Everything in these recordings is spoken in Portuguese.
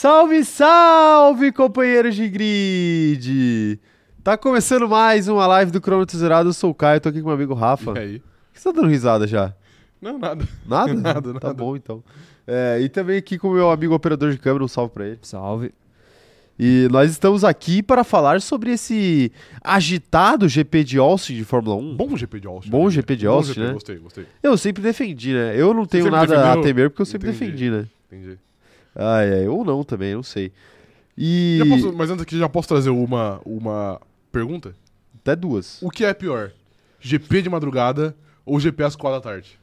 Salve, salve, companheiros de grid! Tá começando mais uma live do Cronômetro Zerado. Eu sou o Caio, tô aqui com meu amigo Rafa. E aí? Por que você tá dando risada já? Não, nada. Nada? Nada, Tá nada. bom, então. É, e também aqui com o meu amigo operador de câmera, um salve pra ele. Salve. E nós estamos aqui para falar sobre esse agitado GP de Austin de Fórmula 1. Bom GP de Austin. Bom GP de Bom Austin, GP, né? Gostei, gostei. Eu sempre defendi, né? Eu não tenho nada a defendeu? temer porque eu sempre Entendi. defendi, né? Entendi. Ai, ai, ou não também, não sei. E. Posso- mas antes aqui, já posso trazer uma, uma pergunta? Até duas. O que é pior? GP de madrugada ou GP às 4 da tarde?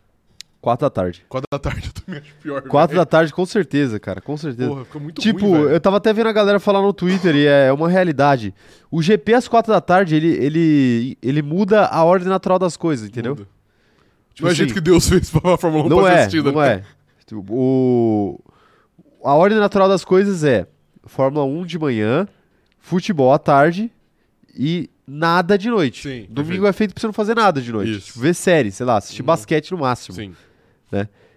Quatro da tarde. 4 da tarde eu também acho pior. Quatro da velho. tarde, com certeza, cara, com certeza. Porra, fica muito tipo, ruim, eu tava até vendo a galera falar no Twitter e é uma realidade. O GP às quatro da tarde, ele, ele, ele muda a ordem natural das coisas, entendeu? Muda. Tipo não é assim, jeito que Deus fez pra Fórmula 1 Não pra é, assistida. não né? é. Tipo, O... A ordem natural das coisas é Fórmula 1 de manhã, futebol à tarde e nada de noite. Sim, Domingo perfeito. é feito pra você não fazer nada de noite. Tipo, ver série, sei lá, assistir Hum. basquete no máximo. Sim,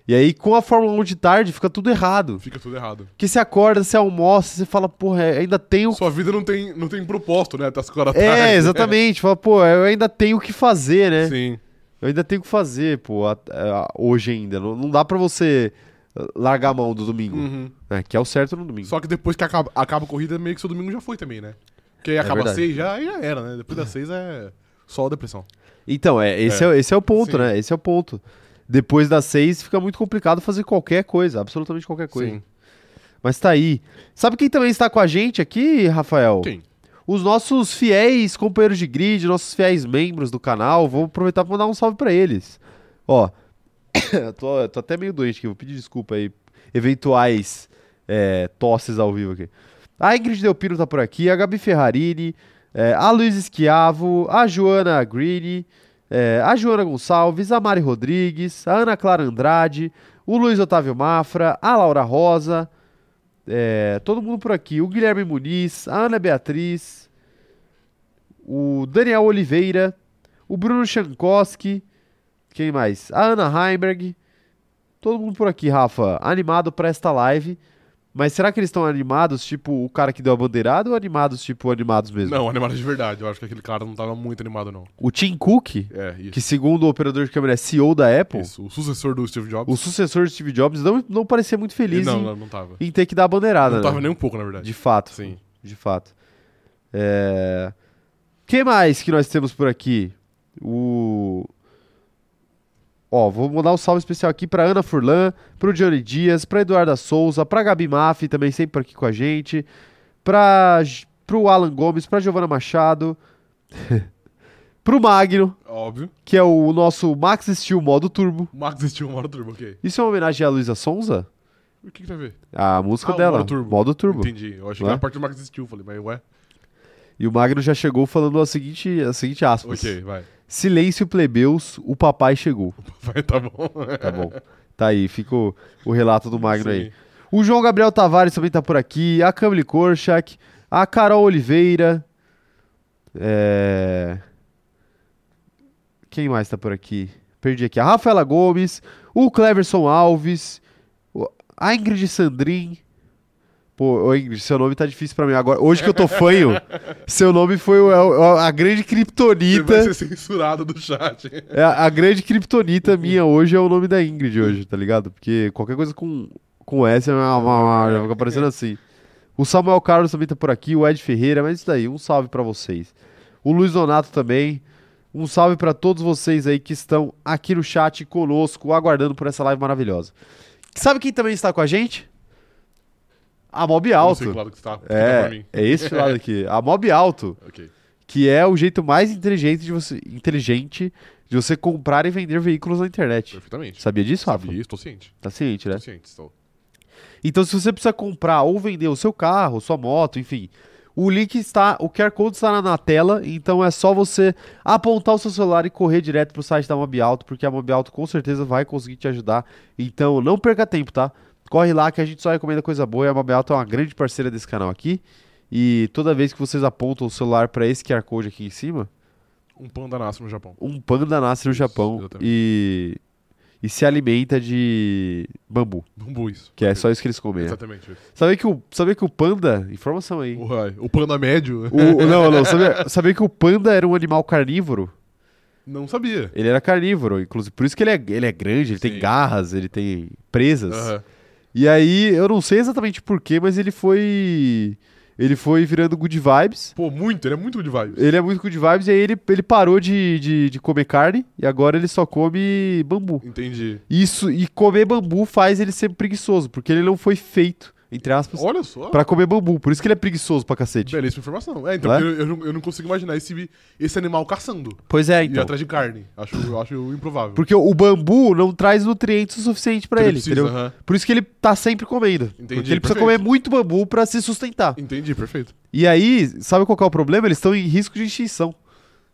E aí, com a Fórmula 1 de tarde, fica tudo errado. fica tudo errado. Porque você acorda, você almoça, você fala, porra, ainda tenho. Sua vida não tem, não tem propósito, né? Até as 4 da tarde. É, exatamente. Fala, pô, eu ainda tenho o que fazer, né? Sim. Eu ainda tenho o que fazer, pô, a- a- hoje ainda. Não, não dá pra você uh, largar a mão do domingo, Uhum. Né? Que é o certo no domingo. Só que depois que acaba, acaba a corrida, meio que seu domingo já foi também, né? Porque aí acaba verdade. seis já, aí já era, né? Depois das seis é só depressão. Então, é, esse, é. É. esse é o ponto, Sim. né? Esse é o ponto. Depois das seis fica muito complicado fazer qualquer coisa, absolutamente qualquer coisa. Sim. Mas tá aí. Sabe quem também está com a gente aqui, Rafael? Quem? Os nossos fiéis companheiros de grid, nossos fiéis membros do canal. Vou aproveitar para mandar um salve para eles. Ó, tô, tô até meio doente aqui, vou pedir desculpa aí. Eventuais é, tosses ao vivo aqui. A Ingrid Delpino tá por aqui, a Gabi Ferrarini, é, a Luiz Esquiavo, a Joana Greene, é, a Joana Gonçalves, a Mari Rodrigues, a Ana Clara Andrade, o Luiz Otávio Mafra, a Laura Rosa, é, todo mundo por aqui. O Guilherme Muniz, a Ana Beatriz, o Daniel Oliveira, o Bruno Chankowski, quem mais? A Ana Heimberg. Todo mundo por aqui, Rafa, animado para esta live. Mas será que eles estão animados, tipo o cara que deu a bandeirada, ou animados, tipo animados mesmo? Não, animado de verdade. Eu acho que aquele cara não tava muito animado, não. O Tim Cook, É, que segundo o operador de câmera é CEO da Apple, Isso, O sucessor do Steve Jobs. o sucessor de Steve Jobs, não, não parecia muito feliz Não, em, não, não tava. em ter que dar a bandeirada. Não né? tava nem um pouco, na verdade. De fato. Sim. De fato. É... que mais que nós temos por aqui? O... Ó, vou mandar um salve especial aqui pra Ana Furlan, pro Johnny Dias, pra Eduarda Souza, pra Gabi Maffi, também sempre por aqui com a gente. J- pro Alan Gomes, pra Giovana Machado, pro Magno, Óbvio. que é o nosso Max Steel modo turbo. O Max uma hora turbo, ok. Isso é uma homenagem à Luísa Sonza? O que que tem a ver? A música Ah, o dela, modo turbo. modo turbo. Entendi. Eu achei Não que é? era a parte do Max Steel. Falei, mas ué. E o Magno já chegou falando a seguinte, a seguinte aspas. Ok, vai. Silêncio, plebeus, o papai chegou. Tá bom. Tá bom. Tá aí, fica o, relato do Magno aí. Sim. O João Gabriel Tavares também tá por aqui. A Camille Korchak. A Carol Oliveira. É... Quem mais tá por aqui? Perdi aqui. A Rafaela Gomes. O Cleverson Alves. A Ingrid Sandrin. Pô, Ingrid, seu nome tá difícil pra mim agora. Hoje que eu tô fanho, seu nome foi o- o- a grande Você vai ser censurado do chat. É, a grande kriptonita minha hoje é o nome da Ingrid hoje, tá ligado? Porque qualquer coisa com, com S é uma- já fica parecendo assim. O Samuel Carlos também tá por aqui, o Ed Ferreira, mas isso daí, um salve pra vocês. O Luiz Donato também. Um salve pra todos vocês aí que estão aqui no chat conosco, aguardando por essa live maravilhosa. Sabe quem também está com a gente? A Mob não sei Alto. que lado que você tá. É, mim. é esse lado aqui. A Mob Alto Ok. que é o jeito mais inteligente de você, inteligente de você comprar e vender veículos na internet. Perfeitamente. Sabia disso, Rafa? Sabia, estou ciente. Tá ciente, né? Estou ciente. Estou. Então, se você precisa comprar ou vender o seu carro, sua moto, enfim, o link está, o QR Code está na, tela, então é só você apontar o seu celular e correr direto pro site da Mob Alto, porque a Mob Alto com certeza vai conseguir te ajudar. Então, não perca tempo, tá? Corre lá que a gente só recomenda coisa boa e a Alto é uma grande parceira desse canal aqui. E toda vez que vocês apontam o celular para esse QR Code aqui em cima, Um panda nasce no Japão. um panda nasce no Isso, Japão exatamente. e e se alimenta de bambu, Bambu, isso. que é só isso que eles comem. né? Exatamente isso. Sabia que o, sabia que o panda, informação aí. Uai, O panda médio? O- não, não, sabia, sabia que o panda era um animal carnívoro? Não sabia. Ele era carnívoro, inclusive. Por isso que ele é, ele é grande, ele tem Sim. garras, ele tem presas. Aham. E aí, eu não sei exatamente porquê, mas ele foi. Ele foi virando good vibes. Pô, muito, ele é muito good vibes. Ele é muito good vibes, e aí ele, ele parou de, de, de comer carne e agora ele só come bambu. Entendi. Isso, e comer bambu faz ele ser preguiçoso, porque ele não foi feito, entre aspas, Olha só. pra comer bambu. Por isso que ele é preguiçoso pra cacete. Belíssima informação. É, então Não é? eu, eu não, eu não consigo imaginar esse, esse animal caçando Pois é, e então. atrás de carne. Acho, eu acho improvável. Porque o bambu não traz nutrientes o suficiente pra Ele ele, precisa, entendeu? aham. Por isso que ele tá sempre comendo. Entendi, porque ele precisa perfeito. comer muito bambu pra se sustentar. Entendi, perfeito. E aí, sabe qual que é o problema? Eles estão em risco de extinção.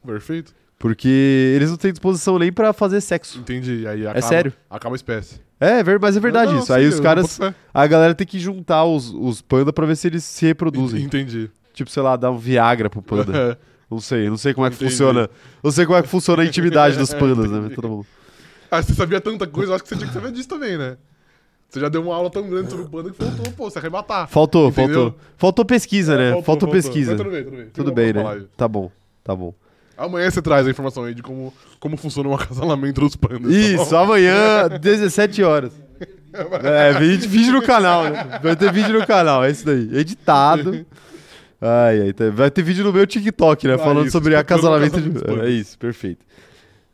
Perfeito. Porque eles não têm disposição nem pra fazer sexo. Entendi. Aí acaba, sério? Acaba a espécie. É, ver- mas é verdade Não, não, isso. Aí sim, os eu caras. A galera tem que juntar os, os panda pra ver se eles se reproduzem. Entendi. Tipo, sei lá, dar um Viagra pro panda. Não sei, não sei como é que Entendi. funciona. Não sei como é que funciona a intimidade dos pandas, né? Todo mundo. ah, você sabia tanta coisa, eu acho que você tinha que saber disso também, né? Você já deu uma aula tão grande sobre o panda que faltou, pô, você matar. Faltou, Entendeu? faltou. Faltou pesquisa, né? É, Faltou, pesquisa. Mas tudo bem, tudo bem. Tudo bem, né? Tá bom, tá bom. Amanhã você traz a informação aí de como, como funciona o acasalamento dos pandas. tá Isso, bom? amanhã, 17 horas. É, vídeo, vídeo no canal, né? Vai ter vídeo no canal, é isso daí. Editado. Ai, ai, tá- vai ter vídeo no meu TikTok, né? Ah, falando isso, sobre acasalamento de. É isso, perfeito.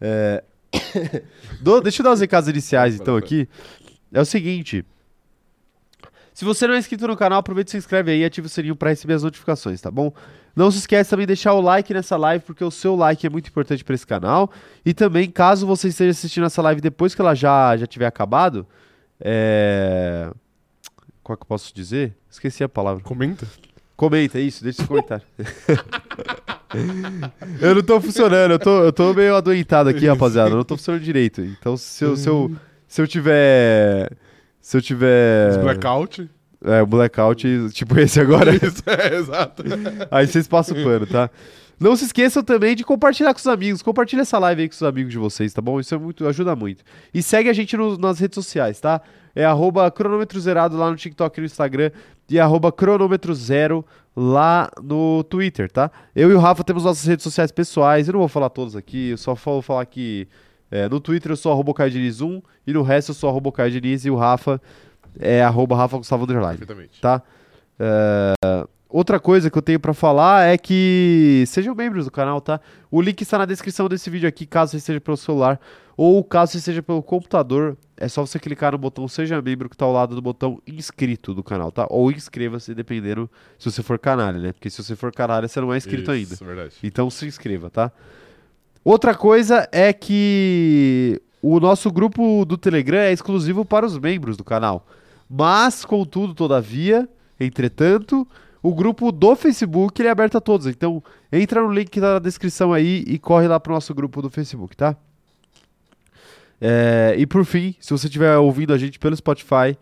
É, Dou- deixa eu dar os recados iniciais, então, aqui. É o seguinte. Se você não é inscrito no canal, aproveita e se inscreve aí e ativa o sininho pra receber as notificações, tá bom? Não se esquece também de deixar o like nessa live, porque o seu like é muito importante pra esse canal. E também, caso você esteja assistindo essa live depois que ela já, já tiver acabado, é... Qual que eu posso dizer? Esqueci a palavra. Comenta. Comenta, isso, deixa esse comentário. eu não tô funcionando, eu tô, eu tô meio adoentado aqui, rapaziada. Eu não tô funcionando direito. Então, se eu, se eu, se eu tiver. Se eu tiver. Blackout. É, o blackout, tipo esse agora. Isso, é, exato. Aí vocês passam o pano, tá? Não se esqueçam também de compartilhar com os amigos. Compartilha essa live aí com os amigos de vocês, tá bom? Isso é muito, ajuda muito. E segue a gente no- nas redes sociais, tá? É arroba cronômetro zerado lá no TikTok e no Instagram. E arroba cronômetro zero lá no Twitter, tá? Eu e o Rafa temos nossas redes sociais pessoais. Eu não vou falar todas aqui, eu só vou falar que é, no Twitter eu sou arroba Caidiniz1 e no resto eu sou arroba e o Rafa é arroba Rafa Gustavo Underline Perfeitamente. tá? É, Outra coisa que eu tenho pra falar é que sejam membros do canal, tá? O link está na descrição desse vídeo aqui, caso você esteja pelo celular ou caso você esteja pelo computador. É só você clicar no botão Seja Membro que tá ao lado do botão Inscrito do canal, tá? Ou inscreva-se, dependendo se você for canalha, né? Porque se você for canalha, você não é inscrito ainda. Isso, verdade. Então se inscreva, tá? Outra coisa é que o nosso grupo do Telegram é exclusivo para os membros do canal. Mas, contudo, todavia, entretanto, o grupo do Facebook ele é aberto a todos. Então, entra no link que tá na descrição aí e corre lá pro nosso grupo do Facebook, tá? É, e por fim, se você estiver ouvindo a gente pelo Spotify,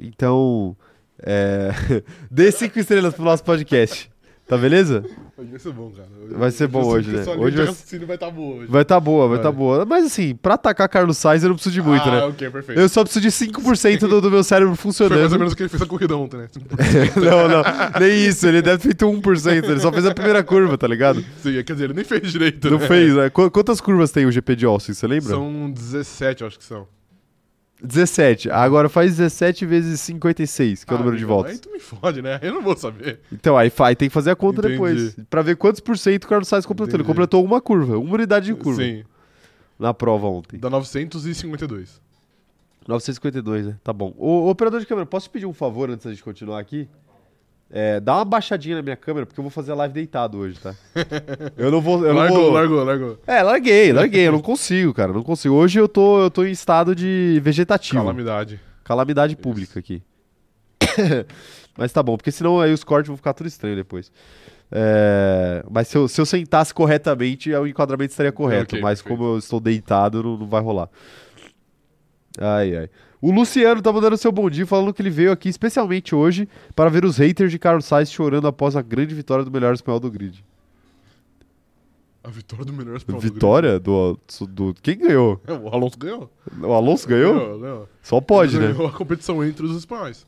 então é, dê cinco estrelas pro nosso podcast. Tá beleza? Hoje vai ser bom, cara. Hoje- Vai ser bom hoje, né? Hoje vai- estar boa hoje. Vai tá boa, vai Vai. tá boa. Mas assim, pra atacar Carlos Sainz eu não preciso de muito, ah, né? ok, perfeito. Eu só preciso de 5% do, do meu cérebro Foi mais funcionando. ou menos o que ele fez a corrida ontem, né? não, não, nem isso. Ele deve ter feito 1%. Ele só fez a primeira curva, tá ligado? Sim, quer dizer, ele nem fez direito, Não né? fez, né? Qu- Quantas curvas tem o GP de Austin, você lembra? São 17, eu acho que são. 17. Agora faz 17 vezes 56, que é o Ah, número de amigo, voltas. Aí tu me fode, né? Eu não vou saber. Então, aí aí tem que fazer a conta Entendi. depois. Pra ver quantos por cento o Carlos Sainz completou. Ele Entendi. completou uma curva, uma unidade de curva Sim, na prova ontem. dá 952. 952, né? Tá bom. Ô, operador de câmera, posso te pedir um favor antes da gente continuar aqui? É, dá uma baixadinha na minha câmera, porque eu vou fazer a live deitado hoje, tá? Eu não vou. Eu não largou, vou... largou, largou. É, larguei, larguei. Eu não consigo, cara. Não consigo. Hoje eu tô, eu tô em estado de vegetativo. Calamidade. Calamidade pública aqui. Mas tá bom, porque senão aí os cortes vão ficar tudo estranho depois. É, mas se eu, se eu sentasse corretamente, o enquadramento estaria correto. ok, mas perfeito. como eu estou deitado, não, não vai rolar. Ai, ai. O Luciano tá mandando seu bom dia, falando que ele veio aqui especialmente hoje para ver os haters de Carlos Sainz chorando após a grande vitória do melhor espanhol do grid. A vitória do melhor espanhol. do Vitória do, do. Quem ganhou? É, o Alonso ganhou. O Alonso ganhou? Ganhou, ganhou. Só pode, Ele né? Ganhou a competição entre os espanhóis.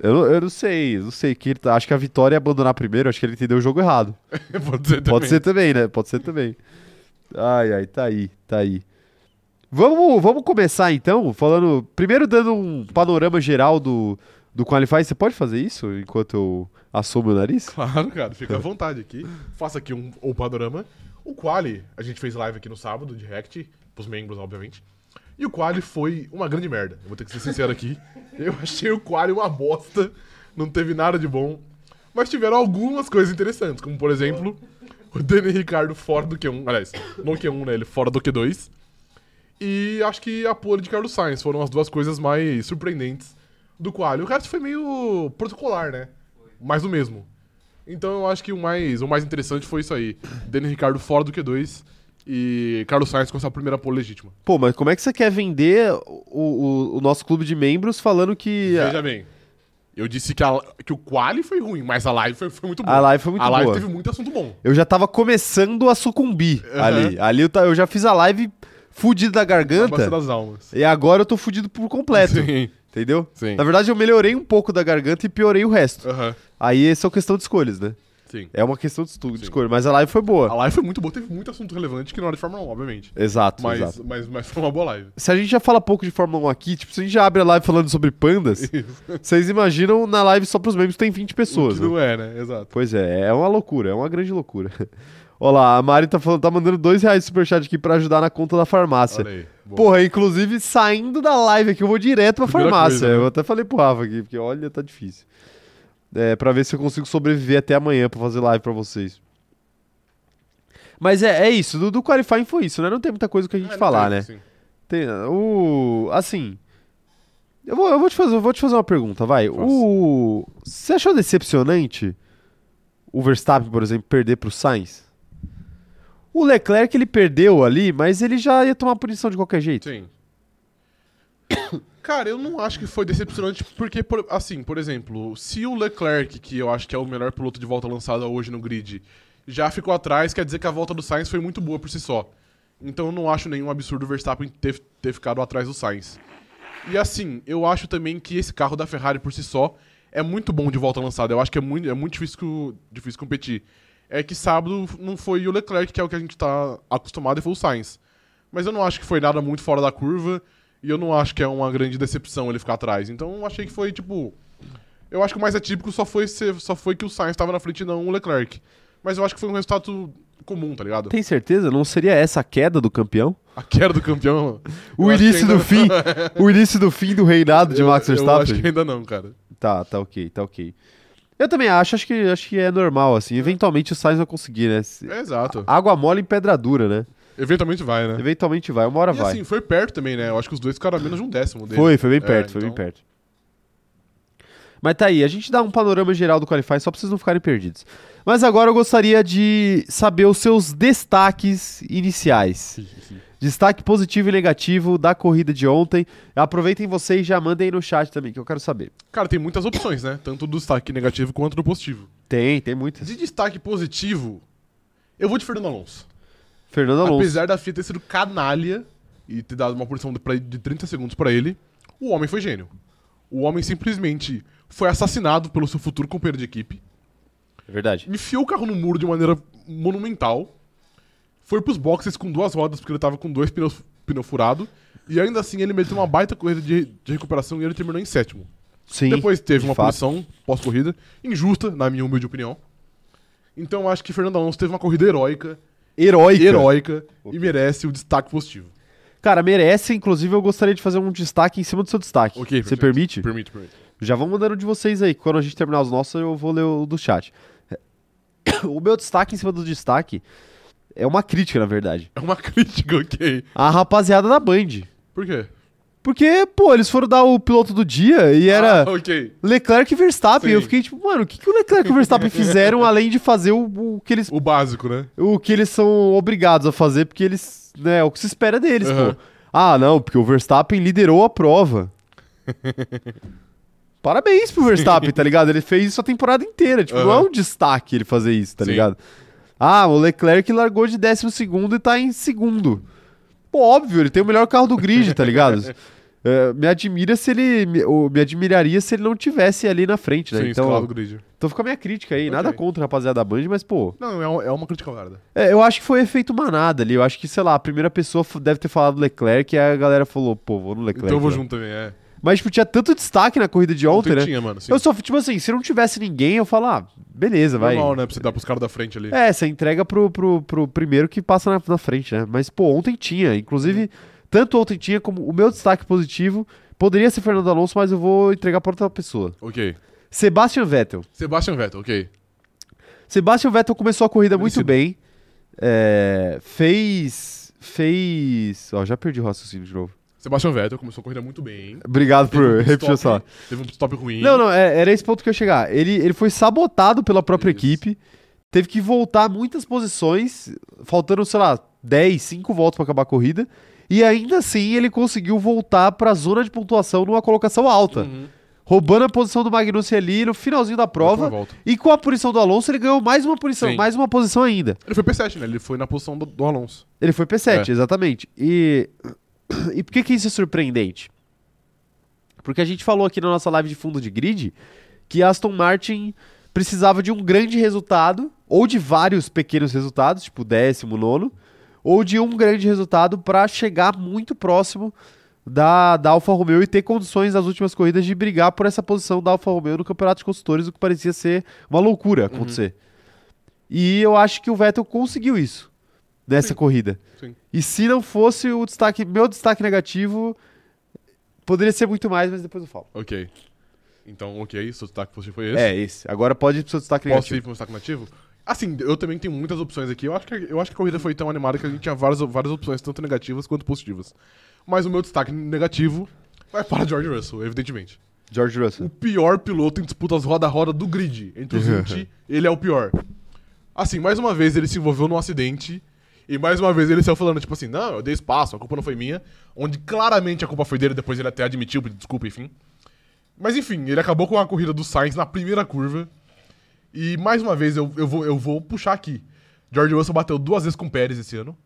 Eu, não- eu não sei, não sei. Que tá- acho que a Vitória é abandonar primeiro, acho que ele entendeu o jogo errado. Pode ser também. Pode ser também, né? Pode ser também. Ai, ai, tá aí, tá aí. Vamos, vamos começar então, falando. Primeiro dando um panorama geral do, do Qualify. Você pode fazer isso enquanto eu assomo o nariz? Claro, cara. Fica à vontade aqui. Faça aqui um, um panorama. O Quali, a gente fez live aqui no sábado, de React, pros membros, obviamente. E o Quali foi uma grande merda. Eu vou ter que ser sincero aqui. Eu achei o Quali uma bosta. Não teve nada de bom. Mas tiveram algumas coisas interessantes, como por exemplo, o Daniel Ricardo fora do Q1. Aliás, não Q1, né? Ele fora do Q2. E acho que a pole de Carlos Sainz foram as duas coisas mais surpreendentes do Quali. O resto foi meio protocolar, né? Mais do mesmo. Então eu acho que o mais, o mais interessante foi isso aí. Daniel Ricardo fora do Q2 e Carlos Sainz com essa primeira pole legítima. Pô, mas como é que você quer vender o, o, o nosso clube de membros falando que Veja bem. Eu disse que, a- que o quali foi ruim, mas a live foi, foi muito boa. a live foi muito a live boa? teve muito assunto bom. Eu já tava começando a sucumbir Aham. ali. Ali eu, eu já fiz a live fudido da garganta das almas. e agora eu tô fudido por completo. Sim, Entendeu? sim. Na verdade, eu melhorei um pouco da garganta e piorei o resto. Aham, Aí é uma questão de escolhas, né? sim. É uma questão de, de Sim. escolha. Mas a live foi boa. A live foi muito boa, teve muito assunto relevante que não era de Fórmula 1, obviamente. Exato, Mas, exato. mas, mas foi uma boa live. Se a gente já fala pouco de Fórmula 1 aqui, tipo, se a gente já abre a live falando sobre pandas, Isso. vocês imaginam na live só pros membros tem 20 pessoas. que né? não é, né? Exato. Pois é, é uma loucura, é uma grande loucura. Olha lá, a Mari tá, falando, tá mandando dois reais de superchat aqui pra ajudar na conta da farmácia. Olha aí. Boa. Porra, inclusive saindo da live aqui, eu vou direto pra Primeira farmácia. coisa, né? Eu até falei pro Rafa aqui, porque olha, tá difícil. É, pra ver se eu consigo sobreviver até amanhã pra fazer live pra vocês. Mas é, é isso, do, do Qualifying foi isso, né? Não tem muita coisa que a gente É, falar, tem, né? sim. Tem, o, assim, eu vou, eu, vou te fazer, eu vou te fazer uma pergunta, vai. O, você achou decepcionante o Verstappen, por exemplo, perder pro Sainz? O Leclerc ele perdeu ali, mas ele já ia tomar punição de qualquer jeito. Sim. Cara, eu não acho que foi decepcionante, porque, por- assim, por exemplo, se o Leclerc, que eu acho que é o melhor piloto de volta lançado hoje no grid, já ficou atrás, quer dizer que a volta do Sainz foi muito boa por si só. Então eu não acho nenhum absurdo o Verstappen ter, ter ficado atrás do Sainz. E assim, eu acho também que esse carro da Ferrari por si só é muito bom de volta lançada. Eu acho que é muito, é muito difícil, difícil competir. É que sábado não foi o Leclerc, que é o que a gente tá acostumado, e foi o Sainz. Mas eu não acho que foi nada muito fora da curva. E eu não acho que é uma grande decepção ele ficar atrás. Então eu achei que foi, tipo. Eu acho que o mais atípico só foi, ser, só foi que o Sainz estava na frente e não o Leclerc. Mas eu acho que foi um resultado comum, tá ligado? Tem certeza? Não seria essa a queda do campeão? A queda do campeão. O eu início do fim, o início do fim do reinado de eu- Max Eu Verstappen? acho que ainda não, cara. Tá, tá ok, tá ok. Eu também acho, acho que, acho que é normal, assim. Eventualmente o Sainz vai conseguir, né? Se- É exato. Água mole em pedra dura, né? Eventualmente vai, né? Eventualmente vai, uma hora E vai. assim, foi perto também, né? Eu acho que os dois ficaram a menos de um décimo dele. foi, foi bem É, perto, foi bem então- perto. Mas tá aí, a gente dá um panorama geral do Qualify só pra vocês não ficarem perdidos. Mas agora eu gostaria de saber os seus destaques iniciais. Destaque positivo e negativo da corrida de ontem. Aproveitem vocês e já mandem aí no chat também, que eu quero saber. Cara, tem muitas opções, né? Tanto do destaque negativo quanto do positivo. Tem, tem muitas. De destaque positivo, eu vou de Fernando Alonso. Fernando Alonso. Apesar da FIA ter sido canalha e ter dado uma punição de, pra- de 30 segundos pra ele, o homem foi gênio. O homem simplesmente foi assassinado pelo seu futuro companheiro de equipe, É verdade. enfiou o carro no muro de maneira monumental, foi pros boxes com duas rodas, porque ele tava com dois pneus pneu furado, e ainda assim ele meteu uma baita corrida de, de recuperação e ele terminou em sétimo. Sim. Depois teve de uma fato. punição pós-corrida, injusta, na minha humilde opinião. Então eu acho que Fernando Alonso teve uma corrida heróica, Heróica. heróica, Ok. e merece o destaque positivo. Cara, merece. Inclusive, eu gostaria de fazer um destaque em cima do seu destaque. Ok, Você permite? Permite, permite. Já vão mandando de vocês aí. Quando a gente terminar os nossos, eu vou ler o do chat. O meu destaque em cima do destaque é uma crítica, na verdade. É uma crítica, ok. A rapaziada da Band. Por quê? Porque, pô, eles foram dar o piloto do dia e era Ah, ok. Leclerc e Verstappen. Sim. Eu fiquei tipo, mano, o que, que o Leclerc e o Verstappen fizeram além de fazer o, o que eles O básico, né? o que eles são obrigados a fazer, porque eles, né, é o que se espera deles, Aham. pô. Ah, não, porque o Verstappen liderou a prova. Parabéns pro Verstappen, tá ligado? Ele fez isso a temporada inteira, tipo, não é um destaque ele fazer isso, tá Sim. ligado? Ah, o Leclerc largou de décimo segundo e tá em segundo. Pô, óbvio, ele tem o melhor carro do grid, tá ligado? É, me admira se ele. Me, ou me admiraria se ele não tivesse ali na frente, né? Sim, então, do grid. então fica a minha crítica aí. Nada Ok. contra a rapaziada da Band, mas, pô. Não, é, um- é uma crítica válida. é, eu acho que foi efeito manada ali. Eu acho que, sei lá, a primeira pessoa deve ter falado Leclerc e a galera falou, pô, vou no Leclerc. Então eu vou né? junto também, é. Mas, tipo, tinha tanto destaque na corrida de ontem, né? tinha, mano. Sim. Eu só, tipo assim, se não tivesse ninguém, eu falo, ah, beleza, vai. Normal, né? Pra você dar pros caras da frente ali. É, você entrega pro, pro, pro primeiro que passa na, na frente, né? Mas, pô, ontem tinha. Inclusive, tanto ontem tinha como o meu destaque positivo. Poderia ser Fernando Alonso, mas eu vou entregar pra outra pessoa. Ok. Sebastian Vettel. Sebastian Vettel, ok. Sebastian Vettel começou a corrida muito bem. É, fez. Fez. Ó, já perdi o raciocínio de novo. Sebastian Vettel começou a corrida muito bem. Obrigado Teve por um repetir essa. Teve um stop ruim. Não, não, é- era esse ponto que eu ia chegar. Ele, ele foi sabotado pela própria Isso. equipe. Teve que voltar muitas posições, faltando, sei lá, 10, 5 voltas pra acabar a corrida. E ainda assim ele conseguiu voltar pra zona de pontuação numa colocação alta. Uhum. Roubando a posição do Magnussen ali no finalzinho da prova. E com a punição do Alonso, ele ganhou mais uma punição, Sim. mais uma posição ainda. Ele foi P7, né? Ele foi na posição do, do Alonso. Ele foi P7, É. exatamente. E, e por que, que isso é surpreendente? Porque a gente falou aqui na nossa live de fundo de grid que Aston Martin precisava de um grande resultado, ou de vários pequenos resultados, tipo décimo, nono, ou de um grande resultado para chegar muito próximo da, da Alfa Romeo e ter condições nas últimas corridas de brigar por essa posição da Alfa Romeo no Campeonato de Construtores, o que parecia ser uma loucura acontecer. E eu acho que o Vettel conseguiu isso nessa Sim. corrida. Sim. E se não fosse o destaque, meu destaque negativo, poderia ser muito mais, mas depois eu falo. Ok. Então, ok, seu destaque positivo foi esse. É, esse. Agora pode ir pro seu destaque Posso ir negativo. pro meu destaque nativo? Assim, eu também tenho muitas opções aqui. Eu acho que, eu acho que a corrida foi tão animada que a gente tinha várias, várias opções, tanto negativas quanto positivas. Mas o meu destaque negativo vai para George Russell, evidentemente. George O Russell. pior piloto em disputas roda-roda do grid. Entre os 20, ele é o pior. Assim, mais uma vez ele se envolveu num acidente. E mais uma vez ele saiu falando, tipo assim, não, eu dei espaço, a culpa não foi minha. Onde claramente a culpa foi dele, depois ele até admitiu, desculpa, enfim. Mas enfim, ele acabou com a corrida do Sainz na primeira curva. E mais uma vez eu, eu, vou, eu vou puxar aqui. George Russell bateu duas vezes com o Pérez esse ano.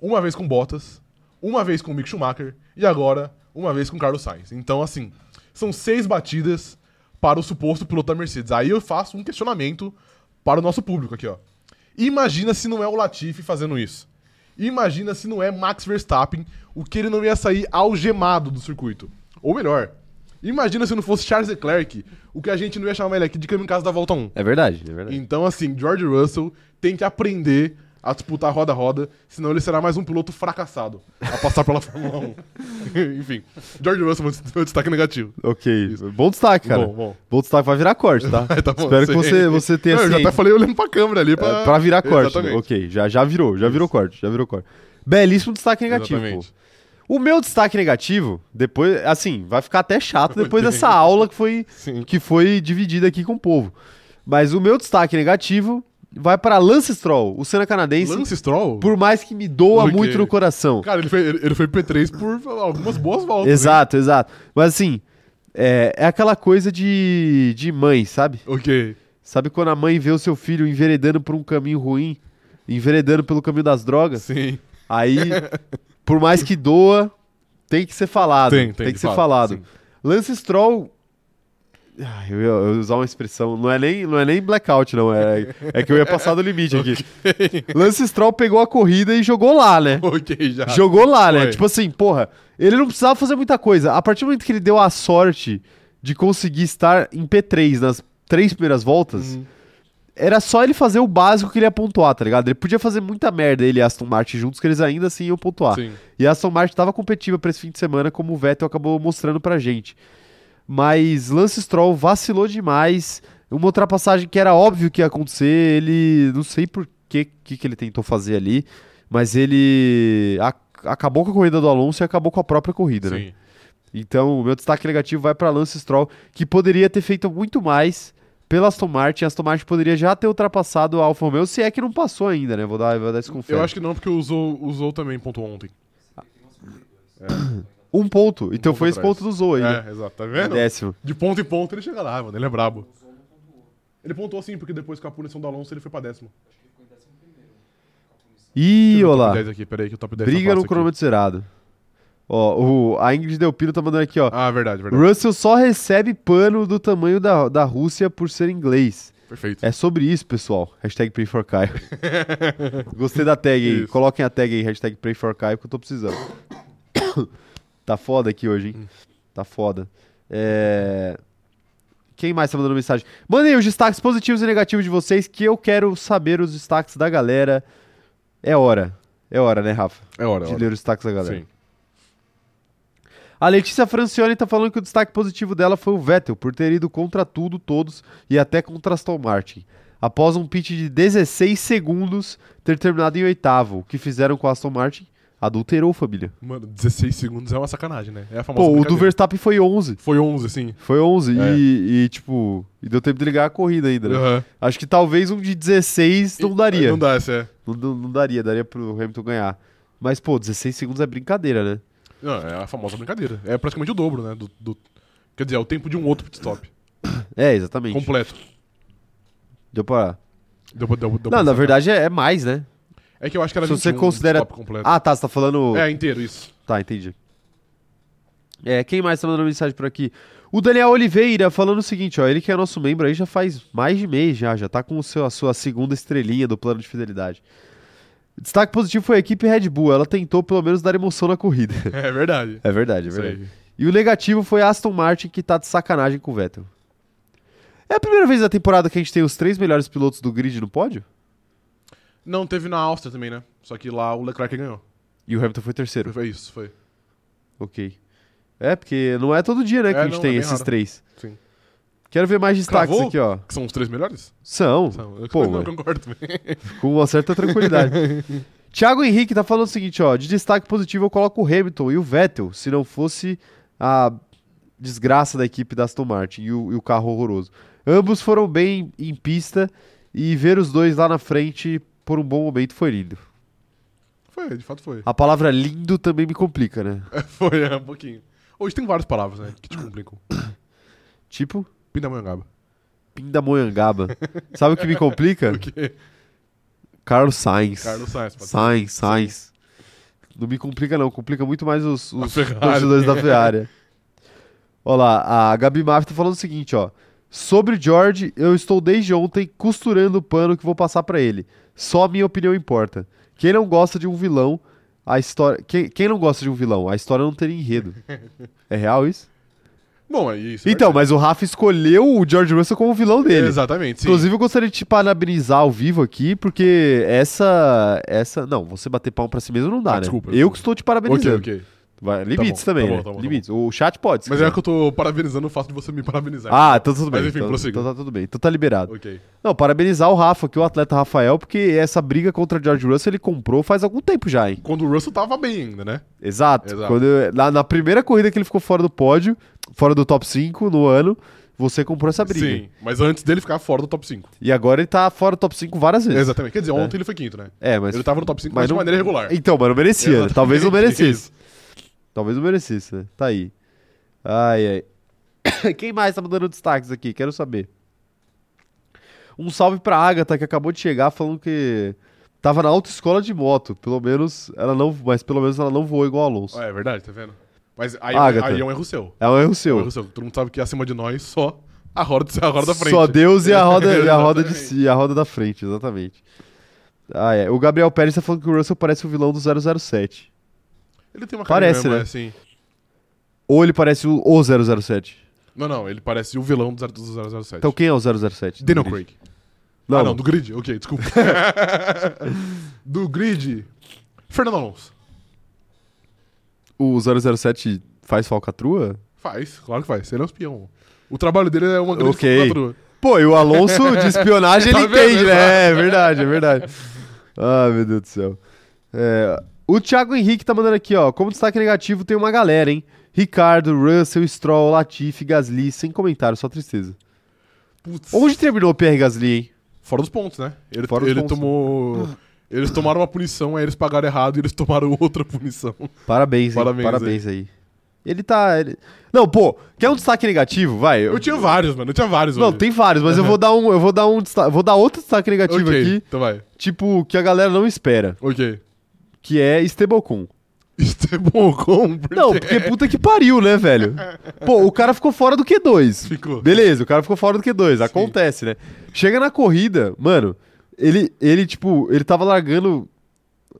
Uma vez com Bottas. Uma vez com o Mick Schumacher. E agora, uma vez com o Carlos Sainz. Então, assim, são seis batidas para o suposto piloto da Mercedes. Aí eu faço um questionamento para o nosso público aqui, ó. Imagina se não é o Latifi fazendo isso. Imagina se não é Max Verstappen, o que ele não ia sair algemado do circuito. Ou melhor, imagina se não fosse Charles Leclerc, o que a gente não ia chamar ele aqui de caminho em casa da volta 1. É verdade, é verdade. Então, assim, George Russell tem que aprender a disputar roda-roda, senão ele será mais um piloto fracassado a passar pela Fórmula 1. Enfim, George Russell, meu destaque negativo. Ok. Bom destaque, cara. Bom, bom. Bom destaque vai virar corte, tá? Tá bom, Espero que sei. você, você tenha Não, Eu já ciência. até falei olhando pra câmera ali pra... É, pra virar corte. Exatamente. Ok, já, já virou, já virou corte, já virou corte. Belíssimo destaque negativo. pô. O meu destaque negativo, depois, assim, vai ficar até chato depois dessa aula que foi, Sim. que foi dividida aqui com o povo. Mas o meu destaque negativo vai para Lance Stroll, o Senna canadense, Lance Stroll? por mais que me doa muito no coração. Cara, ele foi, ele foi P3 por algumas boas voltas. hein? Exato, exato. Mas assim, é, é aquela coisa de, de mãe, sabe? Ok. Sabe quando a mãe vê o seu filho enveredando por um caminho ruim, enveredando pelo caminho das drogas? Sim. Aí, por mais que doa, tem que ser falado. Tem, tem, que de ser falado. sim. Lance Stroll. Ah, eu ia eu ia usar uma expressão. Não é nem, não é nem blackout, não. É, é que eu ia passar do limite aqui. Lance Stroll pegou a corrida e jogou lá, né? Ok, já. Jogou lá, né? Foi. Tipo assim, porra, ele não precisava fazer muita coisa. A partir do momento que ele deu a sorte de conseguir estar em P3 nas três primeiras voltas, Uhum. era só ele fazer o básico que ele ia pontuar, tá ligado? Ele podia fazer muita merda, ele e Aston Martin juntos, que eles ainda assim iam pontuar. Sim. E a Aston Martin tava competitiva pra esse fim de semana, como o Vettel acabou mostrando pra gente. Mas Lance Stroll vacilou demais. Uma ultrapassagem que era óbvio que ia acontecer, ele. Não sei por que, que, que ele tentou fazer ali, mas ele a- acabou com a corrida do Alonso e acabou com a própria corrida, né? Sim. Então, o meu destaque negativo vai para Lance Stroll, que poderia ter feito muito mais pela Aston Martin. A Aston Martin poderia já ter ultrapassado a Alfa Romeo, se é que não passou ainda, né? Vou dar, vou dar esse confere. Eu acho que não, porque usou, usou também ponto ontem. Um ponto. Então ponto foi esse ponto do Zou aí, né? É, exato, tá vendo? Décimo. De ponto em ponto ele chega lá, mano. Ele é brabo. Ele pontuou sim, porque depois com a punição do Alonso ele foi pra décimo. Ih, olá. top 10 aqui, peraí, que o top 10 tá Briga no cronômetro zerado. Ó, o, a Ingrid Delpino tá mandando aqui, ó. Ah, verdade, verdade. Russell só recebe pano do tamanho da, da Rússia por ser inglês. Perfeito. É sobre isso, pessoal. Hashtag Pray for Caio. Gostei da tag aí. Coloquem a tag aí, hashtag Pray for Caio, que eu tô precisando. tá foda aqui hoje, hein? Hum. Tá foda. É... Quem mais tá mandando mensagem? Mandem os destaques positivos e negativos de vocês, que eu quero saber os destaques da galera. É hora. É hora, né, Rafa? É hora, é De hora. ler os destaques da galera. Sim. A Letícia Francione tá falando que o destaque positivo dela foi o Vettel, por ter ido contra tudo, todos e até contra Aston Martin. Após um pit de 16 segundos ter terminado em oitavo, o que fizeram com a Aston Martin? Adulterou, família. Mano, 16 segundos é uma sacanagem, né? É a famosa Pô, o do. Verstappen foi 11. Foi 11, sim. Foi 11 É. e, e, tipo, e deu tempo de ligar a corrida ainda, né? Aham. Acho que talvez um de 16 não daria. Não dá, é. Não, não- não daria, daria pro Hamilton ganhar. Mas, pô, 16 segundos é brincadeira, né? Não, é a famosa brincadeira. É praticamente o dobro, né? Do, do- Quer dizer, é o tempo de um outro pit stop. É, exatamente. Completo. Deu pra... Deu, pra- deu, deu pra Não, na sacar. verdade é, é mais, né? É que eu acho que era Se você 21 considera- pit stop completo. Ah, tá, você tá falando... É, inteiro, isso. Tá, entendi. É, quem mais tá mandando mensagem por aqui? O Daniel Oliveira falando o seguinte, ó, ele que é nosso membro aí já faz mais de mês já, já tá com o seu, a sua segunda estrelinha do plano de fidelidade. Destaque positivo foi a equipe Red Bull, ela tentou pelo menos dar emoção na corrida. É verdade. É verdade, é verdade. E o negativo foi a Aston Martin que tá de sacanagem com o Vettel. É a primeira vez na temporada que a gente tem os três melhores pilotos do grid no pódio? Não, teve na Áustria também, né? Só que lá o Leclerc ganhou. E o Hamilton foi terceiro. Foi isso, foi. Ok. É, porque não é todo dia, né, que É, a gente não, tem é bem esses raro. três. Sim. Quero ver mais destaques Cravou? aqui, ó. Que são os três melhores? São, São. Eu Pô, não concordo também. com uma certa tranquilidade. Thiago Henrique tá falando o seguinte, ó. De destaque positivo eu coloco o Hamilton e o Vettel, se não fosse a desgraça da equipe da Aston Martin e o, e o carro horroroso. Ambos foram bem em pista e ver os dois lá na frente por um bom momento foi lindo. Foi, de fato foi. A palavra lindo também me complica, né? Foi, é, um pouquinho. Hoje tem várias palavras, né? Que te complicam. Tipo, Pindamonhangaba. pindamonhangaba. Sabe o que me complica? O quê? Carlos Sainz. Carlos Sainz. pode ser. Sainz, Sainz. Não me complica não, complica muito mais os, os torcedores da Ferrari. Olha lá, a Gabi Mafia tá falando o seguinte, ó. Sobre George, eu estou desde ontem costurando o pano que vou passar pra ele. Só a minha opinião importa. Quem não gosta de um vilão, a história... Quem, quem não gosta de um vilão, a história não teria enredo. É real isso? Bom, é isso. Então, mas o Rafa escolheu o George Russell como vilão dele. Exatamente, sim. Inclusive, eu gostaria de te parabenizar ao vivo aqui, porque essa. essa Não, você bater palma pra si mesmo não dá, Ah, né? desculpa, eu que estou te Ok, parabenizando. ok. Vai, limites Tá bom, também, tá bom, né? tá bom, tá limites. O chat pode. Mas quiser. é que eu tô parabenizando o fato de você me parabenizar. Ah, então tudo bem. Mas enfim, então, prossiga. então tá tudo bem. Então tá liberado. Ok. Não, parabenizar o Rafa, que o atleta Rafael, porque essa briga contra George Russell ele comprou faz algum tempo já, hein? Quando o Russell tava bem ainda, né? Exato. Exato. Quando na, na primeira corrida que ele ficou fora do pódio, fora do top 5 no ano, você comprou essa briga. Sim. Mas antes dele ficar fora do top 5. E agora ele tá fora do top 5 várias vezes. Exatamente. Quer dizer, ontem ele foi quinto, né? É, mas. Ele tava no top 5, mas mas, de não- maneira regular. Então, mas não merecia. Exatamente, Talvez não merecesse. Talvez não merecesse, né? Tá aí. Ai, ai. Quem mais tá mandando destaques aqui? Quero saber. Um salve pra Agatha, que acabou de chegar falando que tava na autoescola de moto. Pelo menos ela não. Mas pelo menos ela não voou igual Alonso. Ah, é verdade, tá vendo? Mas aí, Agatha. aí é um erro seu. É um erro É um seu. erro seu. Todo mundo sabe que acima de nós só a roda, a roda da frente. Só Deus e a roda, e a roda, de, e a roda da frente, exatamente. Ah, é. O Gabriel Pérez tá falando que o Russell parece o vilão do 007. Ele tem uma Parece, carinha, né? assim. Ou ele parece o, o 007. Não, não, ele parece o vilão do 0- do 007. Então quem é o 007? Daniel? Craig. Não, Ah, não, do grid. Ok, desculpa. do grid. Fernando Alonso. o 007 faz falcatrua? Faz, claro que faz. Ele é um espião. O trabalho dele é uma grande Ok. falcatrua. Pô, e o Alonso de espionagem Tá ele vendo? entende, né? É verdade, é verdade. Ah, meu Deus do céu. É, o Thiago Henrique tá mandando aqui, ó. Como destaque negativo tem uma galera, hein? Ricardo, Russell, Stroll, Latifi, Gasly, sem comentário, só tristeza. Putz. Onde terminou o Pierre Gasly, hein? Fora dos pontos, né? Ele, Fora dos ele pontos. tomou. Eles tomaram uma punição, aí eles pagaram errado e eles tomaram outra punição. Parabéns, hein? Parabéns Parabéns, aí. Ele tá. ele- Não, pô, quer um destaque negativo? Vai. Eu tinha vários, mano. Eu tinha vários Não, hoje. tem vários, mas eu vou dar um. Eu vou dar um destaque. Vou dar outro destaque negativo Ok, aqui. então vai. Tipo, que a galera não espera. Ok. Que é bom como? Por Não, porque puta que pariu, né, velho? Pô, o cara ficou fora do Q2. Ficou. Beleza, o cara ficou fora do Q2. Acontece, né? Chega na corrida, mano, ele, ele, tipo, ele tava largando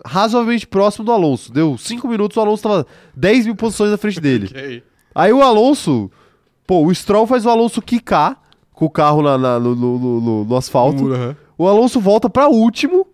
razoavelmente próximo do Alonso. Deu 5 minutos, o Alonso tava 10 mil posições na frente dele. Ok. Aí o Alonso, pô, o Stroll faz o Alonso quicar com o carro na, na- no, no- no- no- asfalto. Aham. O Alonso volta pra último.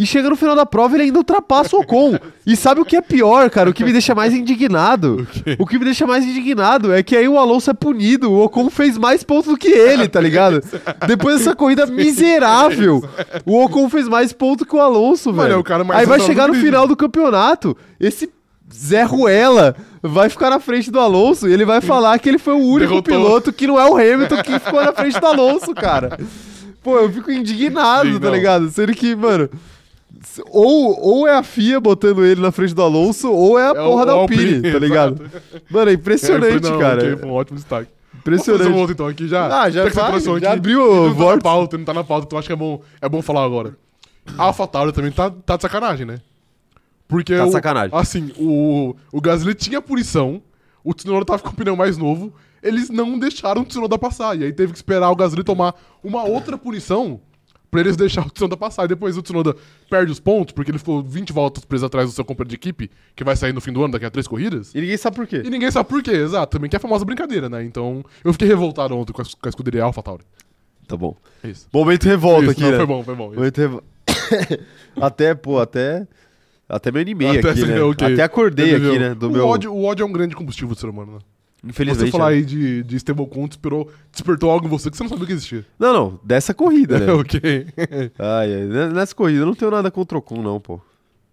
E chega no final da prova ele ainda ultrapassa o Ocon. e sabe o que é pior, cara? O que me deixa mais indignado? Ok. O que me deixa mais indignado é que aí o Alonso é punido. O Ocon fez mais pontos do que ele, tá ligado? Depois dessa corrida miserável, o Ocon fez mais pontos que o Alonso, Mano, velho. é o aí vai chegar no final do campeonato, esse Zé Ruela vai ficar na frente do Alonso e ele vai falar que ele foi o único Derrotou. piloto que não é o Hamilton que ficou na frente do Alonso, cara. Pô, eu fico indignado, Sim, tá ligado? Sendo que, mano. Ou, ou é a FIA botando ele na frente do Alonso, ou é a É o- porra da o Alpine, Alpine, tá ligado? Mano, é impressionante, É, não, cara. ok, foi um ótimo destaque. Vamos fazer Impressionante. um outro então aqui já. Ah, já vai, já aqui, abriu o não tá na pauta, ele não tá na pauta, então acho que é bom, é bom falar agora. A AlphaTauri também tá, tá de sacanagem, né? Porque Tá de o- sacanagem. assim, o, o Gasly tinha punição, o Tsunoda tava com o pneu mais novo, eles não deixaram o Tsunoda passar, e aí teve que esperar o Gasly tomar uma outra punição pra eles deixar o Tsunoda passar. E depois o Tsunoda perde os pontos, porque ele ficou 20 voltas preso atrás do seu companheiro de equipe, que vai sair no fim do ano, daqui a três corridas. E ninguém sabe por quê. E ninguém sabe por quê, exato. Também que é a famosa brincadeira, né? Então, eu fiquei revoltado ontem com a, com a escuderia AlphaTauri. Tá bom. É isso. Momento revolta Isso, aqui, não, né? foi bom, foi bom. isso. Momento revo- até, pô, até. Até me animei Até aqui, né? ok. Até acordei aqui, né? Do o, meu. ódio, o ódio é um grande combustível do ser humano, né? Infelizmente. Você falar né? aí de, de stablecoin despertou, despertou algo em você que você não sabia que existia. Não, não, dessa corrida, né? ok. Ai, ai, n- nessa corrida eu não tenho nada contra o Ocon, não, pô.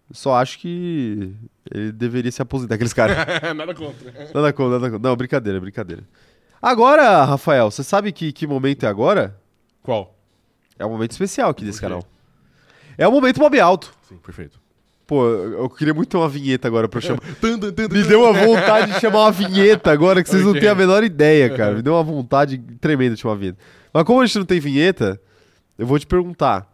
Eu Só acho que ele deveria se aposentar, aqueles caras. Nada contra. nada contra, nada contra. Não, brincadeira, brincadeira. Agora, Rafael, você sabe que, que momento é agora? Qual? É um momento especial aqui desse canal. É o momento Bob Alto. Sim, perfeito. Pô, eu queria muito ter uma vinheta agora pra eu chamar. Me deu uma vontade de chamar uma vinheta agora que vocês não Ok. têm a menor ideia, cara. Me deu uma vontade tremenda de chamar uma vinheta. Mas como a gente não tem vinheta, eu vou te perguntar.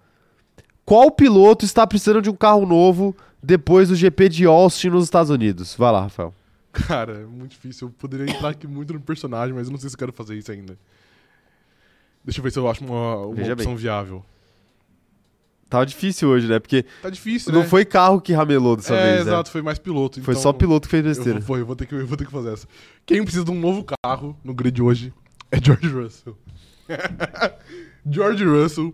Qual piloto está precisando de um carro novo depois do GP de Austin nos Estados Unidos? Vai lá, Rafael. Cara, é muito difícil. Eu poderia entrar aqui muito no personagem, mas eu não sei se eu quero fazer isso ainda. Deixa eu ver se eu acho uma, uma Veja opção viável. Tava difícil hoje, né? Porque Tá difícil, não né? foi carro que ramelou dessa é, vez, né? exato, foi mais piloto. Foi então só piloto que fez Eu besteira. vou, eu, vou ter que, eu vou ter que fazer essa. Quem precisa de um novo carro no grid hoje é George Russell. George Russell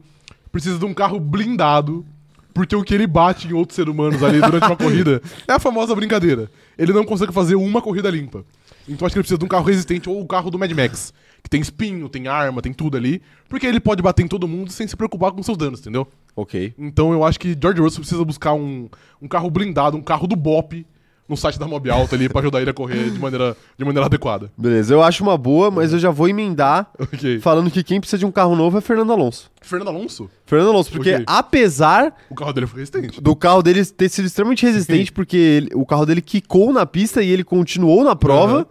precisa de um carro blindado, porque o que ele bate em outros seres humanos ali durante uma corrida é a famosa brincadeira. Ele não consegue fazer uma corrida limpa. Então acho que ele precisa de um carro resistente, ou o carro do Mad Max, que tem espinho, tem arma, tem tudo ali, porque ele pode bater em todo mundo sem se preocupar com seus danos, entendeu? Ok. Então eu acho que George Russell precisa buscar um, um carro blindado, um carro do Bop no site da Mob Alta ali pra ajudar ele a correr de maneira, de maneira adequada. Beleza, eu acho uma boa, mas eu já vou emendar Ok. falando que quem precisa de um carro novo é Fernando Alonso. Fernando Alonso, Fernando Alonso, porque Ok. apesar o carro dele foi resistente. do carro dele ter sido extremamente resistente, porque ele- o carro dele quicou na pista e ele continuou na prova. Aham.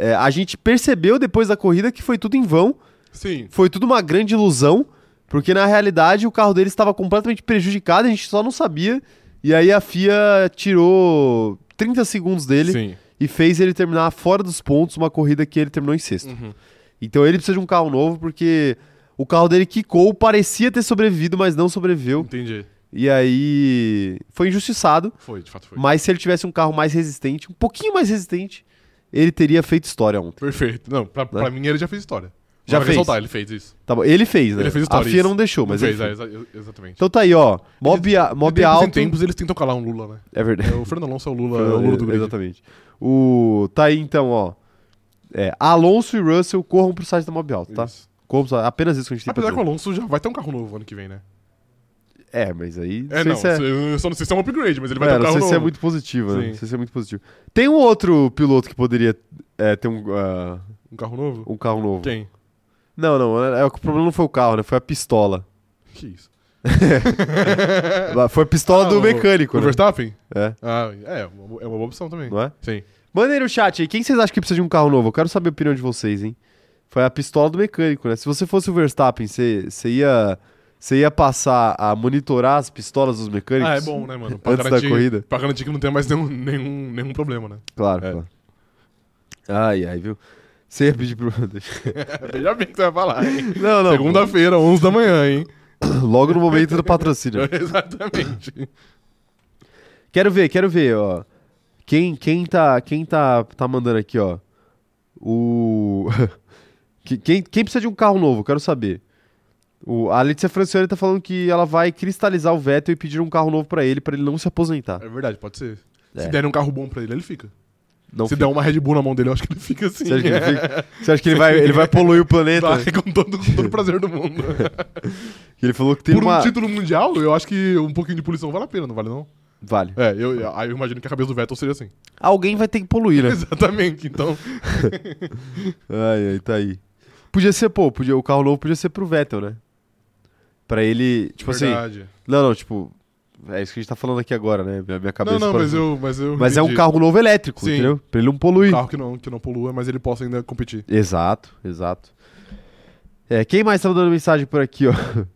É, a gente percebeu depois da corrida que foi tudo em vão, Sim. foi tudo uma grande ilusão, porque na realidade o carro dele estava completamente prejudicado, a gente só não sabia. E aí a FIA tirou 30 segundos dele Sim. e fez ele terminar fora dos pontos uma corrida que ele terminou em sexto. Uhum. Então ele precisa de um carro novo porque o carro dele quicou, parecia ter sobrevivido, mas não sobreviveu. Entendi. E aí foi injustiçado, Foi, de fato foi. mas se ele tivesse um carro mais resistente, um pouquinho mais resistente, ele teria feito história ontem. Perfeito. Não, pra, pra mim ele já fez história. Já fez? ressaltar, ele fez isso. Tá bom, ele fez, né? Ele fez a história. FIA isso. não deixou, mas ele fez. fez. é, exa- exatamente. Então tá aí, ó. Mob, a- mob tempos alto. em tempos eles tentam calar um Lula, né? É verdade. É, o Fernando Alonso é o Lula, é o Lula do grid. Exatamente. O tá aí então, ó. É, Alonso e Russell corram pro site da Mob Alto, tá? Isso. Corram pro- apenas isso que a gente tem Apesar que o. Alonso já vai ter um carro novo ano que vem, né? É, mas aí É, sei não. se é... Eu só não sei se é um upgrade, mas ele vai É, ter um não carro sei novo. se é muito positivo, né? Sim. Não sei se é muito positivo. Tem um outro piloto que poderia é, ter um, ah, Um carro novo? um carro novo. Quem? Não, não, é, é, o problema não foi o carro, né? Foi a pistola. Que isso? Foi a pistola Ah, do o- mecânico, O né? Verstappen? É, Ah, é, é uma é boa opção também. não é? Sim. Mandem aí no chat aí, quem vocês acham que precisa de um carro novo? Eu quero saber a opinião de vocês, hein? Foi a pistola do mecânico, né? Se você fosse o Verstappen, você ia, você ia passar a monitorar as pistolas dos mecânicos? Ah, é bom, né, mano? Pra Antes da garantir, corrida. Pra garantir que não tem mais nenhum, nenhum, nenhum problema, né? Claro, É. claro. Ai, ai, viu? Você ia pedir pro... Veja bem que você vai falar, hein? Não, não. Segunda-feira, 11 da manhã, hein? Logo no momento do patrocínio. Exatamente. Quero ver, quero ver, ó. Quem, quem tá, quem tá, tá mandando aqui, ó. O Que- quem, quem precisa de um carro novo? Quero saber. O, a Letícia Francione tá falando que ela vai cristalizar o Vettel e pedir um carro novo pra ele, pra ele não se aposentar. É verdade, pode ser. É. Se der um carro bom pra ele, ele fica. Não Se fica. der uma Red Bull na mão dele, eu acho que ele fica assim. Você acha que ele, fica- você acha que ele vai, ele vai poluir o planeta? Vai com todo, com todo o prazer do mundo. Ele falou que tem Por uma. um título mundial, eu acho que um pouquinho de poluição vale a pena, não vale não? Vale. É, eu, aí eu imagino que a cabeça do Vettel seria assim. Alguém vai ter que poluir, né? Exatamente, então... Ai, ai, tá aí. Podia ser, pô, podia, o carro novo podia ser pro Vettel, né? Pra ele, tipo assim. verdade. Não, não, tipo. É isso que a gente tá falando aqui agora, né? Minha, minha cabeça. Não, não, para- mas eu, mas eu Mas é um entendi. carro novo elétrico, Sim. entendeu? Pra ele não poluir. Um carro que não, que não polua, mas ele possa ainda competir. Exato, exato. É, quem mais tá mandando mensagem por aqui, ó?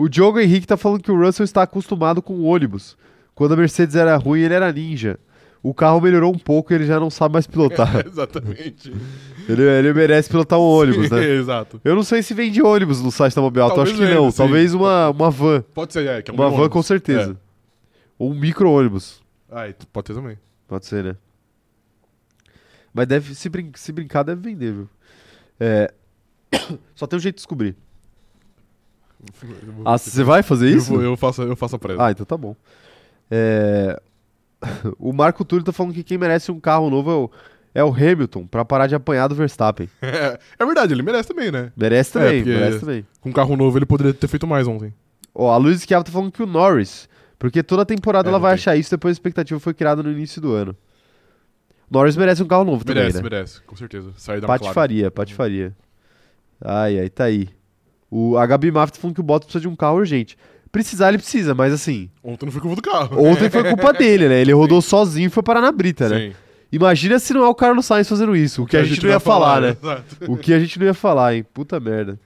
O Diogo Henrique tá falando que o Russell está acostumado com o ônibus. Quando a Mercedes era ruim, ele era ninja. O carro melhorou um pouco e ele já não sabe mais pilotar. Exatamente. ele, ele merece pilotar um ônibus, né? Exato. Eu não sei se vende ônibus no site da Talvez acho que não. sim. Talvez uma, uma van. Pode ser, é, que é um uma van com certeza. Ou um micro-ônibus. É. Ah, e pode ter também. Pode ser, né? Mas deve, se, brin- se brincar, deve vender, viu? É... Só tem um jeito de descobrir. Eu vou- Ah, você vai fazer eu, isso? vou- eu faço, eu faço a presa. Ah, então tá bom. É... o Marco Túlio tá falando que quem merece um carro novo é o, é o Hamilton, pra parar de apanhar do Verstappen. É, é verdade, ele merece também, né? Merece também, porque- merece também. Com um carro novo, ele poderia ter feito mais ontem. Ó, a Luiz Schiavo tá falando que o Norris, porque toda temporada É, ela vai tem. achar isso depois a expectativa foi criada no início do ano. Norris merece um carro novo merece, também, né? merece, com certeza. Sair da McLaren. Patifaria, patifaria. Ai, ai, tá aí. O, a Gabi Maff tá falando que o Bottas precisa de um carro urgente. Precisar, ele precisa, mas assim, Ontem não foi culpa do carro. ontem foi culpa dele, né? Ele rodou sozinho e foi parar na brita, né? Sim. Imagina se não é o Carlos Sainz fazendo isso. O que, a, gente não ia falar, né? Exato. O que a gente não ia falar, hein? Puta merda.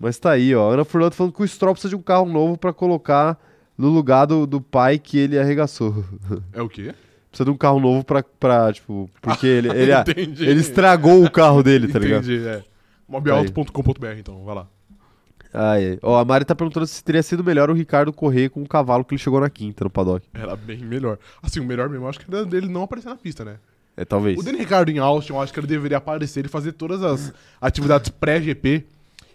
Mas tá aí, ó. Ana Furlan tá falando que o Stroll precisa de um carro novo pra colocar no lugar do, do pai que ele arregaçou. É o quê? Precisa de um carro novo pra, pra tipo, porque ele, ele, ele estragou o carro dele, tá ligado? Entendi, é. Mobiauto.com.br, então, vai lá. Ai. Ó, a Mari tá perguntando se teria sido melhor o Ricardo correr com o cavalo que ele chegou na quinta no paddock. Era bem melhor. Assim, o melhor mesmo, eu acho que era dele não aparecer na pista, né? É, talvez. O Danny Ricardo em Austin, eu acho que ele deveria aparecer e fazer todas as atividades pré-GP.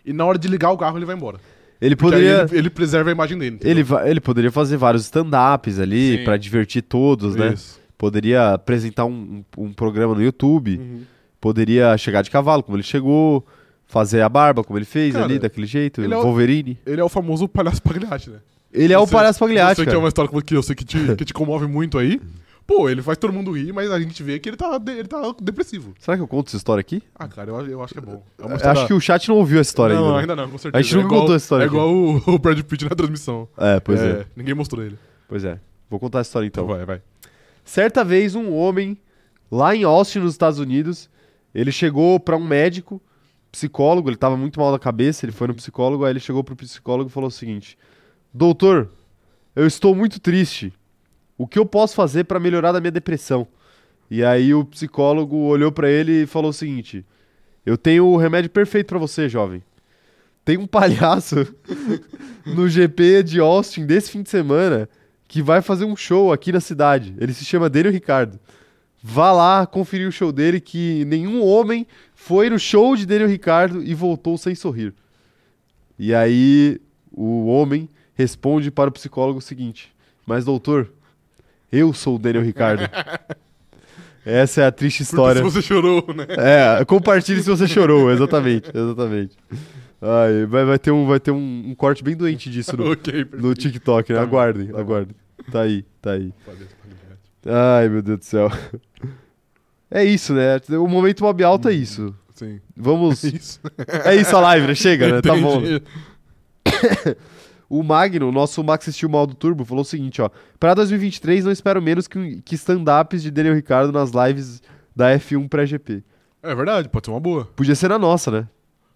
E na hora de ligar o carro, ele vai embora. Ele Porque poderia. ele, ele preserva a imagem dele. entendeu? Ele, va- ele poderia fazer vários stand-ups ali pra divertir todos, né? Isso. Poderia apresentar um, um, um programa no YouTube. Uhum. Poderia chegar de cavalo, como ele chegou. Fazer a barba, como ele fez Cara, ali, daquele jeito. ele é o- Wolverine. Ele é o famoso palhaço Pagliatti, né? Ele é o Você- palhaço Pagliatti, Você que é uma história que eu sei que te, que te comove muito aí. Pô, ele faz todo mundo rir, mas a gente vê que ele tá, ele tá depressivo. Será que eu conto essa história aqui? Ah, cara, eu, eu acho que é bom. É história... Acho que o chat não ouviu essa história não, ainda. né? ainda não, com certeza. A gente nunca é igual, contou essa história É aqui. igual o, o Brad Pitt na transmissão. É, pois é. Ninguém mostrou ele. Pois é. Vou contar a história então. Então vai, vai. Certa vez, um homem, lá em Austin, nos Estados Unidos, ele chegou pra um médico, psicólogo, ele tava muito mal da cabeça, ele foi no psicólogo, aí ele chegou pro psicólogo e falou o seguinte: Doutor, eu estou muito triste. O que eu posso fazer pra melhorar da minha depressão? E aí o psicólogo olhou pra ele e falou o seguinte: Eu tenho o remédio perfeito pra você, jovem. Tem um palhaço no GP de Austin desse fim de semana que vai fazer um show aqui na cidade. Ele se chama Daniel Ricardo. Vá lá conferir o show dele que nenhum homem foi no show de Daniel Ricardo e voltou sem sorrir. E aí o homem responde para o psicólogo o seguinte: Mas doutor, eu sou o Daniel Ricardo. Essa é a triste história. Porque se você chorou, né? É, compartilhe se você chorou, exatamente, exatamente. Ai, vai, vai ter, um, vai ter um, um corte bem doente disso no, ok, perfeito. no TikTok, né? Tá Aguardem, tá aguardem. Tá aí, tá aí. Ai, meu Deus do céu. É isso, né? O momento mob alto é isso. Sim. Vamos. Isso. É isso a live, né? Chega, né? Tá bom. O Magno, o nosso Max Steel Mal do Turbo, falou o seguinte, ó. Pra 2023, não espero menos que, que stand-ups de Daniel Ricardo nas lives da F1 pré-GP. É verdade, pode ser uma boa. Podia ser na nossa, né?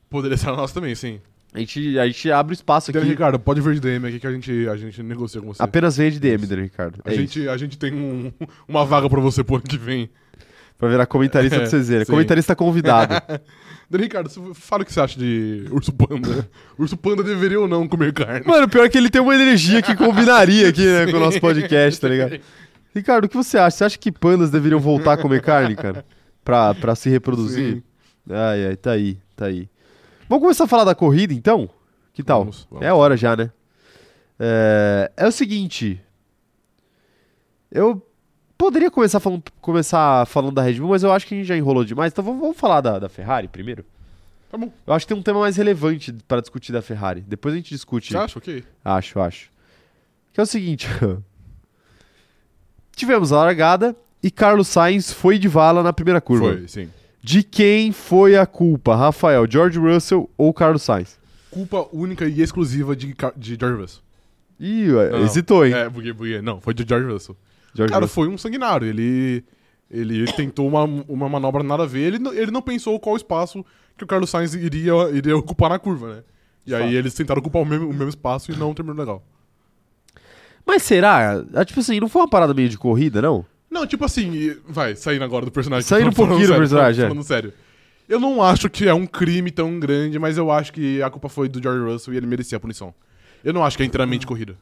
Poderia ser a nossa também, sim. A gente, a gente abre espaço aqui. Daniel Ricardo, pode vir de DM aqui que a gente, a gente negocia com você. Apenas vem de DM, Daniel Ricardo. A É gente, a gente tem um- uma vaga pra você pro ano que vem. Pra virar comentarista do CZ. Comentarista convidado. Ricardo, fala o que você acha de urso panda. urso panda deveria ou não comer carne? Mano, pior que ele tem uma energia que combinaria aqui, né, com o nosso podcast, tá ligado? Ricardo, o que você acha? Você acha que pandas deveriam voltar a comer carne, cara? Pra, pra se reproduzir? Sim. Ai, ai, tá aí, tá aí. Vamos começar a falar da corrida, então? Que tal? Vamos, vamos. É a hora já, né? É, é o seguinte. Eu poderia começar falando, começar falando da Red Bull, mas eu acho que a gente já enrolou demais. Então vamos, vamos falar da, da Ferrari primeiro? Tá bom. Eu acho que tem um tema mais relevante para discutir da Ferrari. Depois a gente discute. Você acha? Ok. Acho, acho. Que é o seguinte. Tivemos a largada e Carlos Sainz foi de vala na primeira curva. Foi, sim. De quem foi a culpa? Rafael, George Russell ou Carlos Sainz? Culpa única e exclusiva de, de George Russell. Ih, Não, hesitou, hein? É, buguei, buguei. Não, foi de George Russell. Cara, foi um sanguinário. Ele, ele tentou uma, uma manobra nada a ver. Ele, não- ele não pensou qual espaço que o Carlos Sainz iria, iria ocupar na curva, né? E aí eles tentaram ocupar o mesmo, o mesmo espaço e não terminou legal. Mas será? Ah, Tipo assim, não foi uma parada meio de corrida, não? Não, tipo assim, vai, saindo agora do personagem. Saindo um falando pouquinho do sério, personagem, é. Falando sério. Eu não acho que é um crime tão grande, mas eu acho que a culpa foi do George Russell e ele merecia a punição. Eu não acho que é inteiramente corrida.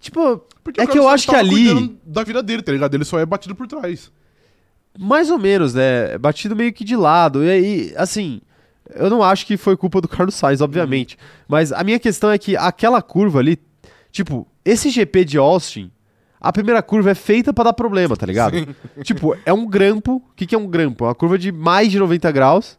Tipo, Porque É o que eu acho que ali- da vida dele, tá ligado? Ele só é batido por trás. mais ou menos, né? Batido meio que de lado. E aí, assim, eu não acho que foi culpa do Carlos Sainz, obviamente. Mas a minha questão é que aquela curva ali, tipo, esse GP de Austin, a primeira curva é feita pra dar problema, tá ligado? Tipo, é um grampo. O que, que é um grampo? É uma curva de mais de 90 graus.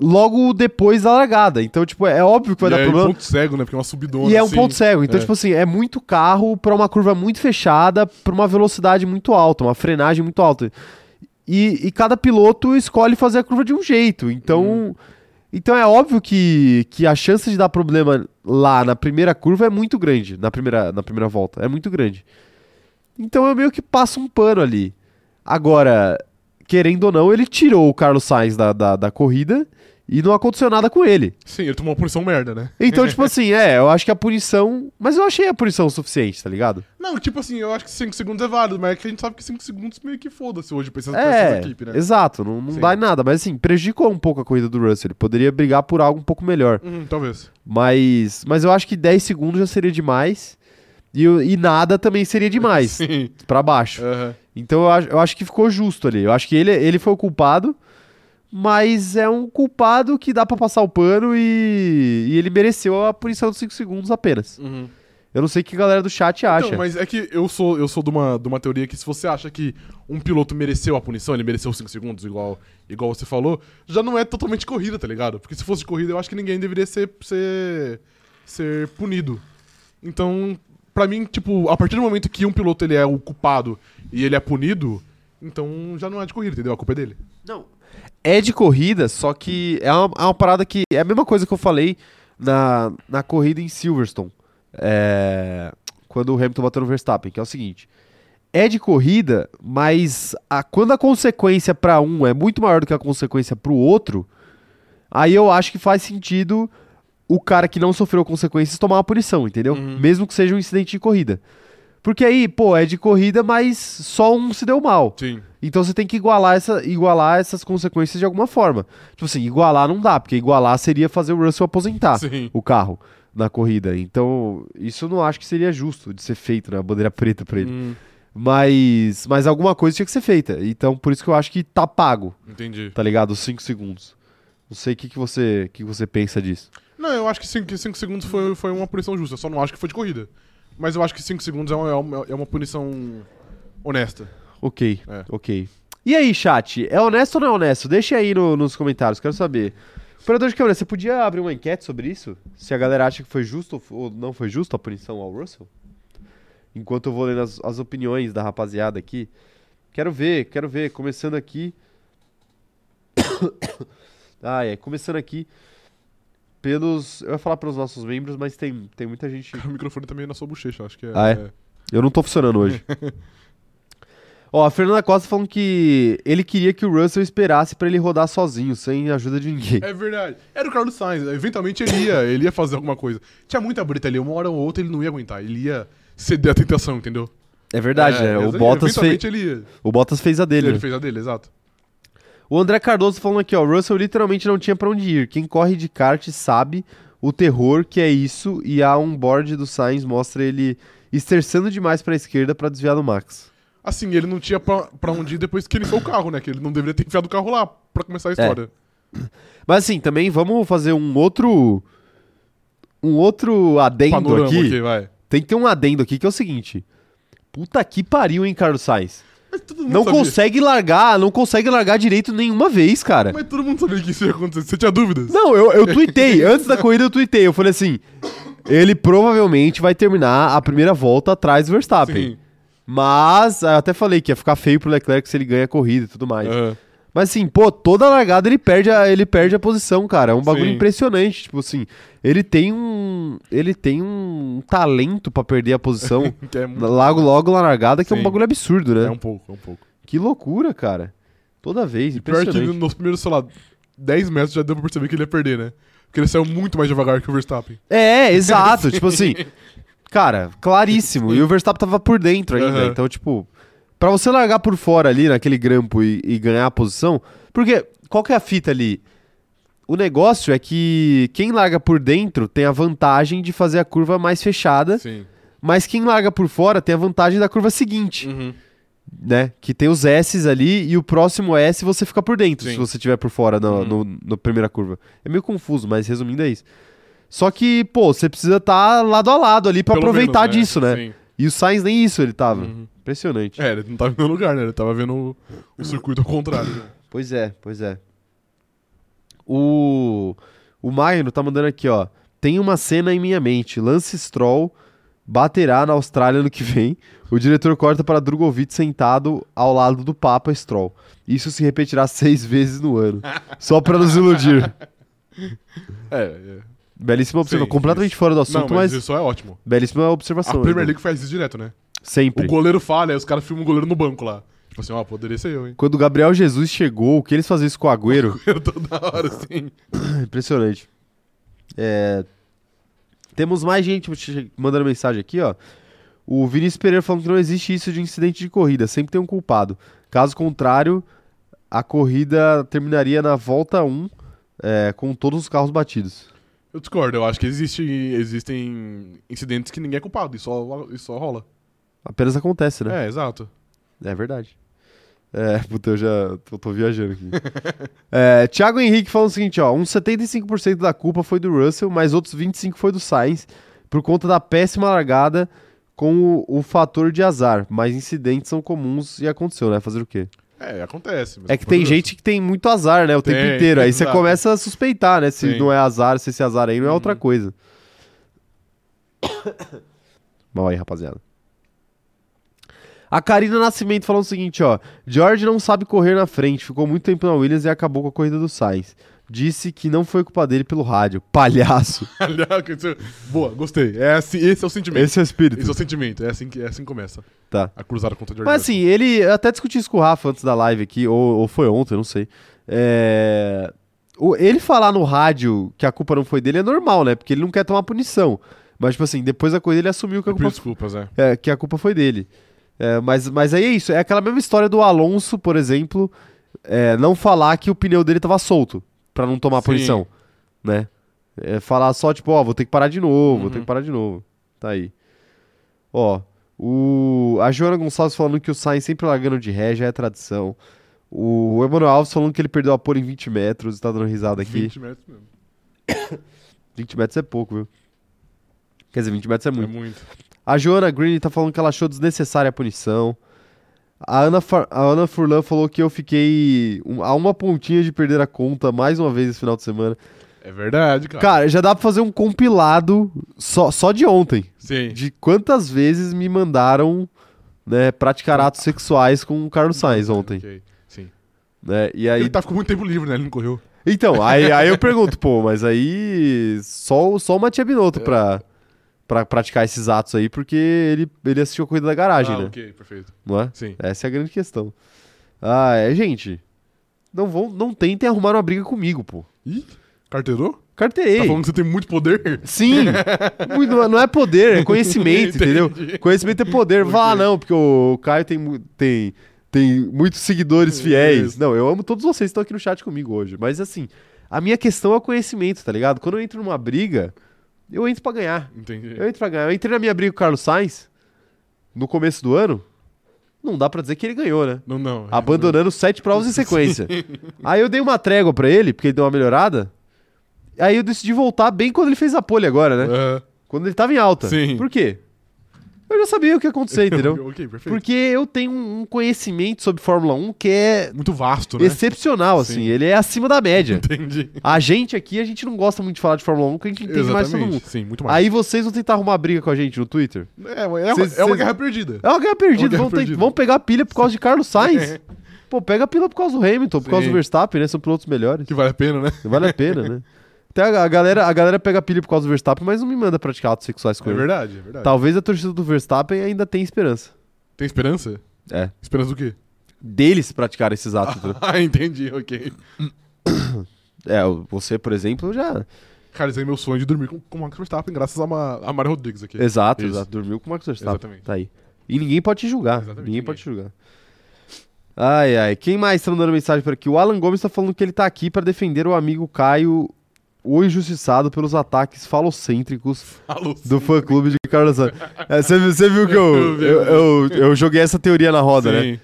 Logo depois da largada. Então, tipo, é óbvio que vai e dar é problema. um ponto cego, né? Porque é uma subidona. E é um assim. ponto cego. Então, É. tipo assim, é muito carro pra uma curva muito fechada, pra uma velocidade muito alta, uma frenagem muito alta. E, e cada piloto escolhe fazer a curva de um jeito. Então, Uhum. então é óbvio que, que a chance de dar problema lá na primeira curva é muito grande. Na primeira, na primeira volta. É muito grande. Então eu meio que passo um pano ali. Agora, querendo ou não, ele tirou o Carlos Sainz da, da, da corrida e não aconteceu nada com ele. Sim, ele tomou uma punição merda, né? Então, tipo assim, é, eu acho que a punição. Mas eu achei a punição suficiente, tá ligado? Não, tipo assim, eu acho que 5 segundos é válido, mas é que a gente sabe que 5 segundos meio que foda-se hoje pra essas, pra essas É, equipes, né? exato, não, não Sim. dá em nada. Mas assim, prejudicou um pouco a corrida do Russell. Ele poderia brigar por algo um pouco melhor. Uhum, talvez. Mas, mas eu acho que 10 segundos já seria demais. E, e nada também seria demais, Sim. pra baixo. Aham. Então eu acho, eu acho que ficou justo ali. Eu acho que ele, ele foi o culpado, mas é um culpado que dá pra passar o pano e, e ele mereceu a punição dos 5 segundos apenas. Uhum. Eu não sei o que a galera do chat acha. Então, mas é que eu sou, eu sou de, uma, de uma teoria que se você acha que um piloto mereceu a punição, ele mereceu 5 segundos, igual, igual você falou, já não é totalmente corrida, tá ligado? Porque se fosse corrida, eu acho que ninguém deveria ser, ser, ser punido. Então, pra mim, tipo, a partir do momento que um piloto ele é o culpado e ele é punido, então já não é de corrida, entendeu? A culpa é dele. Não. É de corrida, só que é uma, é uma parada que. É a mesma coisa que eu falei na, na corrida em Silverstone. é, quando o Hamilton bateu no Verstappen, que é o seguinte. É de corrida, mas a, quando a consequência pra um é muito maior do que a consequência pro outro, aí eu acho que faz sentido o cara que não sofreu consequências tomar uma punição, entendeu? Uhum. Mesmo que seja um incidente de corrida. Porque aí, pô, é de corrida, mas só um se deu mal. Sim. Então você tem que igualar, essa, igualar essas consequências de alguma forma. Tipo assim, igualar não dá, porque igualar seria fazer o Russell aposentar Sim. o carro na corrida. Então, isso eu não acho que seria justo de ser feito, né? A bandeira preta pra ele. Hum, Mas, mas alguma coisa tinha que ser feita. Então, por isso que eu acho que tá pago, entendi. tá ligado? Os 5 segundos. Não sei o que, que, você, que você pensa disso. Não, eu acho que 5 segundos foi, foi uma punição justa, eu só não acho que foi de corrida. Mas eu acho que 5 segundos é uma, é uma- é uma punição honesta. Ok, É. ok. E aí, chat? É honesto ou não é honesto? Deixa aí no- nos comentários, quero saber. Operador de câmera, você podia abrir uma enquete sobre isso? Se a galera acha que foi justo ou não foi justo a punição ao Russell? Enquanto eu vou lendo as, as opiniões da rapaziada aqui. Quero ver, quero ver. Começando aqui. ah, é. Começando aqui. Pelos. Eu ia falar pelos nossos membros, mas tem, tem muita gente. O microfone também na sua bochecha, acho que é. Ah, é? Eu não tô funcionando hoje. Ó, a Fernanda Costa falando que ele queria que o Russell esperasse pra ele rodar sozinho, sem ajuda de ninguém. É verdade. Era o Carlos Sainz. Eventualmente ele ia, ele ia fazer alguma coisa. Tinha muita brita ali, uma hora ou outra ele não ia aguentar. Ele ia ceder à tentação, entendeu? É verdade, né? O exa- Bottas, fez, o Bottas fez a dele. Ele né? fez a dele, exato. O André Cardoso falando aqui, ó. O Russell literalmente não tinha pra onde ir. Quem corre de kart sabe o terror que é isso. E a onboard do Sainz mostra ele esterçando demais pra esquerda pra desviar do Max. Assim, ele não tinha pra, pra onde ir depois que ele foi o carro, né? Que ele não deveria ter enfiado o carro lá pra começar a história. Mas assim, também vamos fazer um outro. Um outro adendo Panorama aqui. aqui, vai. Tem que ter um adendo aqui que é o seguinte. Puta que pariu, hein, Carlos Sainz. Não sabia. consegue largar, não consegue largar direito nenhuma vez, cara. Mas todo mundo sabia que isso ia acontecer. Você tinha dúvidas? Não, eu, eu tuitei. Antes da corrida eu tuitei. Eu falei assim: ele provavelmente vai terminar a primeira volta atrás do Verstappen. Sim. Mas, eu até falei que ia ficar feio pro Leclerc se ele ganha a corrida e tudo mais. Aham. Mas assim, pô, toda largada ele perde a, ele perde a posição, cara. É um bagulho Sim. impressionante. Tipo assim, ele tem um. Ele tem um talento pra perder a posição. É, muito- logo, logo na largada, que é um Sim. bagulho absurdo, né? é um pouco, é um pouco. Que loucura, cara. Toda vez, E pior que nos primeiros, sei lá, 10 metros já deu pra perceber que ele ia perder, né? Porque ele saiu muito mais devagar que o Verstappen. É, exato. tipo assim, cara, claríssimo. E o Verstappen tava por dentro ainda. Aham. Então, tipo, pra você largar por fora ali naquele grampo e, e ganhar a posição. Porque qual que é a fita ali? O negócio é que quem larga por dentro tem a vantagem de fazer a curva mais fechada, Sim. mas quem larga por fora tem a vantagem da curva seguinte, Uhum. né? Que tem os S's ali e o próximo S você fica por dentro, Sim. se você estiver por fora na Uhum. no, na primeira curva. É meio confuso, mas resumindo é isso. Só que, pô, você precisa estar lado a lado ali pra Pelo aproveitar menos, disso, né? Sim. E o Sainz nem isso ele tava. Uhum. Impressionante. É, ele não tava vendo o lugar, né? Ele tava vendo o, o circuito ao contrário. né? Pois é, pois é. O o Magno tá mandando aqui, ó. Tem uma cena em minha mente. Lance Stroll baterá na Austrália no que vem. O diretor corta para Drogovic sentado ao lado do Papa Stroll. Isso se repetirá seis vezes no ano. Só para nos iludir. É, é. Belíssima observação. Sim, Completamente isso. fora do Não, assunto, mas, mas, isso é ótimo. belíssima A observação. Premier Edu. League faz isso direto, né? Sempre. O goleiro falha, aí os caras filmam o goleiro no banco lá. Tipo assim, ó, poderia ser eu, hein? Quando o Gabriel Jesus chegou, o que eles faziam isso com o Agüero, Toda hora, assim. impressionante. É, Temos mais gente mandando mensagem aqui, ó. O Vinícius Pereira falando que não existe isso de incidente de corrida, sempre tem um culpado. Caso contrário, a corrida terminaria na volta 1 é, com todos os carros batidos. Eu discordo, eu acho que existe, existem incidentes que ninguém é culpado, e só, e só rola. Apenas acontece, né? É, exato. É, verdade. É, puta, eu já tô, tô viajando aqui. é, Thiago Henrique falando o seguinte, ó, uns 75% da culpa foi do Russell, mas outros 25% foi do Sainz, por conta da péssima largada com o, o fator de azar. Mas incidentes são comuns e aconteceu, né? Fazer o quê? É, acontece. É que foi tem gente que tem muito azar, né? O tempo Tem, inteiro. Aí você começa a suspeitar, né? Se Sim. não é azar, se esse azar aí não é outra Uhum. coisa. Mal aí, rapaziada. A Karina Nascimento falando o seguinte, ó. George não sabe correr na frente, ficou muito tempo na Williams e acabou com a corrida do Sainz. Disse que não foi culpa dele pelo rádio. Palhaço. Isso- Boa, gostei. É assim, esse é o sentimento. Esse é o espírito. Esse é o sentimento. É assim que, é assim que começa. Tá. A cruzada contra o Mas assim, ele eu até discuti isso com o Rafa antes da live aqui, ou, ou foi ontem, não sei. É, o- ele falar no rádio que a culpa não foi dele é normal, né? Porque ele não quer tomar punição. Mas, tipo assim, depois da corrida ele assumiu que a culpa, Desculpas, é. é, que a culpa foi dele. É, mas, mas aí é isso, é aquela mesma história do Alonso, por exemplo, é, não falar que o pneu dele tava solto, pra não tomar Sim. punição, né? É, falar só, tipo, ó, vou ter que parar de novo, vou ter Uhum. que parar de novo. Tá aí. Ó, o, a Joana Gonçalves falando que o Sainz sempre largando de ré já é tradição. O Emanuel Alves falando que ele perdeu a pole em 20 metros, tá dando risada aqui. 20 metros mesmo. 20 metros é pouco, viu? Quer dizer, 20 metros é muito. É muito. A Joana Green tá falando que ela achou desnecessária a punição. A Ana, a Ana Furlan falou que eu fiquei a uma pontinha de perder a conta mais uma vez esse final de semana. É verdade, cara. Cara, já dá pra fazer um compilado só, só de ontem. Sim. De quantas vezes me mandaram né, praticar atos sexuais com o Carlos Sainz ontem. Ok, Sim. Né? E aí, Ele tá ficou muito tempo livre, né? Ele não correu. Então, aí, aí eu pergunto, pô, mas aí só, o- só Matia Binotto É. pra, pra praticar esses atos aí, porque ele, ele assistiu a corrida da garagem, ah, né? ok, perfeito. Não é? Sim. Essa é a grande questão. Ah, é, gente. Não vão, não tentem arrumar uma briga comigo, pô. Ih, carteirou? Carteei. Tá falando que você tem muito poder? Sim. Muito- não é poder, é conhecimento, entendeu? Conhecimento é poder. Lá, não, porque o Caio tem, tem, tem muitos seguidores fiéis. Isso. Não, eu amo todos vocês que estão aqui no chat comigo hoje. Mas assim, a minha questão é o conhecimento, tá ligado? Quando eu entro numa briga, eu entro pra ganhar. Entendi. Eu entro pra ganhar. Eu entrei na minha briga com o Carlos Sainz no começo do ano. Não dá pra dizer que ele ganhou, né? Não, não. Abandonando sete provas em sequência. Aí eu dei uma trégua pra ele, porque ele deu uma melhorada. Aí eu decidi voltar bem quando ele fez a pole agora, né? Quando ele tava em alta. Sim. Por quê? Eu já sabia o que ia acontecer, entendeu? ok, perfeito. Porque eu tenho um conhecimento sobre Fórmula 1 que é Muito vasto, né? excepcional, assim. Sim. Ele é acima da média. Entendi. A gente aqui, a gente não gosta muito de falar de Fórmula 1, porque a gente entende mais todo mundo. Sim, muito mais. Aí vocês vão tentar arrumar briga com a gente no Twitter? É, é, uma- Cês- é uma guerra perdida. É uma guerra perdida. É uma guerra vão, ter- perdida. vão pegar pilha por causa de Carlos Sainz. Pô, pega pilha por causa do Hamilton, por causa Sim. do Verstappen, né? São pilotos melhores. Que vale a pena, né? Vale a pena, né? Até a, a galera, a galera pega pilha por causa do Verstappen, mas não me manda praticar atos sexuais com É ele. verdade, é verdade. Talvez a torcida do Verstappen ainda tenha esperança. Tem esperança? É. Esperança do quê? Deles praticarem esses atos. entendeu? Ah, entendi, ok. é, você, por exemplo, já. Cara, esse é meu sonho de dormir com, com o Max Verstappen, graças a, a Mari Rodrigues aqui. Exato, Isso. exato. Dormiu com o Marcos Verstappen. Exatamente. Tá aí. E ninguém pode te julgar. Exatamente, Ninguém, ninguém. pode te julgar. Ai, ai. Quem mais tá mandando mensagem por aqui? O Alan Gomes tá falando que ele tá aqui pra defender o amigo Caio, o injustiçado pelos ataques falocêntricos do fã-clube de Carlos Sainz. É, Você viu, você viu que eu, Eu eu, eu joguei essa teoria na roda, né? Sim.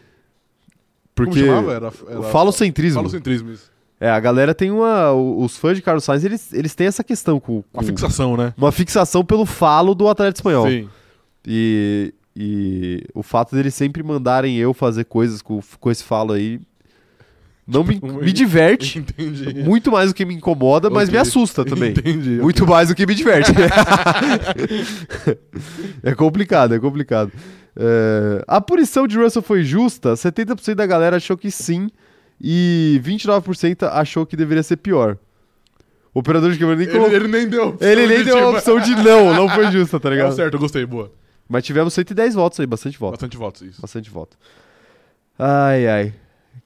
Porque Como chamava? Era, era... o falocentrismo. Falocentrismo, isso. É, a galera tem uma... Os fãs de Carlos Sainz, eles, eles têm essa questão com... com Uma fixação, né? uma fixação pelo falo do atleta espanhol. Sim. E, e o fato deles sempre mandarem eu fazer coisas com, com esse falo aí não me, me diverte Entendi. muito mais do que me incomoda, mas me assusta também. Entendi. Muito mais do que me diverte. é complicado, é complicado. É, a punição de Russell foi justa? 70% da galera achou que sim e 29% achou que deveria ser pior. O operador de câmera nem colocou. Ele, ele nem deu. Ele nem de, deu a tipo, opção de não, não foi justa, tá ligado? certo, eu gostei, boa. Mas tivemos 110 votos aí, bastante voto. Bastante votos, isso. Bastante voto. Ai, ai.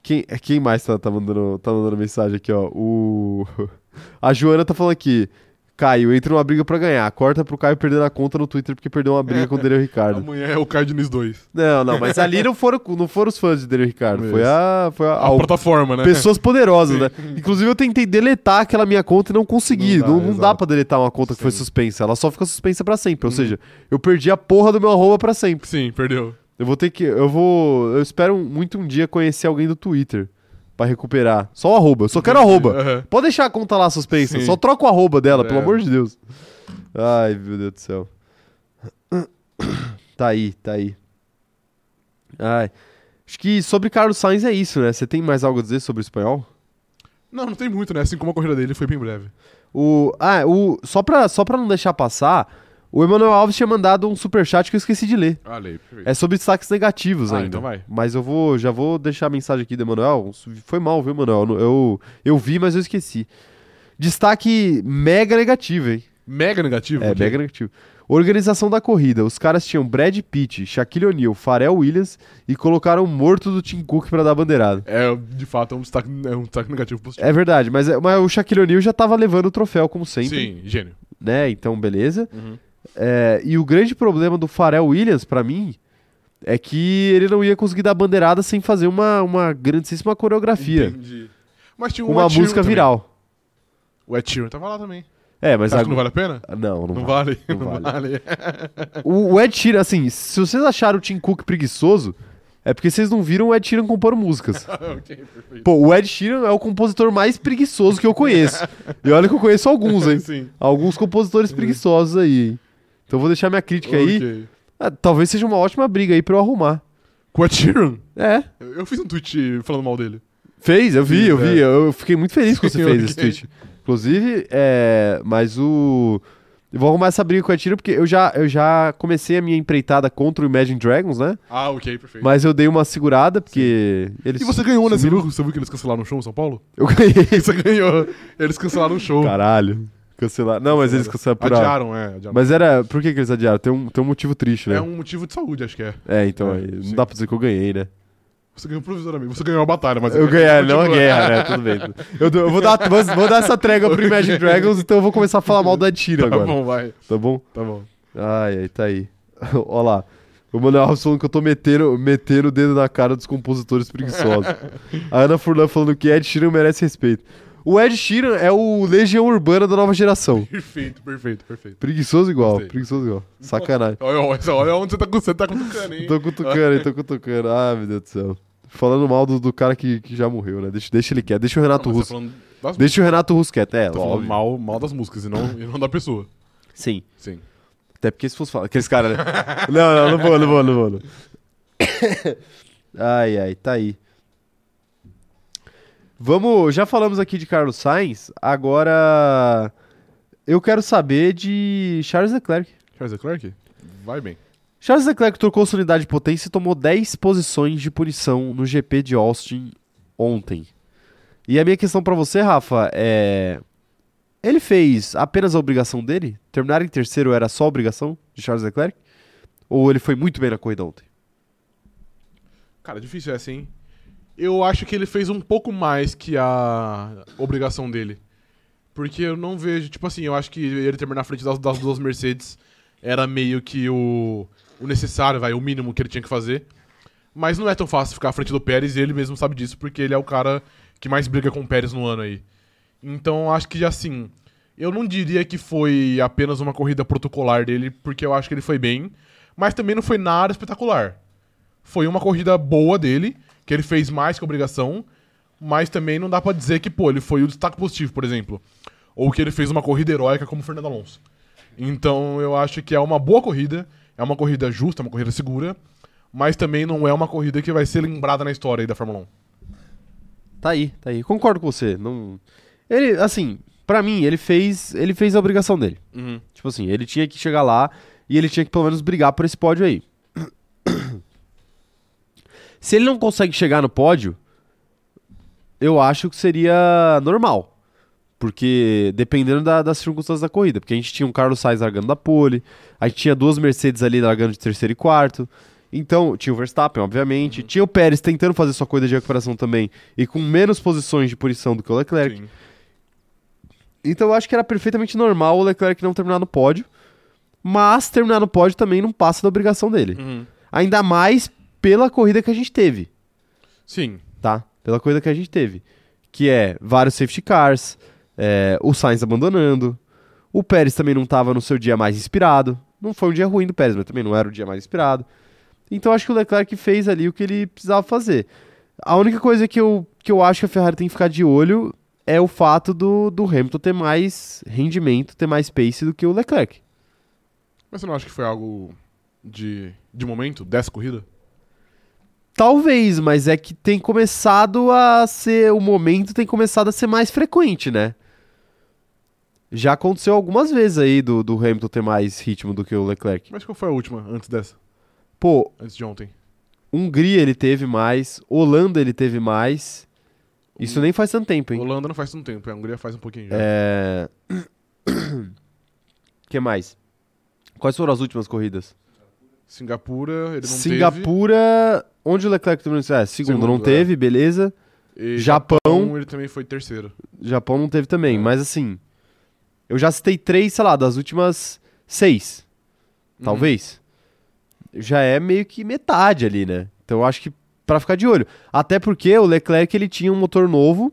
Quem, quem mais tá, tá mandando, tá mandando mensagem aqui, ó? O... A Joana tá falando aqui. Caio, entra numa briga pra ganhar. Corta pro Caio perder a conta no Twitter porque perdeu uma briga com o Daniel Ricardo. Amanhã é o Cardinals 2. Não, não, mas ali não foram, não foram os fãs de Daniel Ricardo. Foi a. Foi a, A a- plataforma, né? pessoas poderosas, Sim. né? Inclusive eu tentei deletar aquela minha conta e não consegui. Não Não, dá, não, dá exato. pra deletar uma conta que foi Sim. suspensa. Ela só fica suspensa pra sempre. Ou Uhum. seja, eu perdi a porra do meu arroba pra sempre. Sim, perdeu. Eu vou ter que. Eu vou. Eu espero muito um dia conhecer alguém do Twitter pra recuperar. Só o arroba. Eu só quero arroba. Aham. Pode deixar a conta lá suspensa. Sim. Só troca o arroba dela, É. pelo amor de Deus. Ai, meu Deus do céu. Tá aí, tá aí. Ai. Acho que sobre Carlos Sainz é isso, né? Você tem mais algo a dizer sobre o espanhol? Não, não tem muito, né? Assim como a corrida dele foi bem breve. O, ah, o, só, pra, só pra não deixar passar, o Emanuel Alves tinha mandado um superchat que eu esqueci de ler. Ah, lei. É sobre destaques negativos Ah, ainda. então vai. Mas eu vou, já vou deixar a mensagem aqui do Emanuel. Foi mal, viu, Emanuel? Eu, eu vi, mas eu esqueci. Destaque mega negativo, hein? Mega negativo? É, mega negativo. Organização da corrida. Os caras tinham Brad Pitt, Shaquille O'Neal, Pharrell Williams e colocaram o morto do Tim Cook pra dar bandeirada. É, de fato, é um destaque, é um destaque negativo positivo. É verdade, mas, mas o Shaquille O'Neal já tava levando o troféu, como sempre. Sim, gênio. Né? Então, beleza. Uhum. É, e o grande problema do Pharrell Williams, pra mim, é que ele não ia conseguir dar bandeirada sem fazer uma, uma grandíssima coreografia. Entendi. Mas tinha um uma música também. viral. O Ed Sheeran tava lá também. É, mas não vale a pena? Não, não, Não, vale. vale. não Não vale. vale. O, o Ed Sheeran, assim, se vocês acharam o Tim Cook preguiçoso, é porque vocês não viram o Ed Sheeran compondo músicas. ok, perfeito. Pô, o Ed Sheeran é o compositor mais preguiçoso que eu conheço. E olha que eu conheço alguns, hein? Sim. Alguns compositores preguiçosos aí, hein? Então vou deixar minha crítica aí. Ah, talvez seja uma ótima briga aí pra eu arrumar. Com Ed Sheeran? É, Eu eu fiz um tweet falando mal dele. fez, eu vi, eu vi. É. Eu fiquei muito feliz quando você Sim, fez esse tweet. Inclusive, é, mas o. Eu vou arrumar essa briga com a Tira porque eu já, eu já comecei a minha empreitada contra o Imagine Dragons, né? Ah, ok, perfeito. Mas eu dei uma segurada porque eles. E você ganhou, sumiram. viu, você viu que eles cancelaram o show em São Paulo? Eu ganhei. Você ganhou. Eles cancelaram o show. Caralho. Cancelar. Não, mas eles cancelaram por. Adiaram, é. Adiaram. Mas era. Por que, que eles adiaram? Tem um, tem um motivo triste, né? É um motivo de saúde, acho que é. É, então, É, não dá pra dizer que eu ganhei, né? Você ganhou provisoriamente. Você ganhou a batalha, mas... Eu ganhei, não a guerra, né? Tudo bem. Eu, eu vou, dar, vou, vou dar essa trégua pro Imagine Dragons, então eu vou começar a falar mal Ed Sheeran Tá agora. bom, vai. Tá bom? Tá bom. Ai, ai, tá aí. Ó lá. O Manuel Alves falando que eu tô metendo, metendo o dedo na cara dos compositores preguiçosos. a Ana Furlan falando que Ed Sheeran merece respeito. O Ed Sheeran é o Legião Urbana da nova geração. Perfeito, perfeito, perfeito. Preguiçoso igual, Gostei. preguiçoso igual. Sacanagem. Olha, olha, olha onde você tá, você tá cutucando, hein? Tô cutucando, hein, tô cutucando. Ah, meu Deus do céu. Falando mal do, do cara que, que já morreu, né? Deixa, deixa ele quieto. Deixa o Renato Não, mas Russo. tá Deixa o Renato Russo quieto. É, Tô falando óbvio. mal, mal das músicas e não, e não da pessoa. Sim. Sim. Até porque se fosse falar. Aqueles caras, né? não, não, não vou, não vou, não vou. não. ai, ai, tá aí. Vamos. Já falamos aqui de Carlos Sainz. Agora. Eu quero saber de Charles Leclerc. Charles Leclerc? Vai bem. Charles Leclerc trocou sua unidade de potência e tomou 10 posições de punição no GP de Austin ontem. E a minha questão pra você, Rafa, é. Ele fez apenas a obrigação dele? Terminar em terceiro era só a obrigação de Charles Leclerc? Ou ele foi muito bem na corrida ontem? Cara, difícil essa, hein? Eu acho que ele fez um pouco mais que a obrigação dele. Porque eu não vejo, tipo assim, eu acho que ele terminar na frente das, das duas Mercedes era meio que o, o necessário, vai, o mínimo que ele tinha que fazer. Mas não é tão fácil ficar à frente do Pérez e ele mesmo sabe disso, porque ele é o cara que mais briga com o Pérez no ano aí. Então acho que assim, eu não diria que foi apenas uma corrida protocolar dele, porque eu acho que ele foi bem, mas também não foi nada espetacular. Foi uma corrida boa dele, que ele fez mais que obrigação, mas também não dá pra dizer que, pô, ele foi o destaque positivo, por exemplo. Ou que ele fez uma corrida heróica como o Fernando Alonso. Então eu acho que é uma boa corrida, é uma corrida justa, é uma corrida segura, mas também não é uma corrida que vai ser lembrada na história aí da Fórmula 1. Tá aí, tá aí. Concordo com você. Não... Ele, assim, pra mim, ele fez, ele fez a obrigação dele. Tipo assim, ele tinha que chegar lá e ele tinha que pelo menos brigar por esse pódio aí. Se ele não consegue chegar no pódio, eu acho que seria normal. Porque dependendo da- das circunstâncias da corrida. Porque a gente tinha um Carlos Sainz largando da pole, a gente tinha duas Mercedes ali largando de terceiro e quarto. Então, tinha o Verstappen, obviamente. Tinha o Pérez tentando fazer sua corrida de recuperação também. E com menos posições de punição do que o Leclerc. Sim. Então eu acho que era perfeitamente normal o Leclerc não terminar no pódio. Mas terminar no pódio também não passa da obrigação dele. Uhum. Ainda mais pela corrida que a gente teve, Sim. tá? Pela corrida que a gente teve. Que é vários safety cars, é, o Sainz abandonando. O Pérez também não estava no seu dia mais inspirado. Não foi um dia ruim do Pérez, mas também não era o dia mais inspirado. Então acho que o Leclerc fez ali o que ele precisava fazer. A única coisa que eu, que eu acho que a Ferrari tem que ficar de olho é o fato do, do Hamilton ter mais rendimento, ter mais pace do que o Leclerc. Mas você não acha que foi algo de, de momento, dessa corrida? Talvez, mas é que tem começado a ser. O momento tem começado a ser mais frequente, né? Já aconteceu algumas vezes aí do, do Hamilton ter mais ritmo do que o Leclerc. Mas qual foi a última, antes dessa? Pô, Antes de ontem? Hungria ele teve mais, Holanda ele teve mais. Isso nem faz tanto tempo, hein? Holanda não faz tanto tempo, a Hungria faz um pouquinho já. É. que mais? Quais foram as últimas corridas? Singapura, ele não Singapura. Onde o Leclerc terminou? É, segundo, não Segundo, é. teve, beleza. E Japão. ele também foi terceiro. Japão não teve também, É. mas assim. Eu já citei três, sei lá, das últimas seis, Uhum. talvez. Já é meio que metade ali, né? Então eu acho que pra ficar de olho. Até porque o Leclerc ele tinha um motor novo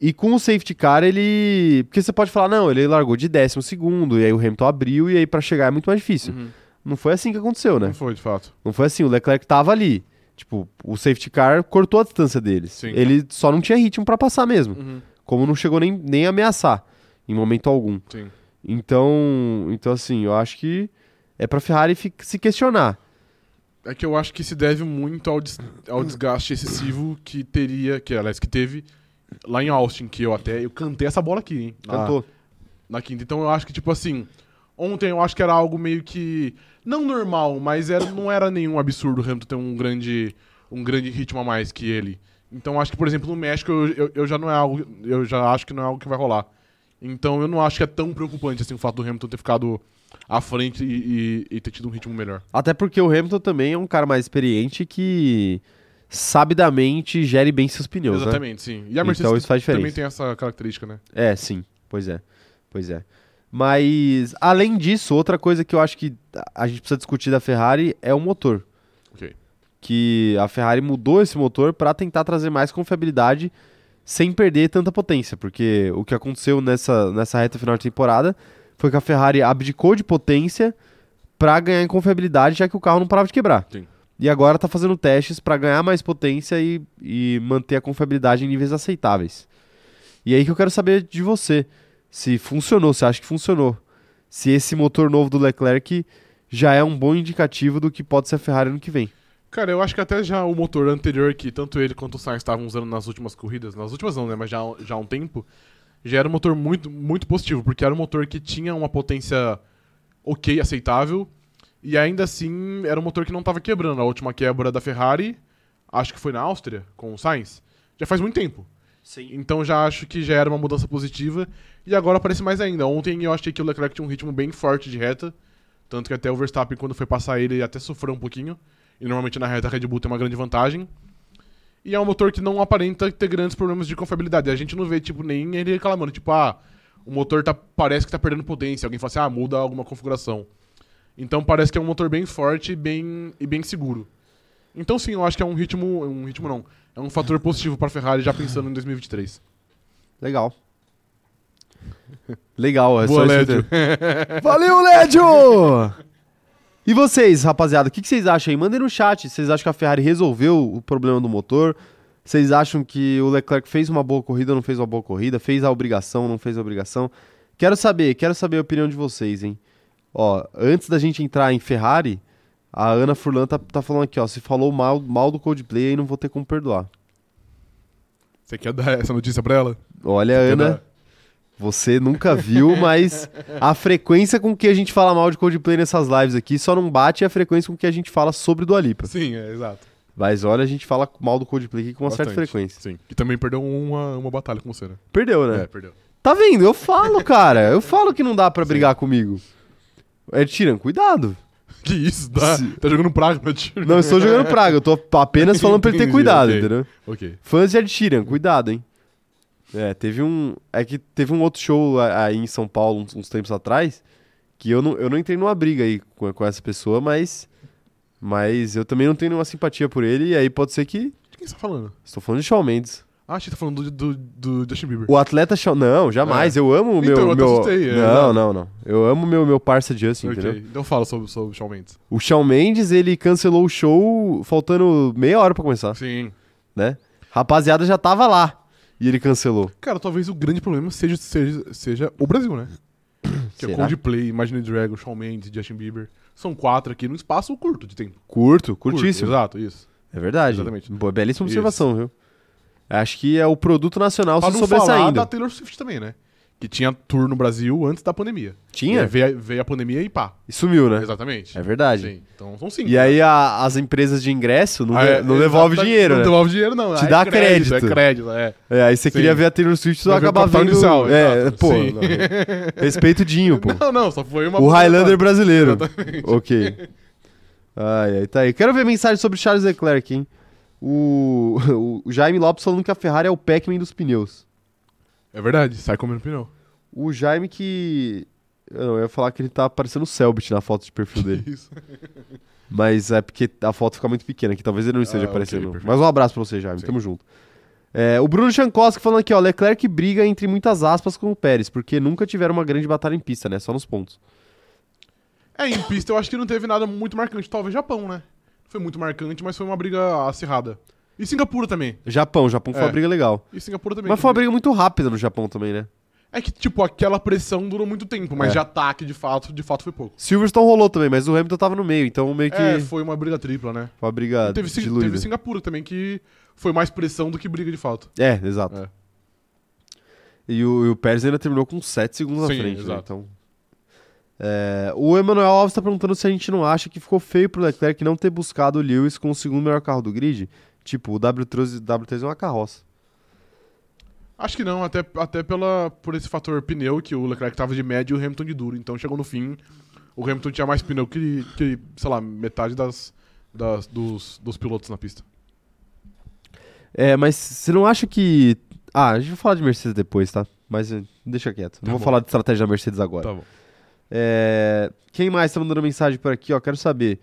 e com o safety car ele. Porque você pode falar, não, ele largou de décimo segundo, e aí o Hamilton abriu, e aí pra chegar é muito mais difícil. Uhum. Não foi assim que aconteceu, né? Não foi, de fato. Não foi assim, o Leclerc tava ali. Tipo, o safety car cortou a distância deles. Sim. Ele só não tinha ritmo pra passar mesmo. Uhum. Como não chegou nem, nem a ameaçar em momento algum. Sim. Então, então assim, eu acho que é pra Ferrari se questionar. É que eu acho que se deve muito ao, des- ao desgaste excessivo que teria, que aliás, que teve lá em Austin, que eu até eu cantei essa bola aqui, hein? Na, Cantou. na quinta. Então eu acho que, tipo assim, Ontem eu acho que era algo meio que. Não normal, mas era, não era nenhum absurdo o Hamilton ter um grande, um grande ritmo a mais que ele. Então acho que, por exemplo, no México eu, eu, eu já não é algo. Eu já acho que não é algo que vai rolar. Então eu não acho que é tão preocupante assim o fato do Hamilton ter ficado à frente e, e- e ter tido um ritmo melhor. Até porque o Hamilton também é um cara mais experiente que sabidamente gere bem seus pneus, né? Exatamente, sim. E a Então Mercedes isso faz também diferença. tem essa característica, né? É, sim. Pois é. Pois é. Mas, além disso, outra coisa que eu acho que a gente precisa discutir da Ferrari é o motor. Que a Ferrari mudou esse motor para tentar trazer mais confiabilidade sem perder tanta potência. Porque o que aconteceu nessa, nessa reta final de temporada foi que a Ferrari abdicou de potência para ganhar em confiabilidade, já que o carro não parava de quebrar. Sim. E agora tá fazendo testes para ganhar mais potência e, e manter a confiabilidade em níveis aceitáveis. E aí que eu quero saber de você, se funcionou, se acha que funcionou. Se esse motor novo do Leclerc já é um bom indicativo do que pode ser a Ferrari no que vem. Cara, eu acho que até já o motor anterior que tanto ele quanto o Sainz estavam usando nas últimas corridas, nas últimas não, né, mas já, já há um tempo, já era um motor muito, muito positivo, porque era um motor que tinha uma potência ok, aceitável, e ainda assim era um motor que não estava quebrando. A última quebra da Ferrari, acho que foi na Áustria, com o Sainz, já faz muito tempo. Sim. Então já acho que já era uma mudança positiva, e agora parece mais ainda. Ontem eu achei que o Leclerc tinha um ritmo bem forte de reta, tanto que até o Verstappen, quando foi passar ele, até sofreu um pouquinho. E normalmente na reta a Red Bull tem uma grande vantagem. E é um motor que não aparenta ter grandes problemas de confiabilidade. A gente não vê, tipo, nem ele reclamando, tipo, ah, o motor tá, parece que tá perdendo potência. Alguém fala assim, ah, muda alguma configuração. Então parece que é um motor bem forte e bem, e bem seguro. Então sim, eu acho que é um ritmo. Um ritmo não. É um fator positivo pra Ferrari já pensando em 2023. Legal. Legal, é Boa, só Lédio. Valeu, Lédio! E vocês, rapaziada, o que, que vocês acham aí? Mandem no chat. Vocês acham que a Ferrari resolveu o problema do motor? Vocês acham que o Leclerc fez uma boa corrida ou não fez uma boa corrida? Fez a obrigação ou não fez a obrigação? Quero saber, quero saber a opinião de vocês, hein? Ó, antes da gente entrar em Ferrari, a Ana Furlan tá, tá falando aqui, ó. Se falou mal, mal do Coldplay, aí não vou ter como perdoar. Você quer dar essa notícia pra ela? Olha, Quer Ana, você nunca viu, mas a frequência com que a gente fala mal de Coldplay nessas lives aqui só não bate a frequência com que a gente fala sobre Dua Lipa. Sim, é, exato. Mas olha, a gente fala mal do Coldplay aqui com uma certa Bastante. frequência. Sim. E também perdeu uma, uma batalha com você, né? Perdeu, né? É, perdeu. Tá vendo? Eu falo, cara. Eu falo que não dá pra brigar comigo. Ed Sheeran, cuidado. Que isso? Tá, Se- tá jogando praga no time. Não estou jogando praga, eu tô apenas falando pra ele ter cuidado, ok. entendeu? Ok. Fãs de Ed Sheeran, cuidado, hein? É, teve um. É que teve um outro show aí em São Paulo, uns, uns tempos atrás, que eu não, eu não entrei numa briga aí com, com essa pessoa, mas. Mas eu também não tenho nenhuma simpatia por ele, e aí pode ser que. De quem você tá falando? Estou falando de Shawn Mendes. Ah, achei que tá falando do, do, do Justin Bieber. O atleta Shawn. Não, jamais. Eu amo o meu. Então, eu meu... assustei, é, não, não, não. Eu amo meu, meu parça Justin, ok. entendeu? Então fala sobre, sobre o Shawn Mendes. O Shawn Mendes, ele cancelou o show faltando meia hora pra começar, Sim. né? Rapaziada já tava lá. E ele cancelou. Cara, talvez o grande problema seja, seja, seja o Brasil, né? Que é Será? Coldplay, Imagine Dragons, Shawn Mendes, Justin Bieber. São quatro aqui num espaço curto de tempo. Curto, Curto, curtíssimo. exato, isso. É verdade. Exatamente. Boa, belíssima Isso. observação, viu? Acho que é o produto nacional Pra se não falar sobressaindo. da Taylor Swift também, né? Que tinha tour no Brasil antes da pandemia. Tinha? Aí veio, veio a pandemia e pá. E sumiu, né? Exatamente. É verdade. Sim. Então são cinco. E aí a- as empresas de ingresso não, Ah, é, não devolve dinheiro, Não né? devolve dinheiro, não. Te Ah, dá é crédito. crédito. É crédito, é. É, aí você Sim. queria ver a Taylor Swift, só capital vendo... inicial, é, exato. pô, não. respeito Dinho, pô. Não, não, só foi uma. O Highlander brasileiro. Exatamente. Ok. Ai, ai, tá aí. Quero ver mensagem sobre Charles Leclerc, hein? O, o Jaime Lopes falando que a Ferrari é o Pac-Man dos pneus. É verdade, sai comendo pneu. O Jaime que... Eu, não, eu ia falar que ele tá parecendo o Selbit na foto de perfil dele. Isso. Mas é porque a foto fica muito pequena, que talvez ele não esteja Ah, aparecendo. perfeito. Mas um abraço pra você, Jaime. Sim. Tamo junto. É, o Bruno Chankowski falando aqui, ó. Leclerc briga entre muitas aspas com o Pérez, porque nunca tiveram uma grande batalha em pista, né? Só nos pontos. É, em pista eu acho que não teve nada muito marcante. Talvez Japão, né? Foi muito marcante, mas foi uma briga acirrada. E Singapura também. Japão, Japão foi É. uma briga legal. E Singapura também. Mas foi uma briga muito rápida no Japão também, né? É que, tipo, aquela pressão durou muito tempo, mas É. de ataque, de fato, de fato foi pouco. Silverstone rolou também, mas o Hamilton tava no meio, então meio que É, foi uma briga tripla, né? foi uma briga E teve, Sing- diluída. teve Singapura também, que foi mais pressão do que briga de fato. É, exato. É. E o, e o Pérez ainda terminou com 7 segundos na Sim, frente, né? exato. Então. É, o Emanuel Alves tá perguntando se a gente não acha que ficou feio pro Leclerc não ter buscado o Lewis com o segundo melhor carro do grid. Tipo, o W13, W13 é uma carroça. Acho que não, até, até pela, por esse fator pneu, que o Leclerc tava de médio e o Hamilton de duro. Então chegou no fim, o Hamilton tinha mais pneu que, que sei lá, metade das, das, dos, dos pilotos na pista. É, mas você não acha que. Ah, a gente vai falar de Mercedes depois, tá? Mas eh, deixa quieto. Não Tá vou bom. falar de estratégia da Mercedes agora. Tá bom. É, Quem mais tá mandando mensagem por aqui, ó? Quero saber.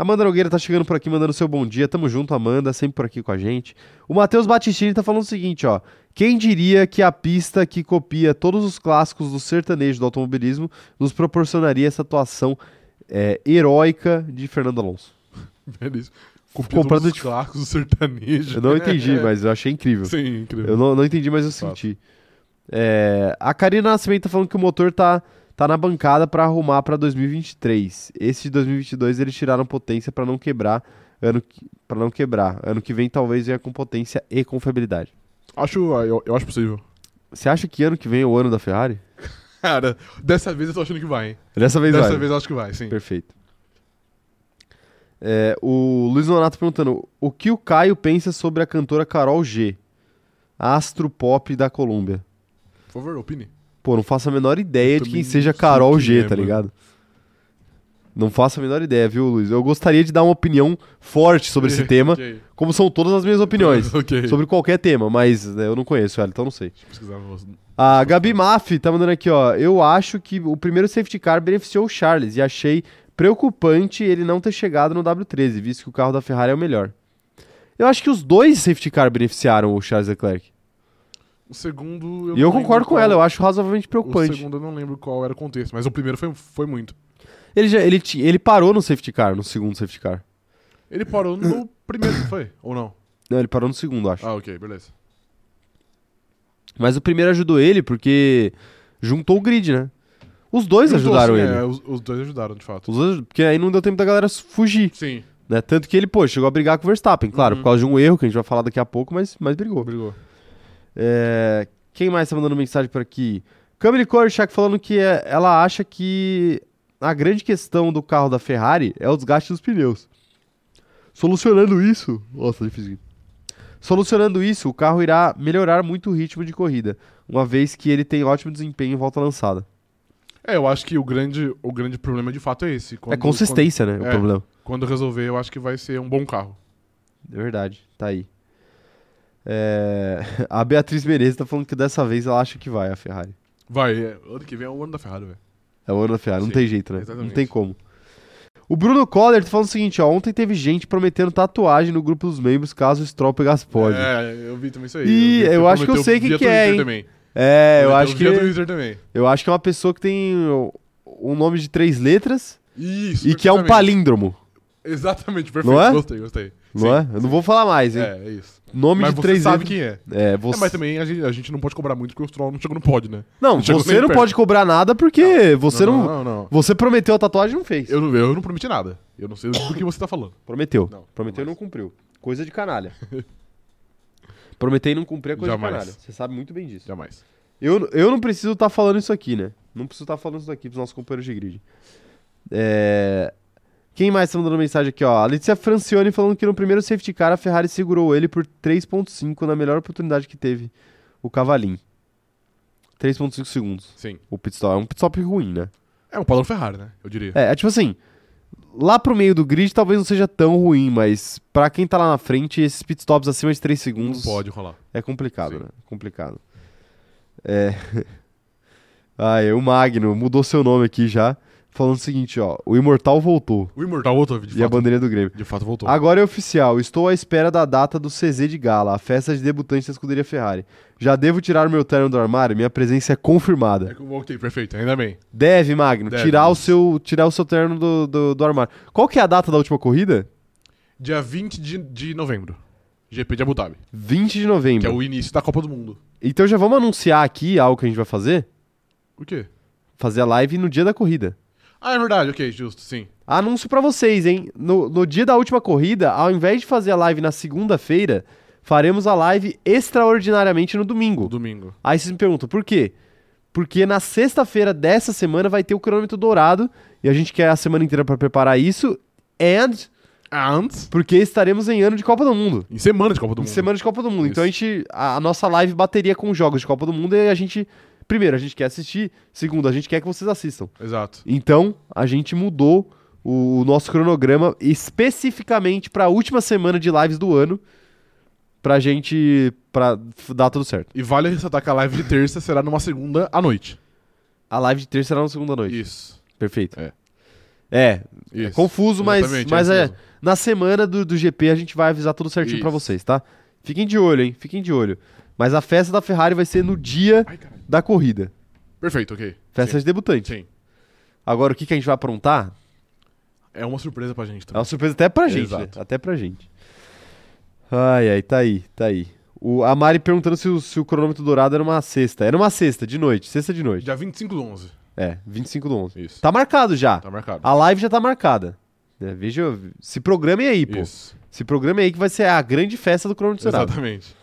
Amanda Nogueira tá chegando por aqui mandando seu bom dia. Tamo junto, Amanda, sempre por aqui com a gente. O Matheus Battistini tá falando o seguinte, ó. Quem diria que a pista que copia todos os clássicos do sertanejo do automobilismo nos proporcionaria essa atuação é, heróica de Fernando Alonso? Beleza. Comprando Comprando os de- clássicos do sertanejo. Eu não entendi, mas eu achei incrível. Sim, incrível. Eu não, não entendi, mas eu senti. É, a Karina Nascimento tá falando que o motor tá, tá na bancada pra arrumar pra 2023. Esse de 2022 eles tiraram potência pra não quebrar. Ano para não quebrar. Ano que vem talvez venha com potência e confiabilidade. Acho, ah, eu, eu acho possível. Você acha que ano que vem é o ano da Ferrari? Cara, dessa vez eu tô achando que vai, hein? Dessa vez Dessa vai. vez eu acho que vai, sim. Perfeito. É, o Luiz Nonato perguntando: o que o Caio pensa sobre a cantora Carol G, astro pop da Colômbia? Por favor, opine. Pô, não faço a menor ideia Eu de quem seja Carol quem G, é, tá mano. ligado? Não faço a menor ideia, viu, Luiz? Eu gostaria de dar uma opinião forte sobre esse tema, Ok. como são todas as minhas opiniões. ok. Sobre qualquer tema, mas né, eu não conheço ela, então não sei. A Gabi Maff tá mandando aqui, ó. Eu acho que o primeiro safety car beneficiou o Charles e achei preocupante ele não ter chegado no W13, visto que o carro da Ferrari é o melhor. Eu acho que os dois safety car beneficiaram o Charles Leclerc. O segundo. e eu concordo com qual- ela, eu acho razoavelmente O preocupante. segundo eu não lembro qual era o contexto, mas o primeiro foi, foi muito. Ele, já, ele, ele parou no safety car, no segundo safety car. Ele parou no primeiro, foi? Ou não? Não, ele parou no segundo, acho. Ah, ok, beleza. Mas o primeiro ajudou ele porque juntou o grid, né? Os dois Juntou, ajudaram sim, ele. é, os, os dois ajudaram, de fato. Dois- porque aí não deu tempo da galera fugir, Sim, né? Tanto que ele, pô, chegou a brigar com o Verstappen, claro, Uhum. por causa de um erro que a gente vai falar daqui a pouco, mas, mas brigou. brigou. É, Quem mais tá mandando mensagem por aqui? Camille Korchak falando que é- ela acha que a grande questão do carro da Ferrari é o desgaste dos pneus. Solucionando isso. Nossa, difícil. Solucionando isso, o carro irá melhorar muito o ritmo de corrida, uma vez que ele tem ótimo desempenho em volta lançada. É, eu acho que o grande, o grande problema de fato é esse. Quando- é consistência, né? O é. problema. Quando, quando resolver, eu acho que vai ser um bom carro. É verdade, tá aí. É, A Beatriz Menezes tá falando que dessa vez ela acha que vai a Ferrari. Vai, é, ano que vem é o ano da Ferrari, velho. É o ano da Ferrari, não Sim, tem jeito, né? Não exatamente. tem como. O Bruno Coller tá falando o seguinte, ó. Ontem teve gente prometendo tatuagem no grupo dos membros caso o Stroll pegasse pódio. É, É, eu vi também isso aí. Ih, vi eu acho que eu sei quem que é, hein? Também. eu Prometeu acho que eu acho que é uma pessoa que tem um nome de três letras Isso, e que é um palíndromo, Exatamente, perfeito. Não é? Gostei, gostei. Não Sim. é? Eu não vou falar mais, hein? É, é isso. Nome mas de você três sabe quem é. É, É, você... mas também a gente, a gente não pode cobrar muito porque o Stroll não chegou no pódio, né? Não, não você não perto. pode cobrar nada porque você não, Não, não. Você prometeu a tatuagem e não fez. Eu não, eu não prometi nada. Eu não sei do que você tá falando. Prometeu. Não, Prometeu e não cumpriu. Coisa de canalha. Prometer e não cumprir é coisa Jamais. de canalha. Você sabe muito bem disso. Jamais. Eu, eu não preciso estar falando isso aqui, né? Não preciso estar falando isso aqui pros nossos companheiros de grid. É... Quem mais tá mandando mensagem aqui, ó? A Letícia Francione falando que no primeiro safety car a Ferrari segurou ele por 3.5 na melhor oportunidade que teve o Cavalim. 3.5 segundos. Sim. O pit stop. É um pit stop ruim, né? É um padrão Ferrari, né? Eu diria. É, é tipo assim, lá pro meio do grid talvez não seja tão ruim, mas pra quem tá lá na frente, esses pit stops acima de 3 não segundos pode rolar. é complicado, Sim. né? Complicado. É. ah, é, o Magno mudou seu nome aqui já, falando o seguinte, ó, o Imortal voltou O Imortal voltou, de e a fato. bandeirinha do Grêmio. De fato voltou. Agora é oficial, estou à espera da data do CZ de Gala, a festa de debutantes da escuderia Ferrari. Já devo tirar o meu terno do armário? Minha presença é confirmada. É que- ok, perfeito. Ainda bem. Deve, Magno, Deve. tirar o seu tirar o seu terno do, do, do armário. Qual que é a data da última corrida? Dia 20 de, de novembro. GP de Abu Dhabi. 20 de novembro. Que é o início da Copa do Mundo. Então já vamos anunciar aqui algo que a gente vai fazer? O quê? Fazer a live no dia da corrida. Ah, é verdade. Ok, justo. Sim. Anúncio pra vocês, hein? No, no dia da última corrida, ao invés de fazer a live na segunda-feira, faremos a live extraordinariamente no domingo. domingo. Aí vocês me perguntam, por quê? porque na sexta-feira dessa semana vai ter o cronômetro dourado e a gente quer a semana inteira pra preparar isso. And Antes, porque estaremos em ano de Copa do Mundo. em semana de Copa do Em Mundo. semana de Copa do Mundo. Isso. Então a gente. A, a nossa live bateria com jogos de Copa do Mundo e a gente. Primeiro, a gente quer assistir. Segundo, a gente quer que vocês assistam. Exato. Então, a gente mudou o, nosso cronograma especificamente para a última semana de lives do ano. Pra gente. pra dar tudo certo. E vale ressaltar que a live de terça será numa segunda à noite. A live de terça será na segunda noite. Isso. Perfeito. É. É, é confuso, mas, Exatamente, mas é. mesmo. Na semana do, do GP a gente vai avisar tudo certinho pra Isso. vocês, tá? Fiquem de olho, hein? Fiquem de olho. Mas a festa da Ferrari vai ser no dia Ai, da corrida. Perfeito, ok. Festa Sim. de debutante. Sim. Agora, o que, que a gente vai aprontar? É uma surpresa pra gente É também. uma surpresa até pra gente, Exato. né? Até pra gente. Ai, ai, tá aí, tá aí. O, a Mari perguntando se o, se o cronômetro dourado era uma sexta. Era uma sexta, de noite, sexta de noite. Dia 25 do 11. É, 25 do 11. Isso. Tá marcado já. Tá marcado. A live já tá marcada. É, veja, se programem aí, pô. Isso. Se programem aí que vai ser a grande festa do cronômetro dourado. Exatamente.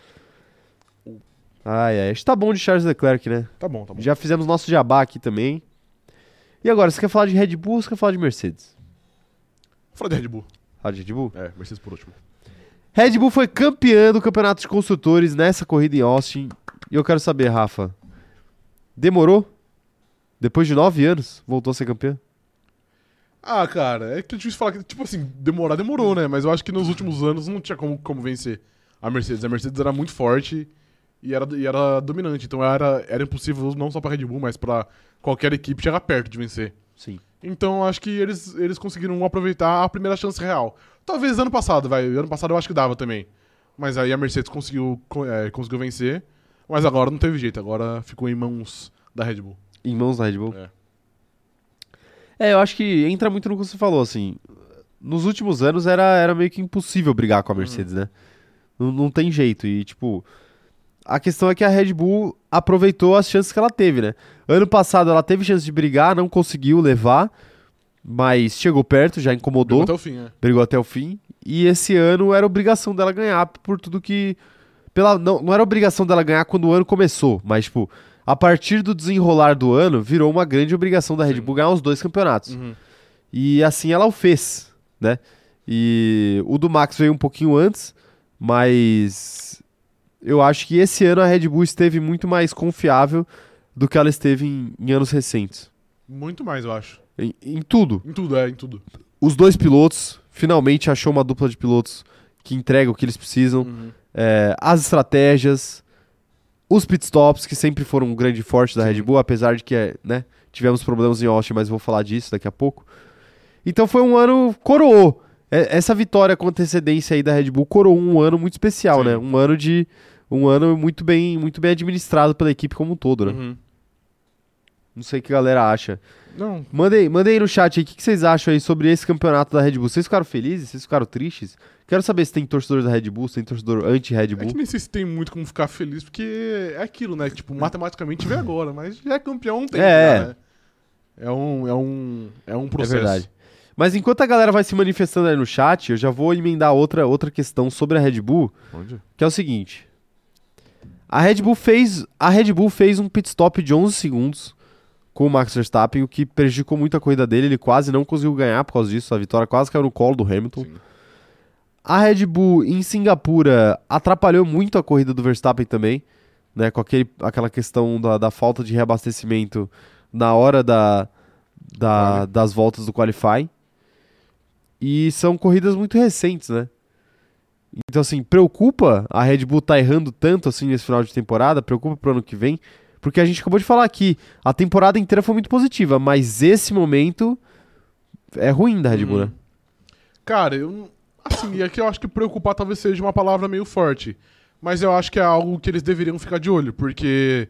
Ai, ai, acho que tá bom de Charles Leclerc, né? Tá bom, tá bom. Já fizemos nosso jabá aqui também. E agora, você quer falar de Red Bull ou você quer falar de Mercedes? Fala de Red Bull. Falar de Red Bull? É, Mercedes por último. Red Bull foi campeã do campeonato de construtores nessa corrida em Austin. E eu quero saber, Rafa, demorou? Depois de nove anos, voltou a ser campeã? Ah, cara, é que é difícil falar que, tipo assim, demorar demorou, né? Mas eu acho que nos últimos anos não tinha como, como vencer a Mercedes. A Mercedes era muito forte e era, e era dominante. Então era, era impossível, não só pra Red Bull, mas pra qualquer equipe chegar perto de vencer. Sim. Então acho que eles, eles conseguiram aproveitar a primeira chance real. Talvez ano passado, vai. Ano passado eu acho que dava também. Mas aí a Mercedes conseguiu, co- é, conseguiu vencer. Mas agora não teve jeito. Agora ficou em mãos da Red Bull. Em mãos da Red Bull? É. É, eu acho que entra muito no que você falou, assim. Nos últimos anos era, era meio que impossível brigar com a Mercedes, né? Não, não tem jeito. E, tipo, a questão é que a Red Bull aproveitou as chances que ela teve, né? Ano passado ela teve chance de brigar, não conseguiu levar, mas chegou perto, já incomodou, Brigou até o fim, né? brigou até o fim. E esse ano era obrigação dela ganhar por tudo que. Pela, não, não era obrigação dela ganhar quando o ano começou, mas, tipo, a partir do desenrolar do ano, virou uma grande obrigação da Red. Bull ganhar os dois campeonatos. Uhum. E assim ela o fez, né? E o do Max veio um pouquinho antes, mas eu acho que esse ano a Red Bull esteve muito mais confiável do que ela esteve em, em anos recentes. Muito mais, eu acho. Em, em tudo. Em tudo, é, em tudo. Os dois pilotos finalmente achou uma dupla de pilotos que entrega o que eles precisam. Uhum. É, as estratégias, os pitstops, que sempre foram um grande forte da Sim. Red Bull, apesar de que é, né, tivemos problemas em Austin, mas vou falar disso daqui a pouco. Então foi um ano coroou. É, Essa vitória com antecedência aí da Red Bull coroou um ano muito especial, Sim. né? Um ano de um ano muito bem, muito bem administrado pela equipe como um todo, né? Uhum. Não sei o que a galera acha. Não, Mandei, mandei aí no chat aí o que, que vocês acham aí sobre esse campeonato da Red Bull. Vocês ficaram felizes? Vocês ficaram tristes? Quero saber se tem torcedor da Red Bull, se tem torcedor anti-Red é Bull. que nem sei se tem muito como ficar feliz, porque é aquilo, né? Tipo, matematicamente vem agora, mas já é campeão tem. É. né? É um, é um, é um É processo. verdade. Mas enquanto a galera vai se manifestando aí no chat, eu já vou emendar outra, outra questão sobre a Red Bull, Onde? que é o seguinte. A Red Bull fez, a Red Bull fez um pit stop de 11 segundos com o Max Verstappen, o que prejudicou muito a corrida dele, ele quase não conseguiu ganhar por causa disso, a vitória quase caiu no colo do Hamilton. Sim. A Red Bull em Singapura atrapalhou muito a corrida do Verstappen também, né? Com aquele, aquela questão da, da falta de reabastecimento na hora da, da- das voltas do Qualify. E são corridas muito recentes, né? Então, assim, preocupa a Red Bull tá errando tanto assim nesse final de temporada, preocupa pro ano que vem, porque a gente acabou de falar aqui, a temporada inteira foi muito positiva, mas esse momento é ruim da Red Bull, Uhum. né? Cara, eu. Assim, e aqui eu acho que preocupar talvez seja uma palavra meio forte. Mas eu acho que é algo que eles deveriam ficar de olho, porque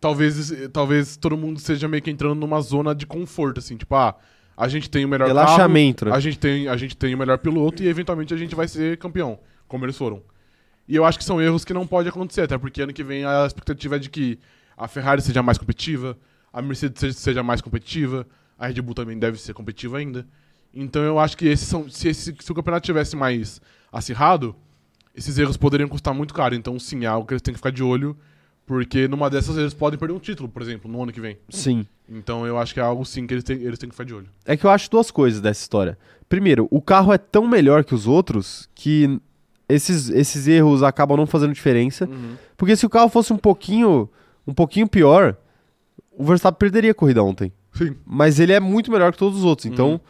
talvez, talvez todo mundo seja meio que entrando numa zona de conforto, assim, tipo, ah, a gente tem o melhor Relaxamento, carro, né? a gente tem, a gente tem o melhor piloto e eventualmente a gente vai ser campeão, como eles foram. E eu acho que são erros que não pode acontecer, até porque ano que vem a expectativa é de que a Ferrari seja mais competitiva, a Mercedes seja, mais competitiva, a Red Bull também deve ser competitiva ainda. Então eu acho que esses são, se, esse- se o campeonato tivesse mais acirrado, esses erros poderiam custar muito caro. Então sim, é algo que eles têm que ficar de olho Porque numa dessas eles podem perder um título, por exemplo, no ano que vem. Sim. Então eu acho que é algo sim que eles têm, eles têm que ficar de olho. É que eu acho duas coisas dessa história. Primeiro, o carro é tão melhor que os outros que esses, esses erros acabam não fazendo diferença. Porque se o carro fosse um pouquinho, um pouquinho pior, o Verstappen perderia a corrida ontem. Sim. Mas ele é muito melhor que todos os outros. Então, Uhum.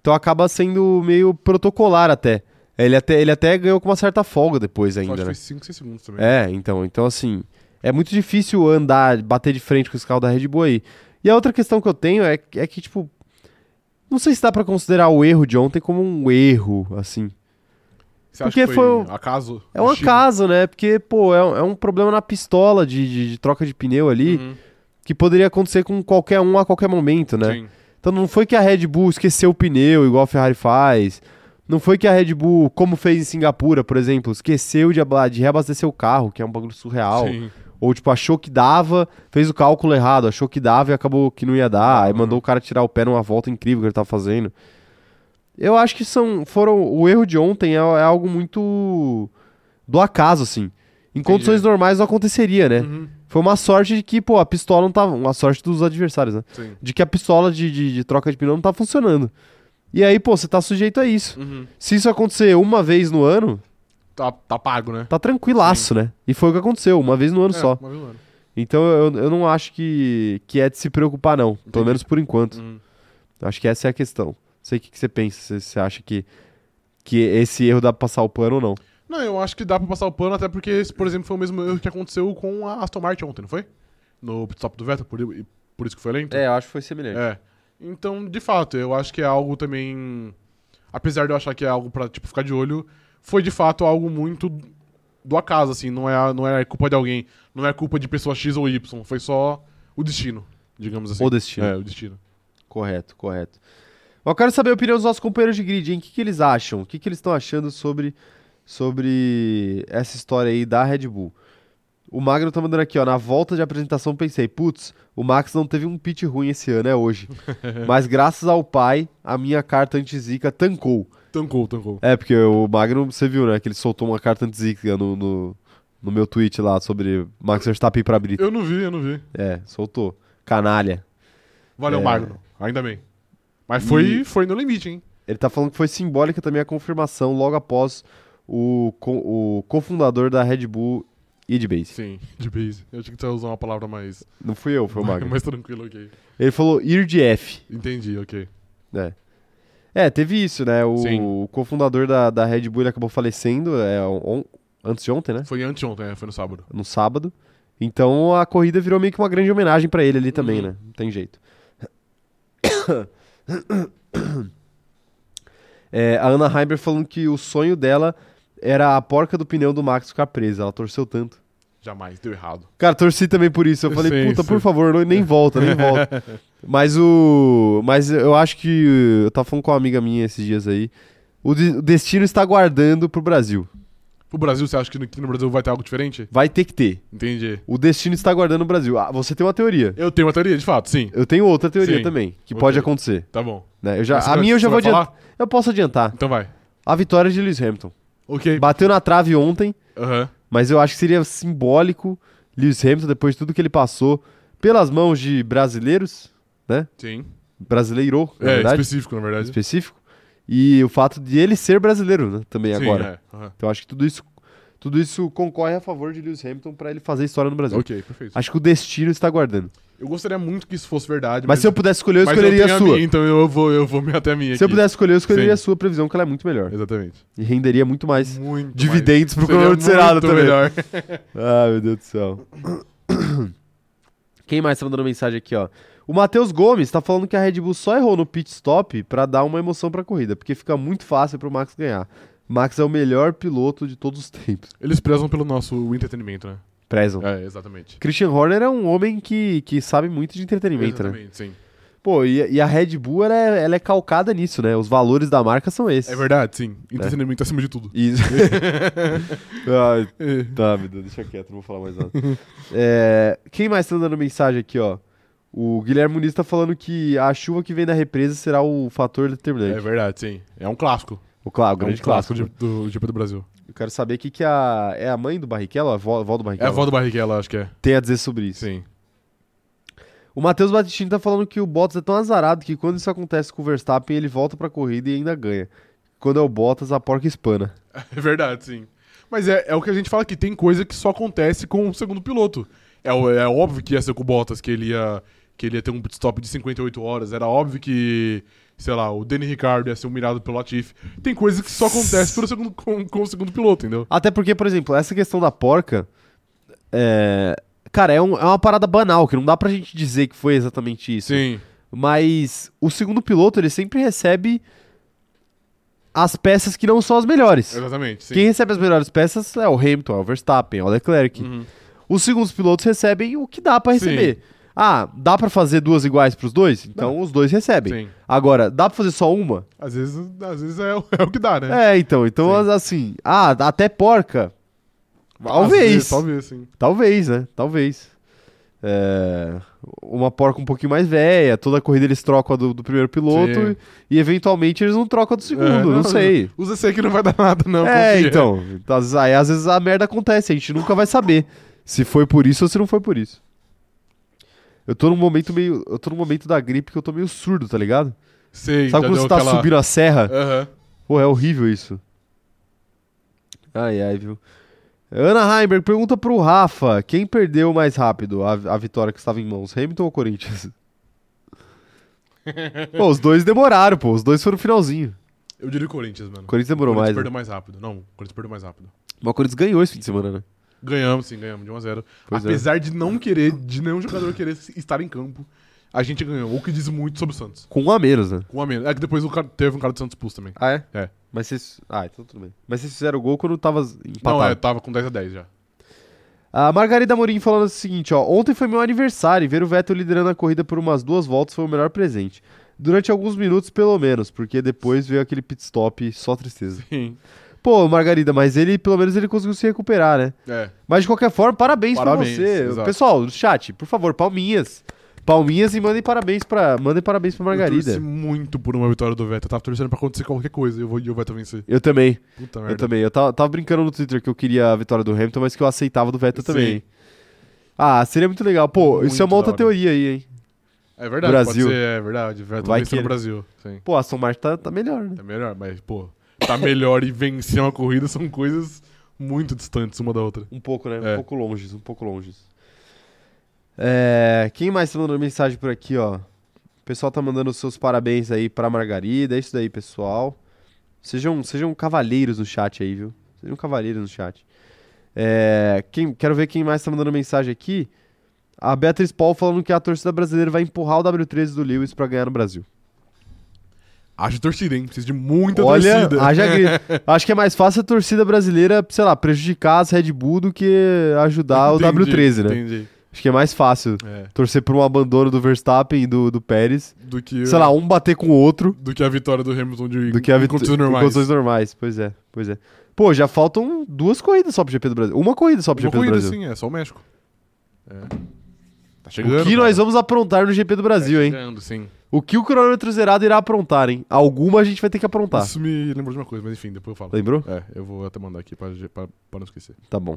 então acaba sendo meio protocolar até. Ele até. ele até ganhou com uma certa folga depois Só acho ainda, que né? foi 5, 6 segundos também. É, então, então assim, é muito difícil andar, bater de frente com esse carro da Red Bull aí. E a outra questão que eu tenho é, é que, tipo, não sei se dá pra considerar o erro de ontem como um erro, assim. Você acha Porque que foi foi, acaso? É um acaso, né? Porque, pô, é, um- é um problema na pistola de, de- de troca de pneu ali, Uhum. que poderia acontecer com qualquer um a qualquer momento, né? Sim. Então não foi que a Red Bull esqueceu o pneu, igual a Ferrari faz. Não foi que a Red Bull, como fez em Singapura, por exemplo, esqueceu de, de reabastecer o carro, que é um bagulho surreal. Sim. Ou, tipo, achou que dava, fez o cálculo errado, achou que dava e acabou que não ia dar. Aí Uhum. mandou o cara tirar o pé numa volta incrível que ele tava fazendo. Eu acho que são, foram. O erro de ontem é, é algo muito do acaso, assim. Em condições normais não aconteceria, né? Uhum. Foi uma sorte de que, pô, a pistola não tava. Uma sorte dos adversários, né? Sim. De que a pistola de, de, de troca de pneu não tá funcionando. E aí, pô, você tá sujeito a isso. Uhum. Se isso acontecer uma vez no ano, Tá, tá pago, né? tá tranquilaço, né? E foi o que aconteceu, uma vez no ano É, só. uma vez no ano. Então eu, eu não acho que, que é de se preocupar, não. Pelo Entendi. menos por enquanto. Uhum. Acho que essa é a questão. Não sei o que, que você pensa, se você acha que, que esse erro dá pra passar o pano ou não. Não, eu acho que dá pra passar o pano, até porque esse, por exemplo, foi o mesmo erro que aconteceu com a Aston Martin ontem, não foi? No pit stop do Vettel, por, por isso que foi lento? eu acho que foi semelhante. É. Então, de fato, eu acho que é algo também. Apesar de eu achar que é algo pra tipo, ficar de olho, foi de fato algo muito do acaso, assim. Não é, não é culpa de alguém. Não é culpa de pessoa X ou Y. Foi só o destino, digamos assim. O destino. É, o destino. Correto, correto. Eu quero saber a opinião dos nossos companheiros de grid, hein? O que, que eles acham? O que, que eles estão achando sobre, sobre essa história aí da Red Bull? O Magno tá mandando aqui, ó. Na volta de apresentação pensei, putz, o Max não teve um pit ruim esse ano, é hoje. Mas graças ao pai, a minha carta anti-zica tancou. Tancou, tancou. É, porque o Magno, você viu, né? Que ele soltou uma carta anti-zica no, no, no meu tweet lá sobre Max Verstappen pra Brito. Eu não vi, eu não vi. É, soltou. Canalha. Valeu, É. Magno. Ainda bem. Mas foi, E- foi no limite, hein? Ele tá falando que foi simbólica também a confirmação logo após o, co- o cofundador da Red Bull e de base. Sim, de base. Eu tinha que usar uma palavra mais, Não fui eu, foi o Magno. mais tranquilo, ok. Ele falou ir de F. Entendi, ok. É. É, teve isso, né? O, Sim. o cofundador da, da Red Bull acabou falecendo é, on- antes de ontem, né? Foi anteontem, é, foi no sábado. No sábado. Então a corrida virou meio que uma grande homenagem pra ele ali também, Uhum. né? Não tem jeito. É, a Ana Heimer falando que o sonho dela era a porca do pneu do Max ficar presa. Ela torceu tanto. Jamais, deu errado. Cara, torci também por isso. Eu falei, Sim, puta, sim. por favor, não- nem volta, nem volta. Mas o. Mas eu acho que. Eu tava falando com uma amiga minha esses dias aí. O, de- o destino está guardando pro Brasil. Pro Brasil, você acha que aqui no Brasil vai ter algo diferente? Vai ter que ter. Entendi. O destino está guardando o Brasil. Ah, você tem uma teoria. Eu tenho uma teoria, de fato, sim. Eu tenho outra teoria Sim. também, que pode acontecer. Tá bom. né? Eu já, a vai- minha eu já vou adiantar. falar? Eu posso adiantar. Então vai. A vitória de Lewis Hamilton. Ok. Bateu na trave ontem, Aham. Mas eu acho que seria simbólico Lewis Hamilton, depois de tudo que ele passou, pelas mãos de brasileiros, né? Sim. Brasileiro, na É, verdade, específico, na verdade. específico. E o fato de ele ser brasileiro, né? Também Sim, agora. é. Aham. Então eu acho que tudo isso, tudo isso concorre a favor de Lewis Hamilton pra ele fazer história no Brasil. Ok, perfeito. Acho que o destino está guardando. Eu gostaria muito que isso fosse verdade, Mas, se eu pudesse escolher, eu mas escolheria tenho a sua. minha, então eu vou, eu vou me até a minha Se eu aqui. pudesse escolher, eu escolheria Sim. a sua previsão, que ela é muito melhor. Exatamente. E renderia muito mais Muito dividendos pro mais. Seria cronômetro zerado muito também. melhor. Ah, meu Deus do céu. Quem mais tá mandando mensagem aqui, ó? O Matheus Gomes tá falando que a Red Bull só errou no pit stop pra dar uma emoção pra corrida, porque fica muito fácil pro Max ganhar. Max é o melhor piloto de todos os tempos. Eles prezam pelo nosso entretenimento, né? Prezam. É, exatamente. Christian Horner é um homem que, que sabe muito de entretenimento, né? Exatamente, sim. Pô, e, e a Red Bull, ela é, ela é calcada nisso, né? Os valores da marca são esses. É verdade, sim. Entretenimento acima de tudo. Isso. É. Tá, Deus, deixa quieto, não vou falar mais nada. É, quem mais tá dando mensagem aqui, ó? O Guilherme Muniz tá falando que a chuva que vem da represa será o fator É determinante. verdade, sim. É um clássico. o, cla- o É um grande clássico clássico. do GP do Brasil. Eu quero saber o que, que a. É a mãe do Barrichello? A avó, do É Barrichello? a avó do Barrichello, acho que é. Tem a dizer sobre isso. Sim. O Matheus Batistini tá falando que o Bottas é tão azarado que quando isso acontece com o Verstappen, ele volta pra corrida e ainda ganha. Quando é o Bottas, a porca espana. É verdade, sim. Mas é, é o que a gente fala que tem coisa que só acontece com o segundo piloto. É, é óbvio que ia ser com o Bottas, que ele ia, que ele ia ter um pit stop de 58 horas. Era óbvio que, sei lá, o Danny Ricardo ia ser humilhado pelo Latifi. Tem coisas que só acontece pelo segundo, com, com o segundo piloto, entendeu? Até porque, por exemplo, essa questão da porca. É. Cara, é, um- é uma parada banal, que não dá pra gente dizer que foi exatamente isso. Sim. Mas o segundo piloto, ele sempre recebe as peças que não são as melhores. Exatamente, sim. Quem recebe as melhores peças é o Hamilton, é o Verstappen, é o Leclerc. Uhum. Os segundos pilotos recebem o que dá pra Sim. Ah, dá pra fazer duas iguais pros dois? Então os dois recebem. Sim. Agora, dá pra fazer só uma? Às vezes, às vezes é, o- é o que dá, né? É, então. Então, Sim. as- assim. Ah, até porca. Talvez. vezes, talvez, sim. Talvez, né? Talvez. É, Uma porca um pouquinho mais velha, toda a corrida eles trocam a do, do primeiro piloto e, e, eventualmente eles não trocam a do segundo, É, não, sei. Usa esse aqui não vai dar nada, não. é, confia. então. Então, Aí às vezes a merda acontece, a gente nunca vai saber se foi por isso ou se não foi por isso. Eu tô num momento meio. Eu tô num momento da gripe que eu tô meio surdo, tá ligado? Sei, Sabe quando você tá aquela- subindo a serra? Aham. Pô, é horrível isso. Ai, ai, viu? Ana Heimberg pergunta pro Rafa: quem perdeu mais rápido a, a vitória que estava em mãos, Hamilton ou Corinthians? pô, os dois demoraram, pô. Os dois foram finalzinho. Eu diria o Corinthians, mano. Corinthians demorou o Corinthians mais. perdeu Né? mais rápido. Não, o Corinthians perdeu mais rápido. Mas o Corinthians ganhou esse fim de semana, né? Ganhamos, sim, ganhamos de 1 a 0 Pois é. Apesar de não querer, de nenhum jogador querer estar em campo, a gente ganhou. O que diz muito sobre o Santos. Com um a menos, né? Com um a menos. É que depois teve um cara do Santos expulso também. Ah, é? É. Mas vocês. Ah, então tudo bem. Mas vocês fizeram o gol quando tava empatado. Não, é, tava com 10 a 10 já. A Margarida Morim falando o seguinte, ó. Ontem foi meu aniversário e ver o Vettel liderando a corrida por umas duas voltas foi o melhor presente. Durante alguns minutos, pelo menos, porque depois veio aquele pit stop só tristeza. Sim. Pô, Margarida, mas ele, pelo menos, ele conseguiu se recuperar, né? É. Mas de qualquer forma, parabéns, Parabéns, pra você. exato. Pessoal, no chat, por favor, palminhas. Palminhas e mandem parabéns pra, mandem parabéns pra Eu Margarida. torci muito por uma vitória do Vettel. Eu tava torcendo pra acontecer qualquer coisa e eu o Vettel vencer. Eu também, Puta eu merda. também. Eu tava, tava brincando no Twitter que eu queria a vitória do Hamilton, mas que eu aceitava do Vettel Sim. também. Ah, seria muito legal. Pô, isso é Muito uma outra teoria aí, hein? É verdade, Brasil. pode ser, é verdade. O Vettel Vai venceu que no Brasil. Sim. Pô, a Aston Martin tá, tá melhor, né? É melhor, mas, pô, tá melhor e vencer uma corrida são coisas muito distantes uma da outra. Um pouco, né? É. Um pouco longe, um pouco longe. É, quem mais tá mandando mensagem por aqui, ó? O pessoal tá mandando os seus parabéns aí pra Margarida. É isso daí, pessoal. Sejam, sejam cavalheiros no chat aí, viu? Sejam cavalheiros no chat. É, quem, quero ver quem mais tá mandando mensagem aqui. A Beatriz Paul falando que a torcida brasileira vai empurrar o W13 do Lewis pra ganhar no Brasil. Acho torcida, hein? Precisa de muita Olha, torcida. haja grito. Acho que é mais fácil a torcida brasileira, sei lá, prejudicar as Red Bull do que ajudar o Entendi, W13, né? Entendi. Acho que é mais fácil É. torcer por um abandono do Verstappen e do, do Pérez. Do que, Sei lá, um bater com o outro do que a vitória do Hamilton de do que a em condições em normais. condições normais. Pois é, pois é. Pô, já faltam duas corridas só pro GP do Brasil. Uma corrida só pro Uma GP do corrida, Brasil. sim, é só o México. É. Tá chegando. O que cara. nós vamos aprontar no GP do Brasil, tá hein? chegando, sim. O que o cronômetro zerado irá aprontar, hein? Alguma a gente vai ter que aprontar. Isso me lembrou de uma coisa, mas enfim, depois eu falo. Lembrou? É, eu vou até mandar aqui pra, pra, pra não esquecer. Tá bom.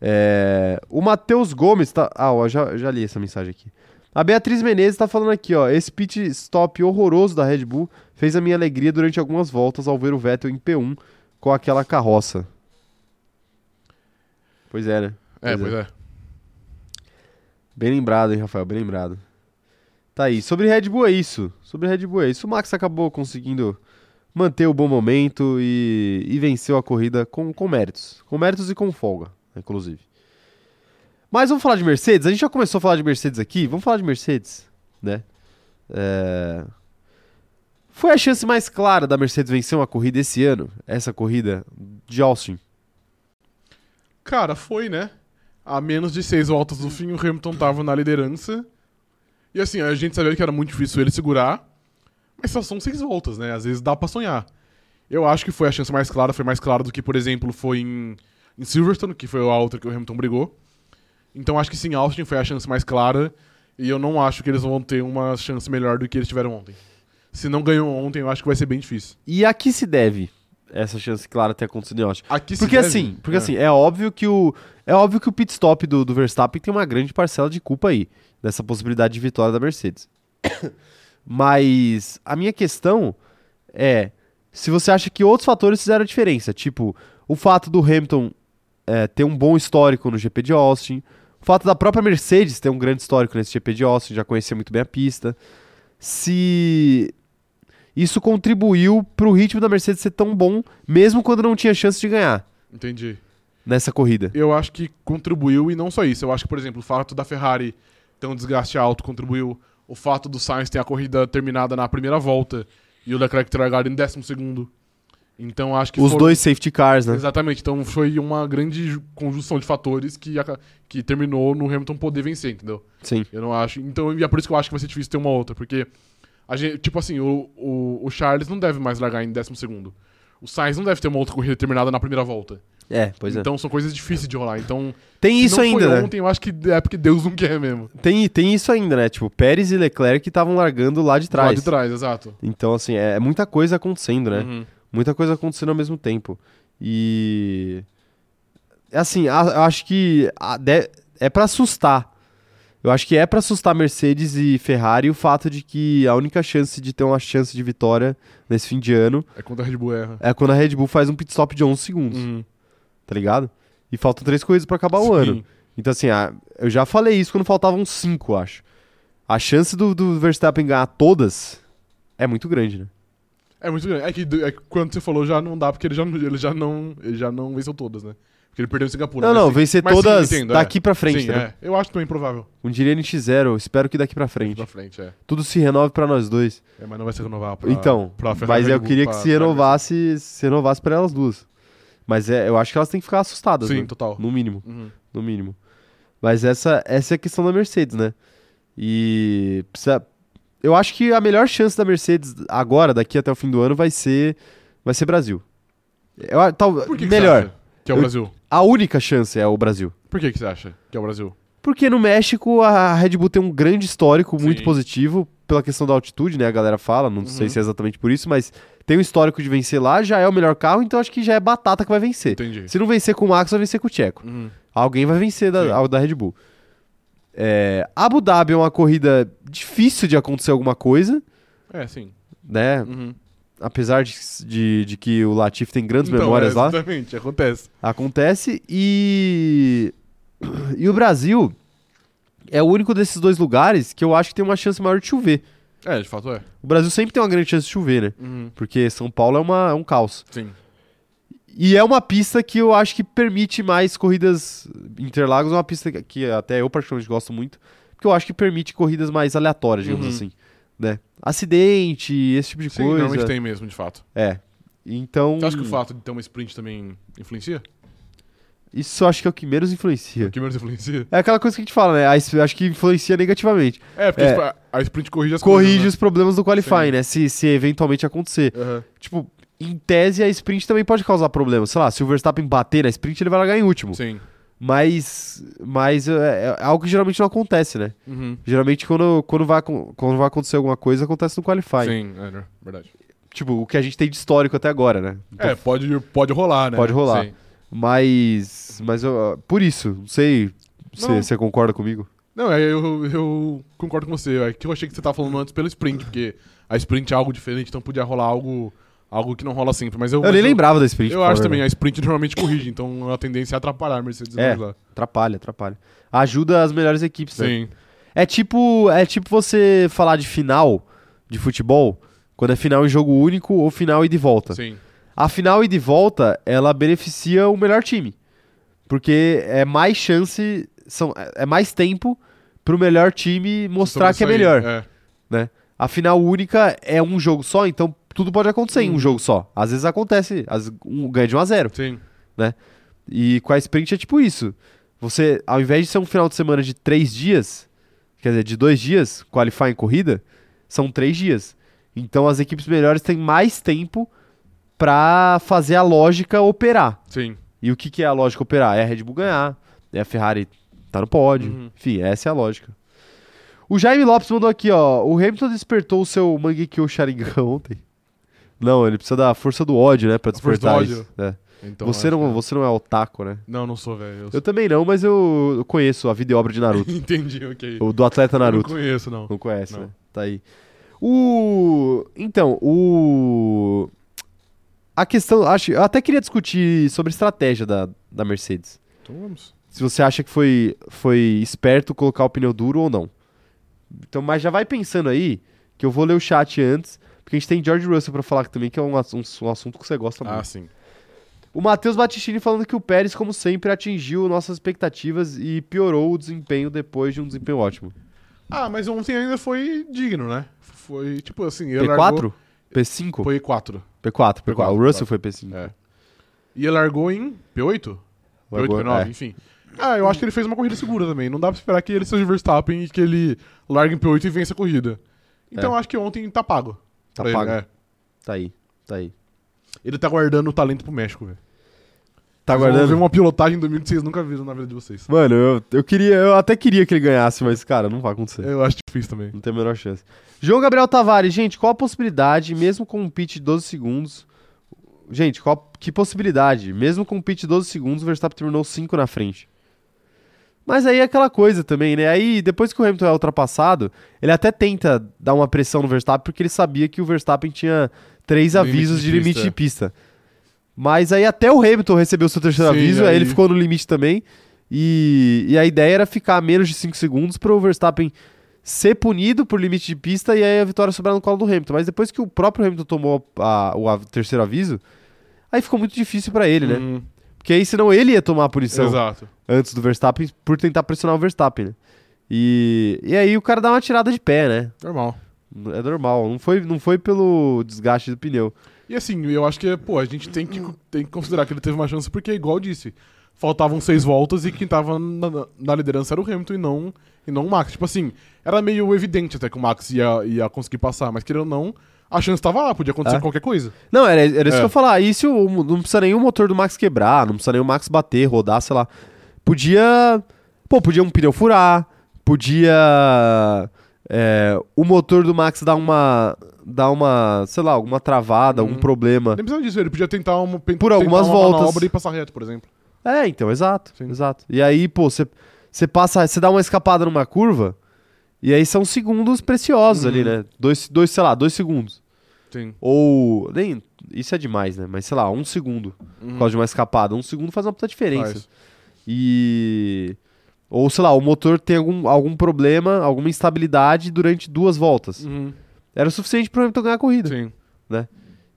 É, O Matheus Gomes tá. Ah, ó, já, já li essa mensagem aqui. A Beatriz Menezes tá falando aqui, ó. Esse pit stop horroroso da Red Bull fez a minha alegria durante algumas voltas ao ver o Vettel em P1 com aquela carroça. Pois é, né? É, Pois pois é. Bem lembrado, hein, Rafael? Bem lembrado. Tá aí. Sobre Red Bull é isso. Sobre Red Bull é isso. O Max acabou conseguindo manter o bom momento e, e venceu a corrida com, com méritos. Com méritos e com folga, inclusive. Mas vamos falar de Mercedes? A gente já começou a falar de Mercedes aqui. Vamos falar de Mercedes, né? É... Foi a chance mais clara da Mercedes vencer uma corrida esse ano? Essa corrida de Austin. Cara, foi, né? A menos de seis voltas do fim, o Hamilton tava na liderança. E assim, a gente sabia que era muito difícil ele segurar. Mas só são seis voltas, né? Às vezes dá pra sonhar. Eu acho que foi a chance mais clara. Foi mais clara do que, por exemplo, foi em, em Silverstone, que foi a outra que o Hamilton brigou. Então acho que sim, Austin foi a chance mais clara. E eu não acho que eles vão ter uma chance melhor do que eles tiveram ontem. Se não ganhou ontem, eu acho que vai ser bem difícil. E a que se deve essa chance clara ter acontecido em Austin. Aqui se Porque deve- assim, porque é. assim, é óbvio que o é óbvio que o pit stop do, do Verstappen tem uma grande parcela de culpa aí nessa possibilidade de vitória da Mercedes. Mas a minha questão é se você acha que outros fatores fizeram a diferença, tipo o fato do Hamilton é, ter um bom histórico no GP de Austin, o fato da própria Mercedes ter um grande histórico nesse GP de Austin, já conhecia muito bem a pista, se isso contribuiu pro ritmo da Mercedes ser tão bom, mesmo quando não tinha chance de ganhar Entendi. nessa corrida. Eu acho que contribuiu e não só isso. Eu acho que, por exemplo, o fato da Ferrari ter um desgaste alto contribuiu. O fato do Sainz ter a corrida terminada na primeira volta e o Leclerc ter largado em décimo segundo. Então acho que Os foram- dois safety cars, né? Exatamente. Então foi uma grande ju- conjunção de fatores que, que terminou no Hamilton poder vencer, entendeu? Sim. Eu não acho. Então, e é por isso que eu acho que vai ser difícil ter uma outra. Porque, a gente, tipo assim, o, o, o Charles não deve mais largar em décimo segundo. O Sainz não deve ter uma outra corrida terminada na primeira volta. É, pois é. Então são coisas difíceis de rolar. Então, Tem isso não ainda, foi né? ontem, eu acho que é porque Deus não quer mesmo. Tem, tem isso ainda, né? Tipo, Pérez e Leclerc estavam largando lá de trás. Lá de trás, exato. Então, assim, é, é muita coisa acontecendo, né? Uhum. Muita coisa acontecendo ao mesmo tempo. E. Assim, a- eu acho que a- de- é pra assustar. Eu acho que é pra assustar Mercedes e Ferrari o fato de que a única chance de ter uma chance de vitória nesse fim de ano É quando a Red Bull erra. é quando a Red Bull faz um pit stop de 11 segundos, Uhum. Tá ligado? E faltam três corridas pra acabar o Sim. ano. Então, assim, a- eu já falei isso quando faltavam cinco, acho. A chance do, do Verstappen ganhar todas é muito grande, né? É muito grande. É que, é que quando você falou já não dá, porque ele já, ele já, não, ele já não venceu todas, né? Porque ele perdeu em Singapura. Não, não, sim- vencer mas sim, todas entendo, daqui é. pra frente, Sim, né? é. Eu acho também improvável. Um diria NX0, espero que daqui pra frente. Pra frente, é. Tudo se renove pra nós dois. É, mas não vai se renovar pra, então, pra mas eu queria pra- que se renovasse, se renovasse pra elas duas. Mas é, eu acho que elas têm que ficar assustadas, Sim, né? total. No mínimo, Uhum. no mínimo. Mas essa, essa é a questão da Mercedes, né? E precisa... eu acho que a melhor chance da Mercedes agora, daqui até o fim do ano, vai ser, vai ser Brasil. Eu, tal, Por que que melhor. você acha que é o Eu- Brasil? A única chance é o Brasil. Por que, que você acha que é o Brasil? Porque no México a Red Bull tem um grande histórico muito Sim. positivo pela questão da altitude, né? A galera fala, não sei Uhum. se é exatamente por isso, mas tem um histórico de vencer lá, já é o melhor carro, então acho que já é batata que vai vencer. Entendi. Se não vencer com o Max, vai vencer com o Tcheco. Uhum. Alguém vai vencer da, da Red Bull. É, Abu Dhabi é uma corrida difícil de acontecer alguma coisa, É, sim. né? Uhum. Apesar de, de, de que o Latifi tem grandes Então, memórias é, lá. Exatamente, acontece. Acontece e. E o Brasil é o único desses dois lugares que eu acho que tem uma chance maior de chover. É, de fato é. O Brasil sempre tem uma grande chance de chover, né? Uhum. Porque São Paulo é, uma, é um caos. Sim. E é uma pista que eu acho que permite mais corridas. Interlagos é uma pista que- que até eu particularmente gosto muito. Porque eu acho que permite corridas mais aleatórias, digamos Uhum. assim. Né? Acidente, esse tipo de Sim, coisa. normalmente tem mesmo, de fato. É. Então. Você acha que o fato de ter uma sprint também influencia? Isso acho que é o que menos influencia. O que menos influencia? É aquela coisa que a gente fala, né? A Acho que influencia negativamente. É, porque É. tipo, a- a sprint corrige as corrige coisas. os problemas do qualifying, Sim. né? Se, se eventualmente acontecer. né? Aham. Tipo, em tese, a sprint também pode causar problemas. Sei lá, se o Verstappen bater na sprint, ele vai largar em último. Sim. Mas, mas é, é algo que geralmente não acontece, né? Uhum. Geralmente, quando, quando, vai, quando vai acontecer alguma coisa, acontece no qualifying. Sim, é né? verdade. Tipo, o que a gente tem de histórico até agora, né? Então, É, pode, pode rolar, né? Pode rolar. Sim. Mas, mas eu- por isso, não sei se você concorda comigo. Não, é, eu, eu concordo com você. É que eu achei que você tava falando antes pelo sprint, porque a sprint é algo diferente, então podia rolar algo, algo que não rola sempre. Mas eu, Eu mas nem lembrava da sprint. Eu acho também, a sprint normalmente corrige, então a tendência é atrapalhar a Mercedes É. lá. Atrapalha, atrapalha. Ajuda as melhores equipes, né? Sim. É tipo, é tipo você falar de final de futebol, quando é final em jogo único ou final e de volta. Sim. A final e de volta, ela beneficia o melhor time. Porque é mais chance, são, é mais tempo pro melhor time mostrar que é melhor. É. A final única é um jogo só, então tudo pode acontecer em um Uhum. jogo só. Às vezes acontece, às, um, ganha de 1 a 0 Sim. E com a sprint é tipo isso. Você, ao invés de ser um final de semana de três dias, quer dizer, de dois dias, qualify em corrida, são três dias. Então as equipes melhores têm mais tempo pra fazer a lógica operar. Sim. E o que, que é a lógica operar? É a Red Bull ganhar, é a Ferrari tá no pódio. Uhum. Enfim, essa é a lógica. O Jaime Lopes mandou aqui, ó. O Hamilton despertou o seu Mangekyo Sharingan ontem. Não, ele precisa da força do ódio, né? Pra A força do despertar ódio. isso. É. Então, você, não, que- você não é otaku, né? Não, não sou, velho. Eu Eu também não, mas eu, eu conheço a vida e obra de Naruto. Entendi, ok. o do atleta Eu Naruto. Não conheço, não. Não conhece, Não. né? Tá aí. O. Então, o. A questão. Acho, eu até queria discutir sobre estratégia da, da Mercedes. Então vamos. Se você acha que foi, foi esperto colocar o pneu duro ou não. Então, mas já vai pensando aí, que eu vou ler o chat antes, porque a gente tem George Russell pra falar também, que é um, um, um assunto que você gosta muito. Ah, sim. O Matheus Battistini falando que o Pérez, como sempre, atingiu nossas expectativas e piorou o desempenho depois de um desempenho ótimo. Ah, mas ontem ainda foi digno, né? Foi, tipo assim... ele P4? largou- P5? Foi E4. P4, P4. P4, O Russell P4. foi P5. É. E ele largou em P8? P8, Largou- P9, é. enfim. Ah, eu acho que ele fez uma corrida segura também. Não dá pra esperar que ele seja o Verstappen e que ele largue em P8 e vença a corrida. Então É. eu acho que ontem tá pago. Tá pra ele, pago. é. Tá aí, tá aí. Ele tá guardando o talento pro México, velho. Tá guardando? uma pilotagem em 2000 que vocês nunca viram na vida de vocês. Mano, eu, eu queria, eu até queria que ele ganhasse, mas, cara, não vai acontecer. Eu acho difícil também. Não tem a menor chance. João Gabriel Tavares, gente, qual a possibilidade, mesmo com um pit de 12 segundos. Gente, qual, que possibilidade? Mesmo com um pit de 12 segundos, o Verstappen terminou 5 na frente. Mas aí é aquela coisa também, né? Aí, depois que o Hamilton é ultrapassado, ele até tenta dar uma pressão no Verstappen, porque ele sabia que o Verstappen tinha três Limite avisos de de limite de pista. Mas aí até o Hamilton recebeu seu terceiro Sim, aviso, aí aí- ele ficou no limite também. E, e a ideia era ficar a menos de 5 segundos para o Verstappen ser punido por limite de pista e aí a vitória sobrar no colo do Hamilton. Mas depois que o próprio Hamilton tomou a- o a- terceiro aviso, aí ficou muito difícil para ele, né? Uhum. Porque aí senão ele ia tomar a punição Exato. antes do Verstappen por tentar pressionar o Verstappen, né? E, e aí o cara dá uma tirada de pé, né? Normal. É normal, não foi, não foi pelo desgaste do pneu. E assim, eu acho que, pô, a gente tem que, tem que considerar que ele teve uma chance, porque, igual eu disse, faltavam seis voltas e quem tava na, na liderança era o Hamilton e não, e não o Max. Tipo assim, era meio evidente até que o Max ia, ia conseguir passar, mas querendo ou não, a chance tava lá, podia acontecer É. qualquer coisa. Não, era, era isso É. que eu ia falar. E se o, não precisa nem o motor do Max quebrar, não precisa nem o Max bater, rodar, sei lá. Podia. Pô, podia um pneu furar, podia. é, o motor do Max dar uma. Dar uma. sei lá, alguma travada, algum Uhum. problema. Nem precisava disso, ele podia tentar uma, Por tentar algumas uma voltas. e passar reto, por exemplo. É, então, exato. Sim. Exato. E aí, pô, você você passa. Você dá uma escapada numa curva. E aí são segundos preciosos Uhum. ali, né? Dois, dois, sei lá, dois segundos. Sim. Ou. Nem. Isso é demais, né? Mas sei lá, um segundo. Uhum. por causa de uma escapada. Um segundo faz uma puta diferença. Faz. E. Ou, sei lá, o motor tem algum, algum problema, alguma instabilidade durante duas voltas. Uhum. Era o suficiente pro Hamilton ganhar a corrida. Sim.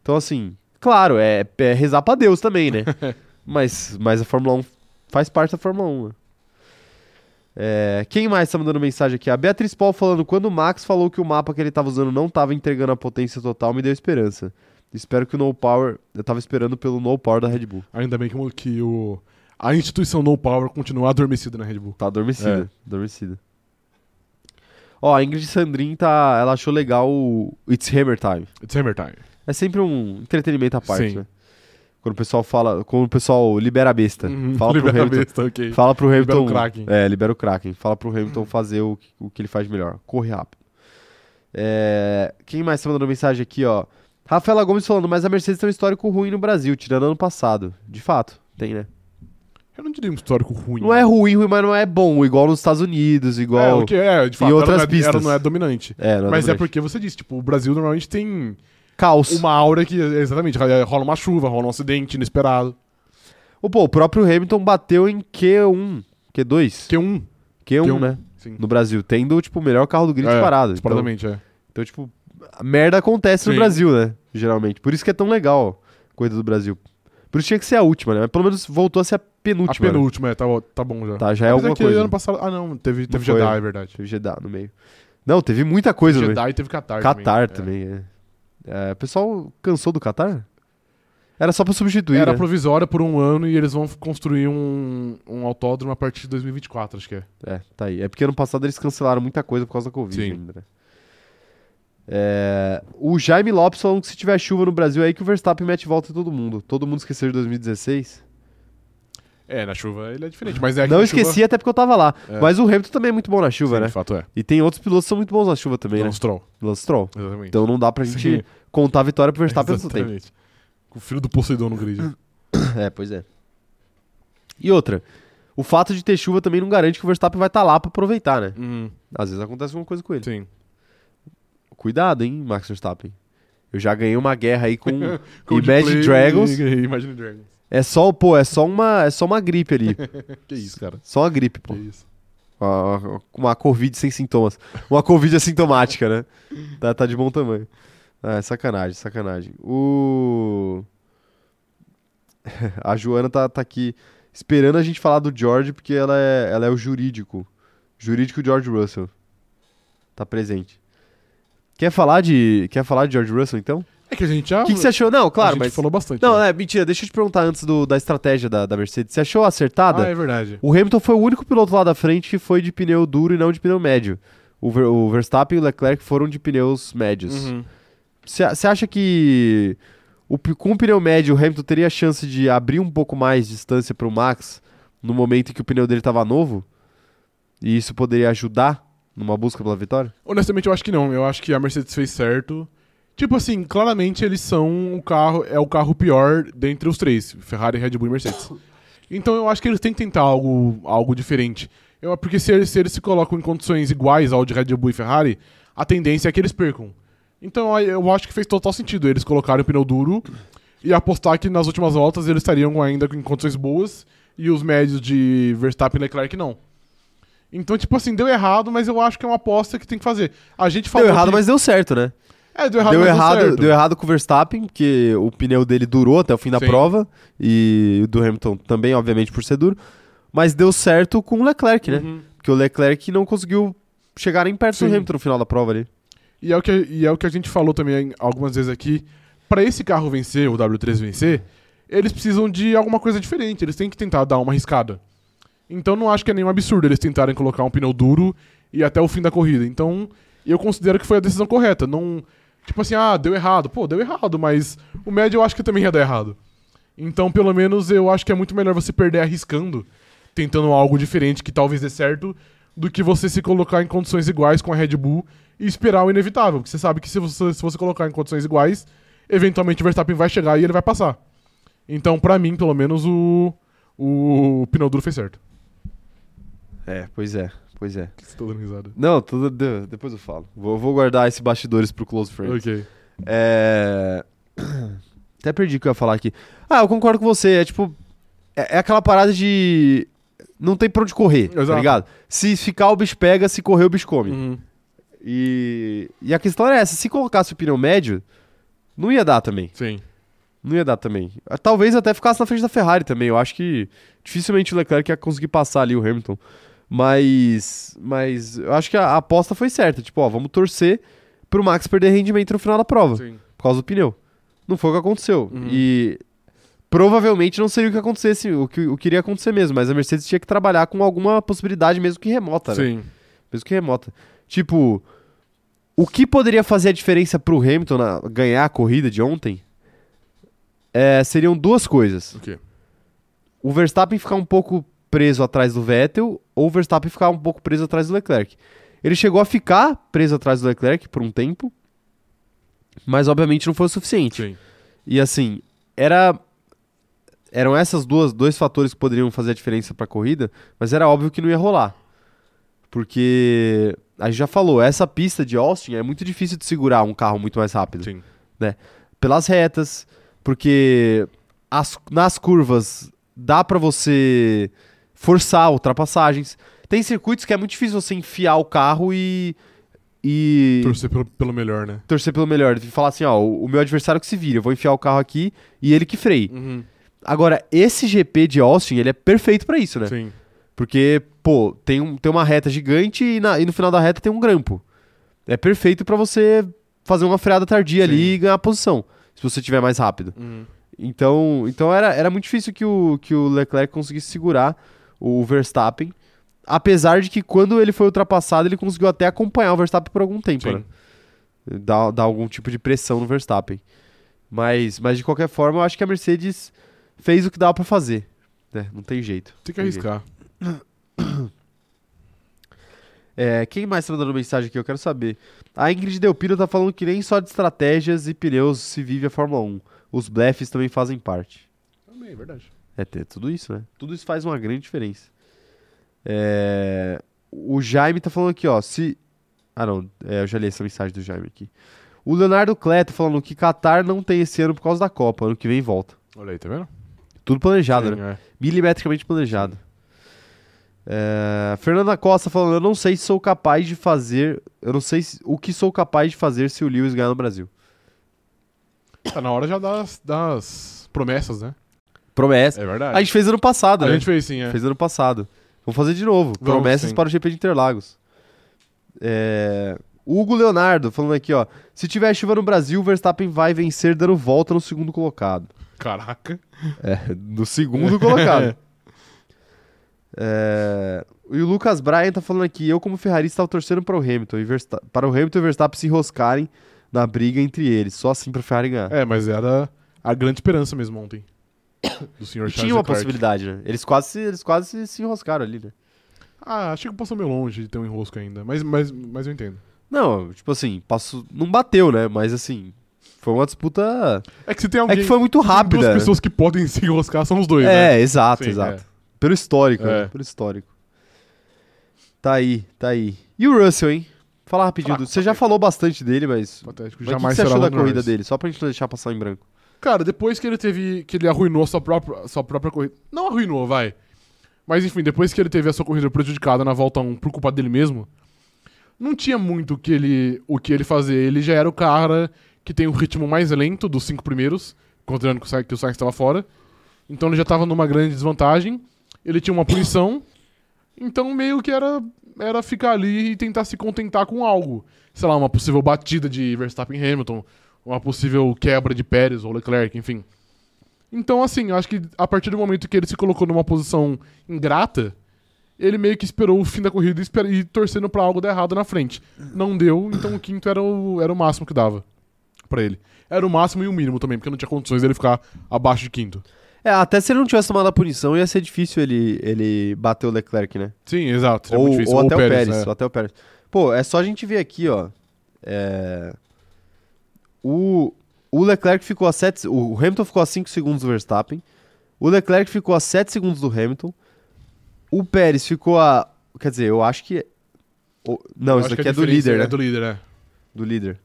Então, assim, claro, é, é rezar pra Deus também, né? mas, mas a Fórmula 1 faz parte da Fórmula 1. né? É, quem mais tá mandando mensagem aqui? A Beatriz Paul falando: quando o Max falou que o mapa que ele tava usando não tava entregando a potência total, me deu esperança. Espero que o No Power. Eu tava esperando pelo No Power da Red Bull. Ainda bem que, o- que o, a instituição No Power continua adormecida na Red Bull. Tá adormecida. Adormecida. Ó, a Ingrid Sandrin tá. Ela achou legal o It's Hammer Time. It's Hammer Time. É sempre um entretenimento à parte, Sim. né? Quando o pessoal fala. Quando o pessoal libera a besta. Uhum. Fala pro Libera a Hamilton. besta, ok. Fala pro Libera Hamilton. o Kraken. É, libera o Kraken. Fala pro Hamilton fazer o, que- o que ele faz melhor. Corre rápido. É, quem mais tá mandando mensagem aqui, ó? Rafaela Gomes falando, mas a Mercedes tem um histórico ruim no Brasil, tirando ano passado. De fato, tem, né? Eu não diria um histórico ruim. Não é ruim, ruim, mas não é bom, igual nos Estados Unidos, É, igual. o que é, de fato, em outras não é, pistas. não é dominante. É, não Mas é dominante. porque você disse, tipo, o Brasil normalmente tem Caos. uma aura que, exatamente, rola uma chuva, rola um acidente inesperado. O, pô, o próprio Hamilton bateu em Q1, Q2, Q1. Q1, Q1, né? Sim. No Brasil, tendo, tipo, o melhor carro do grid É, parado. Então, é. então, tipo, merda acontece no Sim. Brasil, né? Geralmente. Por isso que é tão legal a corrida do Brasil. Por isso tinha que ser a última, né? Mas pelo menos voltou a ser a penúltima. a né? penúltima, é, tá, tá bom já. Tá, já é Mas alguma que coisa. ano passado... Ah, não, teve, teve Jeddah, né? é verdade. Teve Jeddah no meio. Não, teve muita coisa meio. Jeddah e teve Qatar, Qatar também. também, é. É, O pessoal cansou do Qatar? Era só pra É. substituir, Era né? provisória por um ano e eles vão construir um, um autódromo a partir de 2024, acho que é. É, tá aí. É porque ano passado eles cancelaram muita coisa por causa da Covid Sim. ainda, né? É, o Jaime Lopes falando que se tiver chuva no Brasil é aí que o Verstappen mete volta em todo mundo. Todo mundo esqueceu de 2016? É, na chuva ele é diferente, mas é Não esqueci chuva... até porque eu tava lá. É. Mas o Hamilton também é muito bom na chuva, Sim, né? De fato é. E tem outros pilotos que são muito bons na chuva também, né? Lance Stroll, Lance Stroll. exatamente. Então não dá pra gente Sim. contar a vitória pro Verstappen mesmo tempo. Exatamente. Com o filho do Poseidon no grid. É, pois é. E outra, o fato de ter chuva também não garante que o Verstappen vai estar lá pra aproveitar, né? uhum. Às vezes acontece alguma coisa com ele. Sim. Cuidado, hein, Max Verstappen. Eu já ganhei uma guerra aí com Coldplay Imagine Dragons. Imagine Dragons. É só, pô, é só uma, é só uma gripe ali. Que isso, cara. Só uma gripe, Que pô. isso. Uma, uma Covid sem sintomas. Uma Covid assintomática, né? Tá, tá de bom tamanho. Ah, é sacanagem, sacanagem. O. A Joana tá, tá aqui esperando a gente falar do George, porque ela é, ela é o jurídico. Jurídico George Russell. Tá presente. Quer falar de, quer falar de George Russell, então? É que a gente já. O que, que você achou? Não, a claro, gente mas. falou bastante. Não, né? é mentira. Deixa eu te perguntar antes do, da estratégia da, da Mercedes. Você achou acertada? Ah, é verdade. O Hamilton foi o único piloto lá da frente que foi de pneu duro e não de pneu médio. O, Ver- o Verstappen e o Leclerc foram de pneus médios. Uhum. Você acha que o com o pneu médio o Hamilton teria a chance de abrir um pouco mais de distância para o Max no momento em que o pneu dele estava novo? E isso poderia ajudar numa busca pela vitória? Honestamente, eu acho que não. Eu acho que a Mercedes fez certo. Tipo assim, claramente eles são o carro, é o carro pior dentre os três: Ferrari, Red Bull e Mercedes. Então eu acho que eles têm que tentar algo, algo diferente. Eu, porque se eles, se eles se colocam em condições iguais ao de Red Bull e Ferrari, a tendência é que eles percam. Então eu- acho que fez total sentido eles colocarem o pneu duro e apostar que nas últimas voltas eles estariam ainda em condições boas e os médios de Verstappen e Leclerc não. Então, tipo assim, deu errado, mas eu acho que é uma aposta que tem que fazer. A gente falou deu errado, que- mas deu certo, né? é, deu errado, deu, errado, deu errado com o Verstappen, porque o pneu dele durou até o fim da Sim. prova, e o do Hamilton também, obviamente, por ser duro. Mas deu certo com o Leclerc, né? Uhum. Porque o Leclerc não conseguiu chegar nem perto do Sim. Hamilton no final da prova ali. E, é o que, e é o que a gente falou também algumas vezes aqui. Pra esse carro vencer, o W3 vencer, eles precisam de alguma coisa diferente. Eles têm que tentar dar uma arriscada. Então não acho que é nenhum absurdo eles tentarem colocar um pneu duro e até o fim da corrida. Então eu considero que foi a decisão correta. Não, tipo assim, ah, deu errado. Pô, deu errado, mas o médio eu acho que também ia dar errado. Então, pelo menos, eu acho que é muito melhor você perder arriscando, tentando algo diferente que talvez dê certo, do que você se colocar em condições iguais com a Red Bull e esperar o inevitável. Porque você sabe que se você, se você colocar em condições iguais, eventualmente o Verstappen vai chegar e ele vai passar. Então, pra mim, pelo menos, o, o pneu duro fez certo. É, pois é, pois é. Tá dando risada. Não, tudo, de- depois eu falo. Vou, vou guardar esses bastidores pro Close Friends. Ok. É... Até perdi o que eu ia falar aqui. Ah, eu concordo com você. É tipo. É, é aquela parada de. Não tem pra onde correr, tá Exato. ligado? Se ficar, o bicho pega, se correr, o bicho come. Uhum. E, e a questão era essa: se colocasse o pneu médio, não ia dar também. Sim. Não ia dar também. Ah, Talvez até ficasse na frente da Ferrari também. Eu acho que dificilmente o Leclerc ia conseguir passar ali o Hamilton. Mas. Mas eu acho que a, a aposta foi certa. Tipo, ó, vamos torcer pro Max perder rendimento no final da prova Sim. por causa do pneu. Não foi o que aconteceu. Uhum. E provavelmente não seria o que acontecesse, o que, o que iria acontecer mesmo, mas a Mercedes tinha que trabalhar com alguma possibilidade mesmo que remota, né? Sim. Mesmo que remota. Tipo, o que poderia fazer a diferença pro Hamilton na- ganhar a corrida de ontem é, seriam duas coisas. O quê? O Verstappen ficar um pouco preso atrás do Vettel ou o Verstappen ficar um pouco preso atrás do Leclerc. Ele chegou a ficar preso atrás do Leclerc por um tempo, mas obviamente não foi o suficiente. Sim. E assim, era eram essas duas dois fatores que poderiam fazer a diferença para a corrida, mas era óbvio que não ia rolar. Porque a gente já falou, essa pista de Austin é muito difícil de segurar um carro muito mais rápido Sim. pelas retas, porque as- nas curvas dá pra você forçar ultrapassagens. Tem circuitos que é muito difícil você enfiar o carro e e Torcer pelo, pelo melhor, né? torcer pelo melhor, e falar assim, ó, o, o meu adversário que se vira, eu vou enfiar o carro aqui e ele que freie. Uhum. Agora, esse GP de Austin, ele é perfeito pra isso, né? Sim. Porque, pô, tem, um, tem uma reta gigante e, na- e no final da reta tem um grampo. É perfeito pra você fazer uma freada tardia Sim. ali e ganhar posição, se você tiver mais rápido. Uhum. Então, então era, era muito difícil que o, que o Leclerc conseguisse segurar o Verstappen. Apesar de que quando ele foi ultrapassado, ele conseguiu até acompanhar o Verstappen por algum tempo, né? Dar, dar algum tipo de pressão no Verstappen. Mas, mas de qualquer forma, eu acho que a Mercedes fez o que dava pra fazer. É, não tem jeito. Tem que jeito. arriscar. É, quem mais tá mandando mensagem aqui? Eu quero saber. A Ingrid Delpino tá falando que nem só de estratégias e pneus se vive a Fórmula 1. Os blefs também fazem parte. Também, é verdade. É, tudo isso, né? Tudo isso faz uma grande diferença. É, O Jaime tá falando aqui, ó. Se. Ah, não. É, eu já li essa mensagem do Jaime aqui. O Leonardo Cleto falando que Qatar não tem esse ano por causa da Copa. Ano que vem volta. Olha aí, tá vendo? Tudo planejado, Sim, né? é. Milimetricamente planejado. É, Fernanda Costa falando, eu não sei se sou capaz de fazer. Eu não sei se- o que sou capaz de fazer se o Lewis ganhar no Brasil. Tá na hora já das, das promessas, né? Promessa. É verdade. A gente fez ano passado, A né? gente fez sim, é. Fez ano passado. Vamos fazer de novo. Vamos, Promessas sim. para o GP de Interlagos. É, Hugo Leonardo falando aqui, ó. Se tiver chuva no Brasil, o Verstappen vai vencer dando volta no segundo colocado. Caraca. É, no segundo colocado. É, E o Lucas Bryan tá falando aqui, eu como ferrarista tava torcendo para o Hamilton e Versta- para o Hamilton e o Verstappen se enroscarem na briga entre eles, só assim pra Ferrari ganhar. É, mas era a grande esperança mesmo ontem. Do senhor Charles tinha uma Leclerc. possibilidade, né? Eles quase, se- eles quase se, se enroscaram ali, né? Ah, achei que passou meio longe de ter um enrosco ainda. Mas, mas, mas eu entendo. Não, tipo assim, passou, não bateu, né? Mas assim, foi uma disputa. É que se tem É alguém. que foi muito rápida. duas né? pessoas que podem se enroscar são os dois, É, né? exato, Sim, exato. é. Pelo histórico, É. né? Pelo histórico. Tá aí, tá aí. E o Russell, hein? Fala rapidinho. Fraco, do- Você já falou bastante dele, mas. Patético. mas o Jamais que você será achou da Lando corrida Norris. dele? Só pra gente não deixar passar em branco. Cara, depois que ele teve. que ele arruinou sua própria, sua própria corrida. Não arruinou, vai. Mas enfim, depois que ele teve a sua corrida prejudicada na volta 1 por culpa dele mesmo, não tinha muito que ele, o que ele fazer. Ele já era o cara que tem o ritmo mais lento dos cinco primeiros, considerando que o Sainz estava fora. Então ele já estava numa grande desvantagem. Ele tinha uma punição. Então meio que era, era ficar ali e tentar se contentar com algo. Sei lá, uma possível batida de Verstappen e Hamilton, uma possível quebra de Pérez ou Leclerc, enfim. Então, assim, eu acho que a partir do momento que ele se colocou numa posição ingrata, ele meio que esperou o fim da corrida e, e torcendo pra algo dar errado na frente. Não deu, então o quinto era o, era o máximo que dava pra ele. Era o máximo e o mínimo também, porque não tinha condições dele ficar abaixo de quinto. É, até se ele não tivesse tomado a punição, ia ser difícil ele, ele bater o Leclerc, né? Sim, exato. ou, difícil. ou até o Pérez. é. ou até o Pérez. Pô, é só a gente ver aqui, ó. É, O, o Leclerc ficou a 7. O Hamilton ficou a 5 segundos do Verstappen. O Leclerc ficou a 7 segundos do Hamilton. O Pérez ficou a. Quer dizer, eu acho que. o- Não, Eu isso acho daqui que a é do líder, né? É do líder, é. Do líder.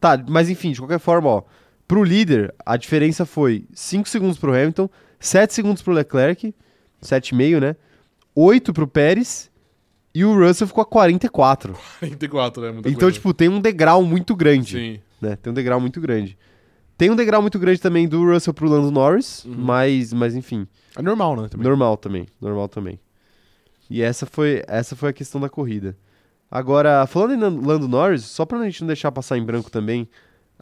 Tá, mas enfim, de qualquer forma, ó. Pro líder, a diferença foi 5 segundos pro Hamilton, 7 segundos pro Leclerc, 7,5, né? 8 pro Pérez e o Russell ficou a 44. 44, né? Muita Então, coisa. tipo, tem um degrau muito grande, Sim. Né? Tem um degrau muito grande. Tem um degrau muito grande também do Russell pro Lando Norris, Uhum. mas, mas enfim, É normal, né? Também. normal também, normal também. E essa foi, essa foi a questão da corrida. Agora, falando em Lan- Lando Norris, só pra gente não deixar passar em branco também,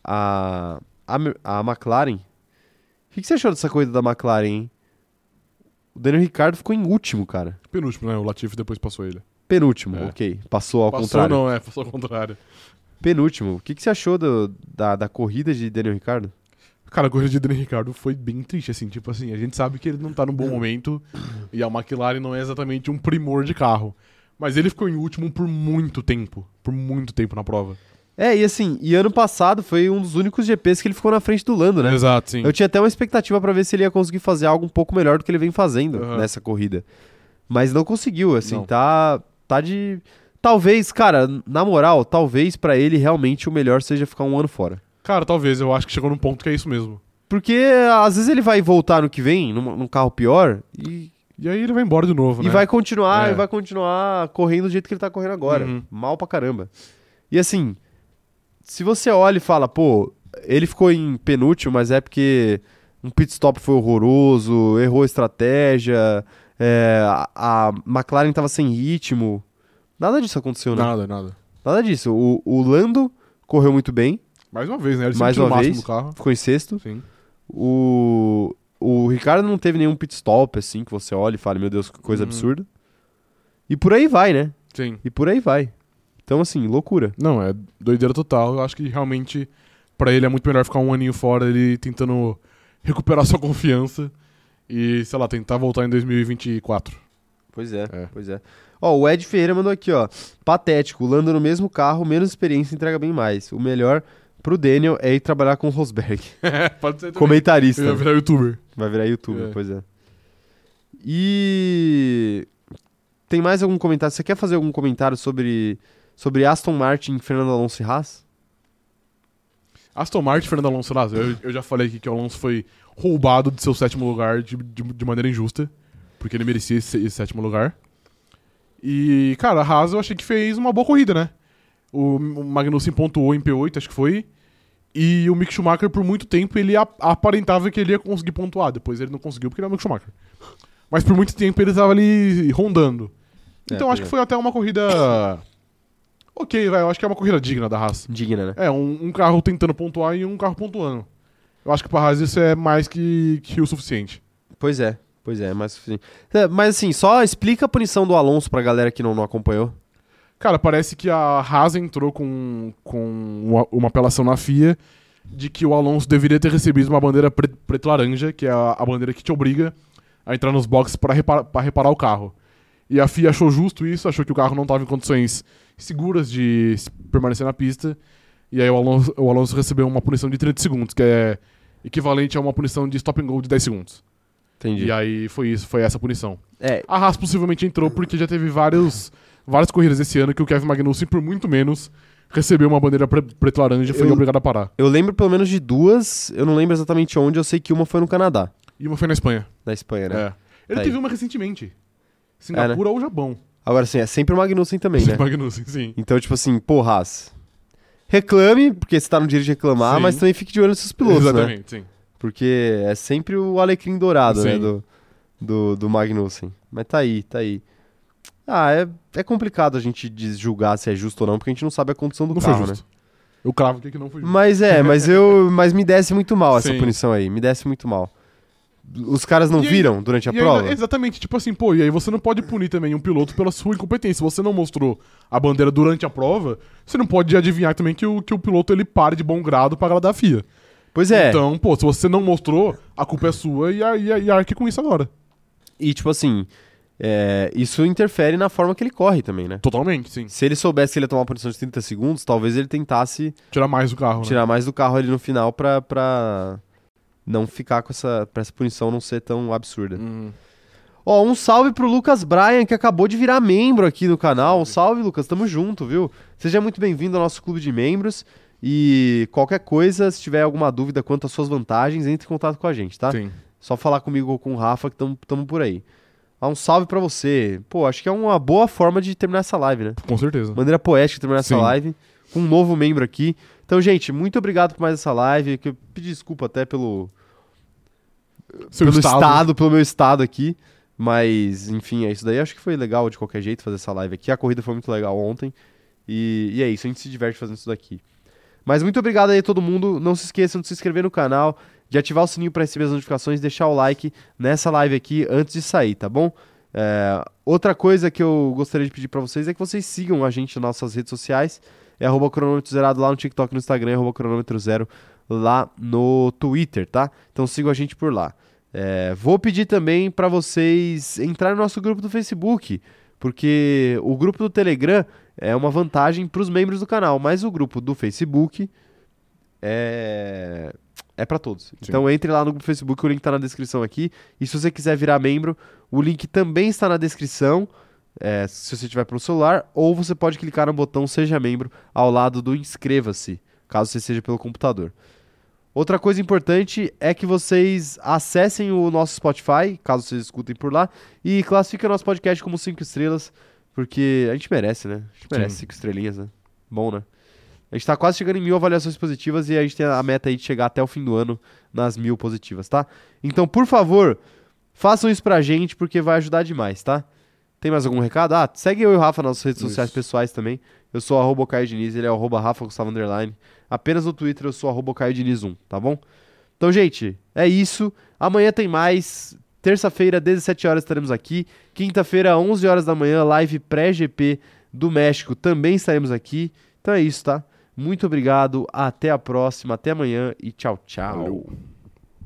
a, a, a McLaren. O que, que você achou dessa corrida da McLaren, hein? O Daniel Ricciardo ficou em último, cara. Penúltimo, né? O Latifi depois passou ele. Penúltimo, É. ok. Passou ao passou contrário. não, é. Passou ao contrário. Penúltimo. O que, que você achou do- da, da corrida de Daniel Ricciardo? Cara, a corrida de Daniel Ricardo foi bem triste, assim. Tipo assim, a gente sabe que ele não tá num bom momento e a McLaren não é exatamente um primor de carro. Mas ele ficou em último por muito tempo. Por muito tempo na prova. É, e assim, e ano passado foi um dos únicos GPs que ele ficou na frente do Lando, né? Exato, sim. Eu tinha até uma expectativa pra ver se ele ia conseguir fazer algo um pouco melhor do que ele vem fazendo Aham. nessa corrida. Mas não conseguiu, assim, Não. tá tá de talvez, cara, na moral, talvez pra ele realmente o melhor seja ficar um ano fora. Cara, talvez. Eu acho que chegou num ponto que é isso mesmo. Porque às vezes ele vai voltar no que vem, num, num carro pior, e, E aí ele vai embora de novo, e né? vai continuar, É. e vai continuar correndo do jeito que ele tá correndo agora. Uhum. Mal pra caramba. E assim, se você olha e fala, pô, ele ficou em penúltimo, mas é porque um pit stop foi horroroso, errou a estratégia, é, a, a McLaren tava sem ritmo. Nada disso aconteceu, né? Nada, nada. Nada disso. O, o Lando correu muito bem, Mais uma vez, né? Ele Mais uma vez. do carro. ficou em sexto. Sim. O, o Ricardo não teve nenhum pit stop, assim, que você olha e fala, meu Deus, que coisa Uhum. absurda. E por aí vai, né? Sim. E por aí vai. Então, assim, loucura. Não, é doideira total. Eu acho que realmente, pra ele é muito melhor ficar um aninho fora, ele tentando recuperar sua confiança E, sei lá, tentar voltar em 2024. Pois é, É. pois é. Ó, o Ed Ferreira mandou aqui, ó. Patético, Lando no mesmo carro, menos experiência, entrega bem mais. O melhor pro Daniel é ir trabalhar com o Rosberg. Pode ser também. Comentarista. Vai virar youtuber. Vai virar youtuber, É. pois é. E tem mais algum comentário? Você quer fazer algum comentário sobre, sobre Aston Martin, Fernando Alonso e Haas? Aston Martin, Fernando Alonso Laz, eu, eu já falei aqui que o Alonso foi roubado de seu sétimo lugar de, de, de maneira injusta, porque ele merecia esse, esse sétimo lugar. E, cara, a Haas eu achei que fez uma boa corrida, né? O, Magnussen pontuou em P8, acho que foi. E o Mick Schumacher, por muito tempo, ele ap- aparentava que ele ia conseguir pontuar. Depois ele não conseguiu porque ele é o Mick Schumacher. Mas por muito tempo ele estava ali rondando. É, Então acho pois que foi até uma corrida. Ok, vai. Eu acho que é uma corrida digna da Haas. Digna, né? É, um, um carro tentando pontuar e um carro pontuando. Eu acho que pra Haas isso é mais que, que o suficiente. Pois é, pois é, mas, assim, é, mas assim, só explica a punição do Alonso pra galera que não, não acompanhou. Cara, parece que a Haas entrou com, com uma, uma apelação na FIA de que o Alonso deveria ter recebido uma bandeira pre- preto-laranja, que é a, a bandeira que te obriga a entrar nos boxes para repara, reparar o carro. E a FIA achou justo isso, achou que o carro não estava em condições seguras de permanecer na pista. E aí o Alonso, o Alonso recebeu uma punição de 30 segundos, que é equivalente a uma punição de stop and go de 10 segundos. Entendi. E aí foi isso, foi essa punição. É, A Haas possivelmente entrou porque já teve vários, várias corridas esse ano que o Kevin Magnussen, por muito menos, recebeu uma bandeira pre preto-laranja e foi Eu- obrigado a parar. eu lembro pelo menos de duas, eu não lembro exatamente onde, eu sei que uma foi no Canadá, E uma foi na Espanha. na Espanha, né? É. Ele Tá teve aí. uma recentemente. Singapura ou Japão. Agora sim, é sempre o Magnussen também, né? Magnussen, sim. Então, tipo assim, pô, Haas, reclame, porque você tá no direito de reclamar, Sim. mas também fique de olho nos seus pilotos, né? Exatamente, sim. Porque é sempre o alecrim dourado, né, Sim. do, do, do Magnussen. Mas tá aí, tá aí. Ah, é, é complicado a gente julgar se é justo ou não, porque a gente não sabe a condição do Não carro, né? Eu cravo aqui que não foi justo. Mas é, mas eu, mas me desce muito mal essa Sim. punição aí, me desce muito mal. Os caras não E aí- viram durante a prova? ainda- exatamente, tipo assim, pô, e aí você não pode punir também um piloto pela sua incompetência. Se você não mostrou a bandeira durante a prova, você não pode adivinhar também que o, que o piloto ele pare de bom grado para agradar a FIA. Pois é, Então, pô, se você não mostrou, a culpa é sua e, a- e, e arque com isso agora. e tipo assim, é, isso interfere na forma que ele corre também, né? Totalmente, sim. Se ele soubesse que ele ia tomar uma punição de 30 segundos, talvez ele tentasse Tirar mais o carro, né? tirar mais do carro ali no final pra, pra não ficar com essa, pra essa punição não ser tão absurda. Uhum. Ó, um salve pro Lucas Bryan, que acabou de virar membro aqui no canal. Salve, Lucas, tamo junto, viu? Seja muito bem-vindo ao nosso clube de membros. E qualquer coisa, se tiver alguma dúvida quanto às suas vantagens, entre em contato com a gente, tá? Sim. Só falar comigo ou com o Rafa que tamo, tamo por aí. Ah, um salve pra você. Pô, acho que é uma boa forma de terminar essa live, né? Com certeza. Maneira poética de terminar essa Sim. live. Com um novo membro aqui. Então, gente, muito obrigado por mais essa live. Que eu pedi desculpa até pelo, Seu pelo estado. estado. pelo meu estado aqui. Mas, enfim, é isso daí. Acho que foi legal de qualquer jeito fazer essa live aqui. A corrida foi muito legal ontem. E, e é isso, a gente se diverte fazendo isso daqui. Mas muito obrigado aí a todo mundo. Não se esqueçam de se inscrever no canal, de ativar o sininho para receber as notificações, deixar o like nessa live aqui antes de sair, tá bom? É, outra coisa que eu gostaria de pedir para vocês é que vocês sigam a gente nas nossas redes sociais. É arroba cronômetro zerado lá no TikTok, no Instagram, é arroba cronômetro zero lá no Twitter, tá? Então sigam a gente por lá. É, vou pedir também para vocês entrarem no nosso grupo do Facebook, porque o grupo do Telegram é uma vantagem para os membros do canal, mas o grupo do Facebook é, é para todos. Então entre lá no grupo do Facebook, o link tá na descrição aqui. E se você quiser virar membro, o link também está na descrição. é, se você tiver pelo celular, ou você pode clicar no botão Seja Membro ao lado do Inscreva-se, caso você seja pelo computador. Outra coisa importante é que vocês acessem o nosso Spotify, caso vocês escutem por lá, e classifiquem o nosso podcast como 5 estrelas, porque a gente merece, né? A gente merece Sim. 5 estrelinhas, né? Bom, né? A gente tá quase chegando em mil avaliações positivas e a gente tem a meta aí de chegar até o fim do ano nas mil positivas, tá? Então, por favor, façam isso pra gente, porque vai ajudar demais, tá? Tem mais algum recado? Ah, segue eu e o Rafa nas redes Isso. sociais pessoais também. Eu sou arroba Caio Diniz, ele é arroba Rafa Gustavo Underline. Apenas no Twitter eu sou arroba Caio Diniz 1, tá bom? Então, gente, é isso. Amanhã tem mais. Terça-feira, 17 horas, estaremos aqui. Quinta-feira, 11 horas da manhã, live pré-GP do México. Também estaremos aqui. Então é isso, tá? Muito obrigado. Até a próxima. Até amanhã e tchau, tchau. Valeu.